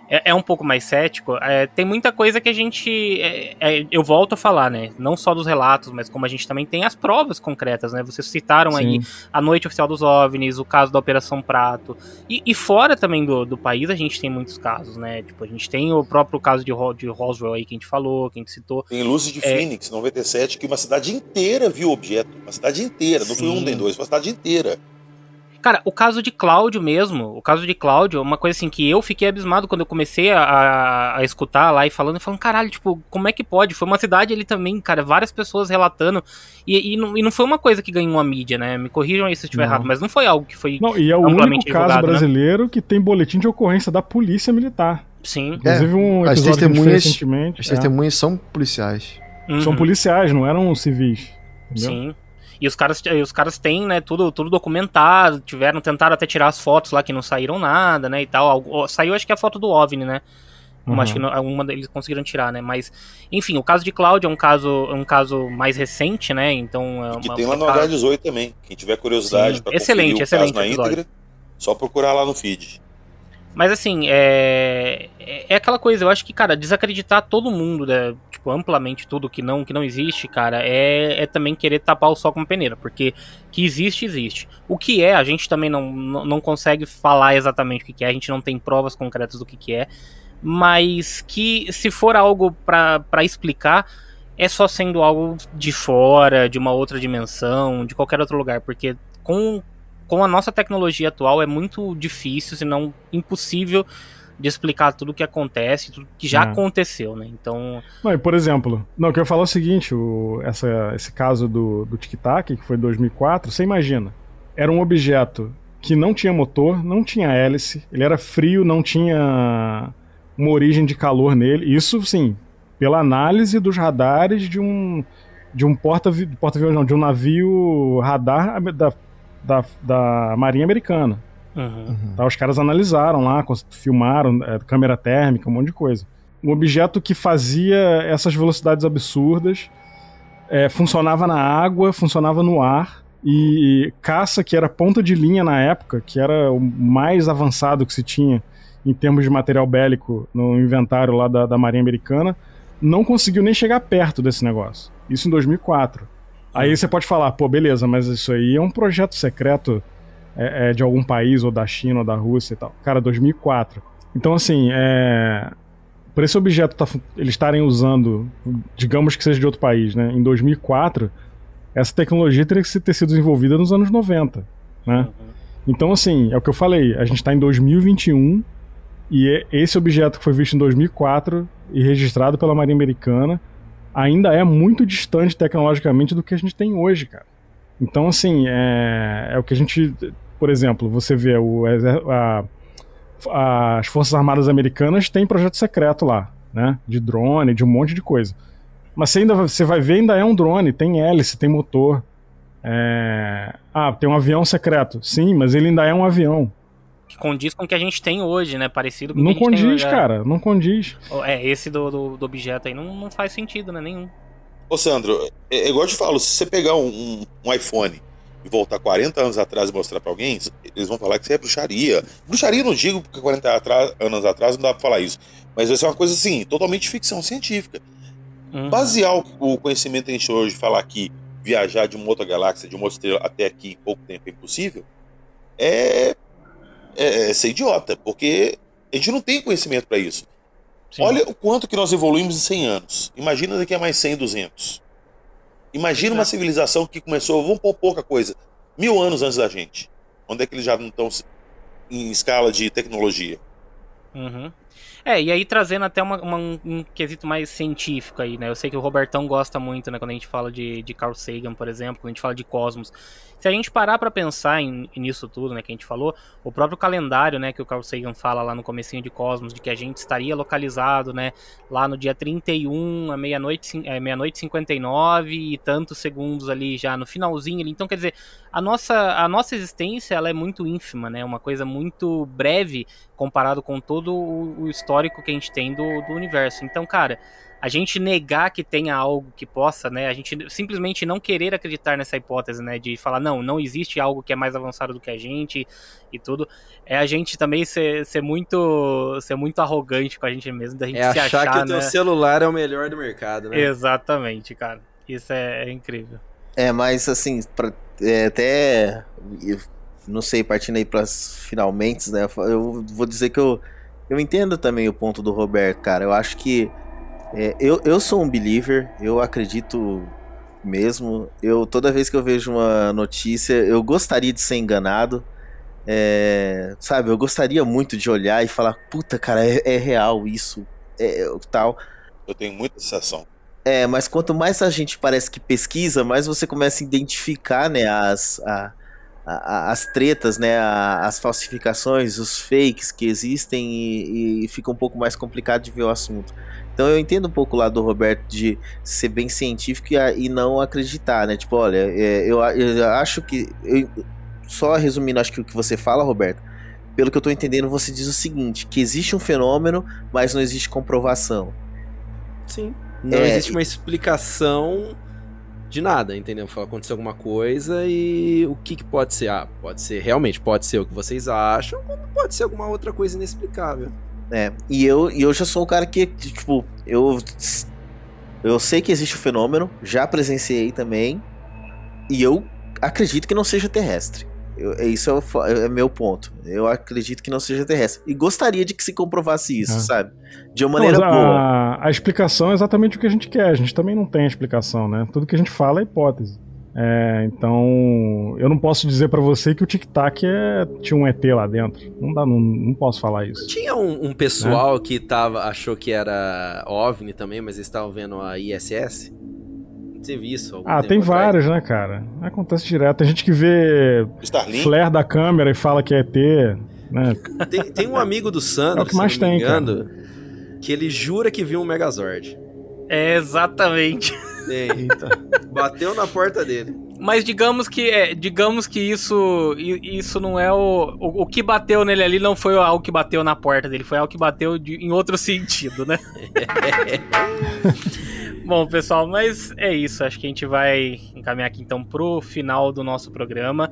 é, é um pouco mais cético, é, tem muita coisa que a gente. é, é, eu volto a falar, né? Não só dos relatos, mas como a gente também tem as provas concretas, né? Vocês citaram aí Sim. a noite oficial dos OVNIs, o caso da Operação Prato. E, e fora também do, do país, a gente tem muitos casos, né? Tipo, a gente tem o próprio caso de, Ro- de Roswell aí que a gente falou, que a gente citou. Tem luzes de É. Phoenix, 97, que uma cidade inteira viu o objeto. Uma cidade inteira. Não foi um nem dois, foi uma cidade inteira. Cara, o caso de Cláudio mesmo, o caso de Cláudio, uma coisa assim que eu fiquei abismado quando eu comecei a, a, a escutar lá e falando, e falando, caralho, tipo, como é que pode? Foi uma cidade ali também, cara, várias pessoas relatando, e, e, não, e não foi uma coisa que ganhou a mídia, né? Me corrijam aí se eu estiver Não. errado, mas não foi algo que foi. Não, e é o único caso né? brasileiro que tem boletim de ocorrência da Polícia Militar. Sim. Inclusive um as testemunhas- recentemente. As é. testemunhas são policiais. São Uhum. policiais, não eram civis. Entendeu? Sim. E os caras, e os caras têm, né, tudo, tudo documentado, tiveram, tentaram até tirar as fotos lá que não saíram nada, né, e tal. Algo- Saiu acho que a foto do OVNI, né? Uhum. acho que não- uma deles conseguiram tirar, né? Mas, enfim, o caso de Cláudio é um caso, é um caso mais recente, né? Então é Que uma, tem lá no uma- H18 também. Quem tiver curiosidade Sim. para Excelente, excelente caso na íntegra, só procurar lá no feed. Mas assim, é, é é aquela coisa, eu acho que, cara, desacreditar todo mundo, né, tipo, amplamente tudo que não, que não existe, cara, é, é também querer tapar o sol com peneira, porque que existe, existe. O que é, a gente também não, não, consegue falar exatamente o que é, a gente não tem provas concretas do que que é, mas que se for algo pra explicar, é só sendo algo de fora, de uma outra dimensão, de qualquer outro lugar, porque com, com a nossa tecnologia atual é muito difícil, se não impossível, de explicar tudo o que acontece, tudo que já É. aconteceu, né? Então, Não, e por exemplo, não, eu quero falar é o seguinte, o, essa, esse caso do, do Tic Tac, que foi em 2004, você imagina, era um objeto que não tinha motor, não tinha hélice, ele era frio, não tinha uma origem de calor nele, isso sim, pela análise dos radares de um de um porta porta não, de um navio radar da, da, da Marinha Americana. uhum. Tá, os caras analisaram lá, filmaram, é, câmera térmica, um monte de coisa. Um objeto que fazia essas velocidades absurdas, é, funcionava na água, funcionava no ar, e caça, que era ponta de linha na época, que era o mais avançado que se tinha em termos de material bélico no inventário lá da, da Marinha Americana, não conseguiu nem chegar perto desse negócio. Isso em 2004. Aí você pode falar, pô, beleza, mas isso aí é um projeto secreto é, é, de algum país, ou da China, ou da Rússia e tal. Cara, 2004. Então, assim, é... por esse objeto tá, eles estarem usando, digamos que seja de outro país, né, em 2004, essa tecnologia teria que ter sido desenvolvida nos anos 90, né? Então, assim, é o que eu falei, a gente está em 2021 e é- esse objeto que foi visto em 2004 e registrado pela Marinha Americana ainda é muito distante tecnologicamente do que a gente tem hoje, cara. Então, assim, é, é o que a gente. Por exemplo, você vê o, exer- a- as Forças Armadas Americanas têm projeto secreto lá, né? De drone, de um monte de coisa. Mas você ainda você vai ver, ainda é um drone, tem hélice, tem motor. É, Ah, tem um avião secreto. Sim, mas ele ainda é um avião. Que condiz com o que a gente tem hoje, né? Parecido com o Não que a gente tem condiz, hoje, é. cara, não condiz. É, esse do, do, do objeto aí não, não faz sentido, né? Nenhum. Ô Sandro, é, é igual eu te falo, se você pegar um, um- iPhone e voltar 40 anos atrás e mostrar para alguém, eles vão falar que isso é bruxaria. Bruxaria não digo porque 40 atrás, anos atrás não dá para falar isso, mas vai ser uma coisa assim, totalmente ficção científica. Uhum. Basear o conhecimento que a gente hoje falar que viajar de uma outra galáxia, de uma outra estrela até aqui em pouco tempo é impossível, é, é, é ser idiota, porque a gente não tem conhecimento para isso. Sim. Olha o quanto que nós evoluímos em 100 anos. Imagina daqui a mais 100, 200. Imagina uma civilização que começou, vamos pôr pouca coisa, mil anos antes da gente. Onde é que eles já não estão em escala de tecnologia? Uhum. É, e aí trazendo até uma, uma, um quesito mais científico aí, né? Eu sei que o Robertão gosta muito, né? Quando a gente fala de, de Carl Sagan, por exemplo, quando a gente fala de cosmos. Se a gente parar para pensar em, nisso tudo, né, que a gente falou, o próprio calendário, né, que o Carl Sagan fala lá no comecinho de Cosmos, de que a gente estaria localizado, né, lá no dia 31, a meia-noite, é, meia-noite 59 e tantos segundos ali já no finalzinho ali. Então, quer dizer, a nossa, a nossa existência, ela é muito ínfima, né, uma coisa muito breve comparado com todo o, o histórico que a gente tem do, do universo. Então, cara, a gente negar que tenha algo que possa, né? A gente simplesmente não querer acreditar nessa hipótese, né? De falar, não, não existe algo que é mais avançado do que a gente e tudo. É a gente também ser, ser muito ser muito arrogante com a gente mesmo, da gente é se achar, achar que o né? teu celular é o melhor do mercado, né? Exatamente, cara. Isso é, é incrível. É, mas assim, pra, é, até não sei, partindo aí para finalmente, né? Eu vou dizer que eu eu entendo também o ponto do Roberto, cara. Eu acho que é, eu, eu sou um believer, eu acredito mesmo. Eu toda vez que eu vejo uma notícia, eu gostaria de ser enganado. É, sabe, eu gostaria muito de olhar e falar, puta, cara, é, é real isso, é, tal. Eu tenho muita sensação. É, mas quanto mais a gente parece que pesquisa, mais você começa a identificar, né, as, a, a, as tretas, né, a, as falsificações, os fakes que existem e, e fica um pouco mais complicado de ver o assunto. Então eu entendo um pouco lá do Roberto de ser bem científico e, e não acreditar, né? Tipo, olha, é, eu, eu, acho que. Eu, só resumindo, acho que o que você fala, Roberto, pelo que eu tô entendendo, você diz o seguinte: que existe um fenômeno, mas não existe comprovação. Sim. Não é, existe uma explicação de nada, entendeu? Aconteceu alguma coisa e o que, que pode ser? Ah, pode ser, realmente, pode ser o que vocês acham, como pode ser alguma outra coisa inexplicável. É, e eu, e eu já sou o cara que, tipo, eu, eu sei que existe o fenômeno, já presenciei também, e eu acredito que não seja terrestre. Eu, isso é, o, é, meu ponto. Eu acredito que não seja terrestre. E gostaria de que se comprovasse isso, é. sabe? De uma maneira não, a, boa. A explicação é exatamente o que a gente quer. A gente também não tem explicação, né? Tudo que a gente fala é hipótese. É, então, eu não posso dizer para você que o Tic Tac é, tinha um ET lá dentro. Não dá, não, não posso falar isso. Tinha um, um pessoal é? que tava, achou que era OVNI também, mas eles estavam vendo a ISS. Não teve isso. Ah, tem vários, né, cara? Acontece direto. Tem gente que vê Starlink? flare da câmera e fala que é ET. Né? Tem, tem um amigo do Sandro, é o que mais tem, engano, cara. que ele jura que viu um Megazord. É, exatamente. Eita. Bateu na porta dele. Mas digamos que é, digamos que isso isso não é o, o, o que bateu nele ali não foi algo que bateu na porta dele, foi algo que bateu de, em outro sentido, né? Bom, pessoal, mas é isso. Acho que a gente vai encaminhar aqui então pro final do nosso programa.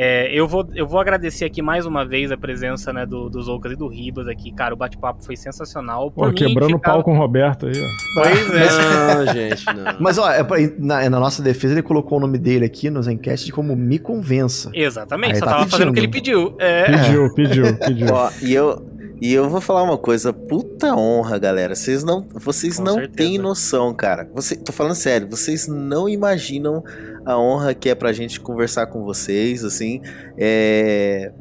É, eu, vou, eu vou agradecer aqui mais uma vez a presença né, do, do Zoucas e do Ribas aqui. Cara, o bate-papo foi sensacional. Pô, quebrando o pau com o Roberto aí, ó. Pois é. Não, gente, não. Mas, ó, é na, na, nossa defesa, ele colocou o nome dele aqui nos enquetes como Me Convença. Exatamente, aí só tá tava pedindo. fazendo o que ele pediu. É. Pediu, pediu, pediu. Ó, e eu, e eu vou falar uma coisa, puta honra, galera. Vocês não, vocês Com não certeza. têm noção, cara. Você, tô falando sério, vocês não imaginam a honra que é pra gente conversar com vocês, assim. É.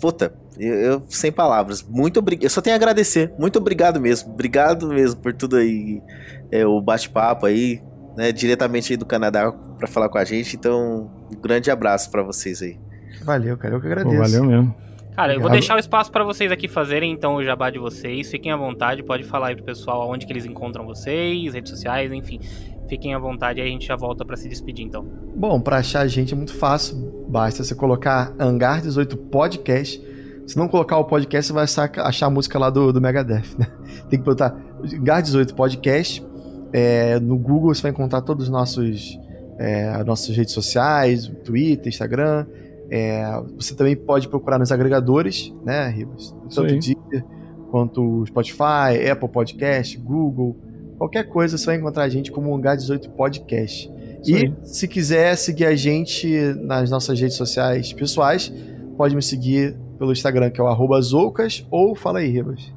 Puta, eu, eu sem palavras. Muito obrigado. Eu só tenho a agradecer. Muito obrigado mesmo. Obrigado mesmo por tudo aí. É, o bate-papo aí, né? Diretamente aí do Canadá para falar com a gente. Então, um grande abraço para vocês aí. Valeu, cara. Eu que agradeço. Pô, valeu mesmo. Cara, eu vou deixar o espaço para vocês aqui fazerem então o jabá de vocês. Fiquem à vontade, pode falar aí pro pessoal onde que eles encontram vocês, redes sociais, enfim. Fiquem à vontade e a gente já volta para se despedir então. Bom, para achar a gente é muito fácil. Basta você colocar Hangar 18 Podcast. Se não colocar o podcast, você vai achar a música lá do, do Megadeth, né? Tem que botar Hangar 18 Podcast. É, no Google você vai encontrar todos os nossos é, as nossas redes sociais, Twitter, Instagram. É, você também pode procurar nos agregadores, né, Ribas? Tanto Deezer quanto Spotify, Apple Podcast, Google, qualquer coisa, você vai encontrar a gente como Hangar 18 Podcast. Isso e aí. se quiser seguir a gente nas nossas redes sociais pessoais, pode me seguir pelo Instagram, que é o arroba Zoucas, ou fala aí, Ribas.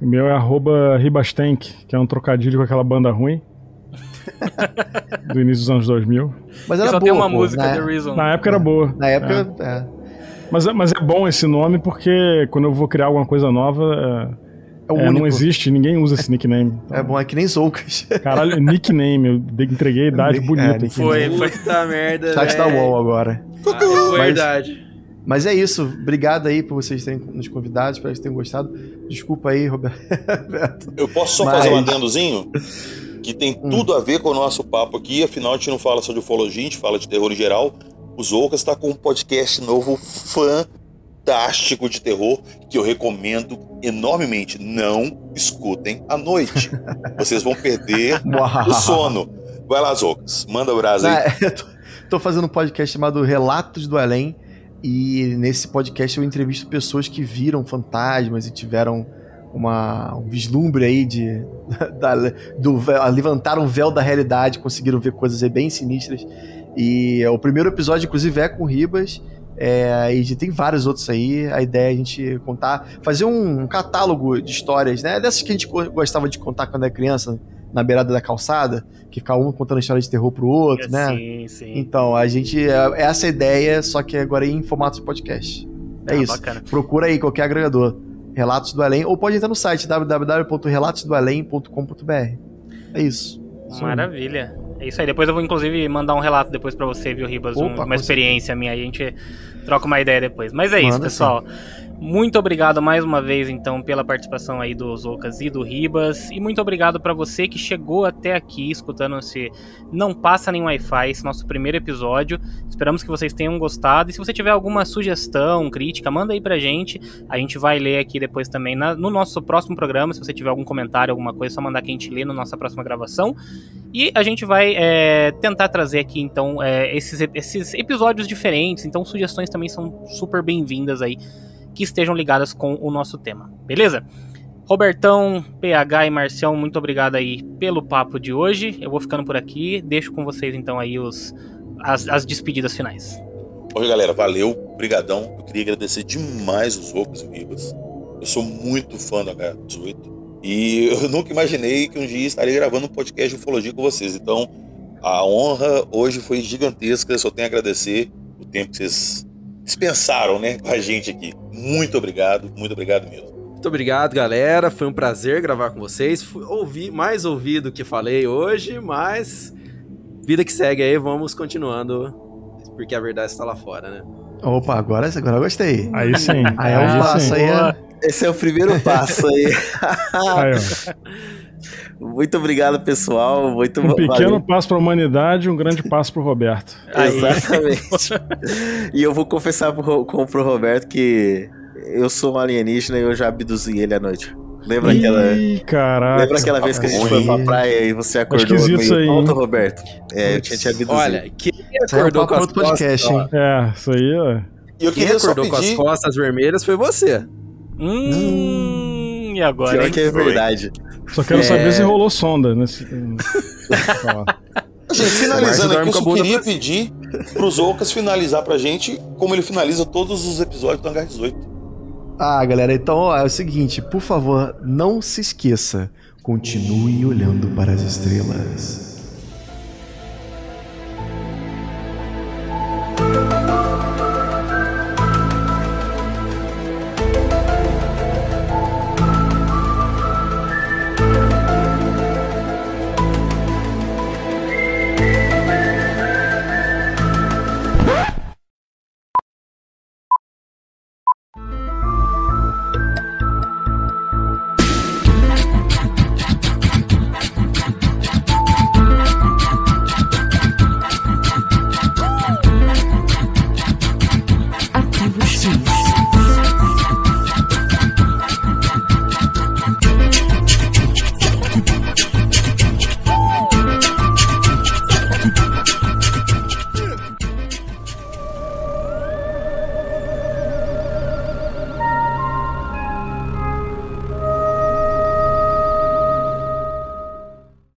O meu é arroba Ribastank, que é um trocadilho com aquela banda ruim. Do início dos anos 2000. Mas era Só boa, tem uma pô, música, na, The Reason. Na época era boa. Na época, é. é. Mas, mas é bom esse nome porque quando eu vou criar alguma coisa nova, é, é, é não existe, ninguém usa esse nickname. Então... É bom, é que nem Zoucas. Caralho, nickname, eu entreguei a idade bonita. foi, foi. Puta merda. Chat da UOL agora. Ah, é verdade. Mas é isso. Obrigado aí por vocês terem nos convidado. Espero que vocês tenham gostado. Desculpa aí, Roberto. Eu posso só Mas... fazer um adendozinho? Que tem hum. tudo a ver com o nosso papo aqui. Afinal, a gente não fala só de ufologia, a gente fala de terror em geral. O Zoucas está com um podcast novo fantástico de terror que eu recomendo enormemente. Não escutem à noite. Vocês vão perder o sono. Vai lá, Zoucas. Manda o braço aí. É, tô, tô fazendo um podcast chamado Relatos do Além e nesse podcast eu entrevisto pessoas que viram fantasmas e tiveram uma, um vislumbre aí de da, do levantaram o véu da realidade, conseguiram ver coisas bem sinistras. E o primeiro episódio, inclusive, é com Ribas. É, e tem vários outros aí. A ideia é a gente contar, fazer um, um catálogo de histórias, né? Dessas que a gente gostava de contar quando era criança, na beirada da calçada, que fica um contando história de terror pro outro, né? Sim, sim. Então, a gente. É, é essa a ideia, só que agora em formato de podcast. É ah, isso. Bacana. Procura aí qualquer agregador. Relatos do Além, ou pode entrar no site www.relatosdoalém.com.br. É isso. Maravilha. É isso aí. Depois eu vou, inclusive, mandar um relato depois para você, viu, Ribas? Opa, um, uma experiência minha aí. A gente troca uma ideia depois. Mas é Manda isso, pessoal. Sim. Muito obrigado mais uma vez, então, pela participação aí do Zocas e do Ribas. E muito obrigado para você que chegou até aqui escutando esse Não Passa Nem Wi-Fi, esse nosso primeiro episódio. Esperamos que vocês tenham gostado. E se você tiver alguma sugestão, crítica, manda aí pra gente. A gente vai ler aqui depois também na, no nosso próximo programa. Se você tiver algum comentário, alguma coisa, é só mandar que a gente lê na nossa próxima gravação. E a gente vai é, tentar trazer aqui, então, é, esses, esses episódios diferentes. Então, sugestões também são super bem-vindas aí que estejam ligadas com o nosso tema, beleza? Robertão, PH e Marcião, muito obrigado aí pelo papo de hoje. Eu vou ficando por aqui, deixo com vocês então aí os, as, as despedidas finais. Oi, galera, valeu, brigadão. Eu queria agradecer demais os Ocos e Vivas. Eu sou muito fã da H18 e eu nunca imaginei que um dia estaria gravando um podcast de ufologia com vocês. Então, a honra hoje foi gigantesca. Só tenho a agradecer o tempo que vocês dispensaram, né, com a gente aqui. Muito obrigado, muito obrigado mesmo. Muito obrigado, galera. Foi um prazer gravar com vocês. Ouvi mais ouvi do que falei hoje, mas vida que segue aí, vamos continuando, porque a verdade está lá fora, né? Opa, agora, agora eu gostei. Aí sim. Aí é um passo sim. aí. É... Esse é o primeiro passo aí. aí muito obrigado, pessoal. Muito um pequeno valeu. passo para a humanidade, um grande passo para o Roberto. Exatamente. e eu vou confessar pro, pro Roberto que eu sou um alienígena e eu já abduzi ele à noite. Lembra Ih, aquela. Caraca. Lembra aquela vez que a gente foi pra praia e você acordou meio isso aí, tonto, Roberto? É, eu tinha te abduzido. Olha, quem acordou com as podcast, costas, hein? É, isso aí, ó. E eu quem acordou com as costas vermelhas foi você. Hum, e agora? Pior que é verdade. Só quero é... saber se rolou sonda nesse. Gente, finalizando aqui, eu só queria pra... pedir pros Ocas finalizar pra gente como ele finaliza todos os episódios do Hangar 18. Ah, galera, então ó, é o seguinte, por favor, não se esqueça, continue olhando para as estrelas.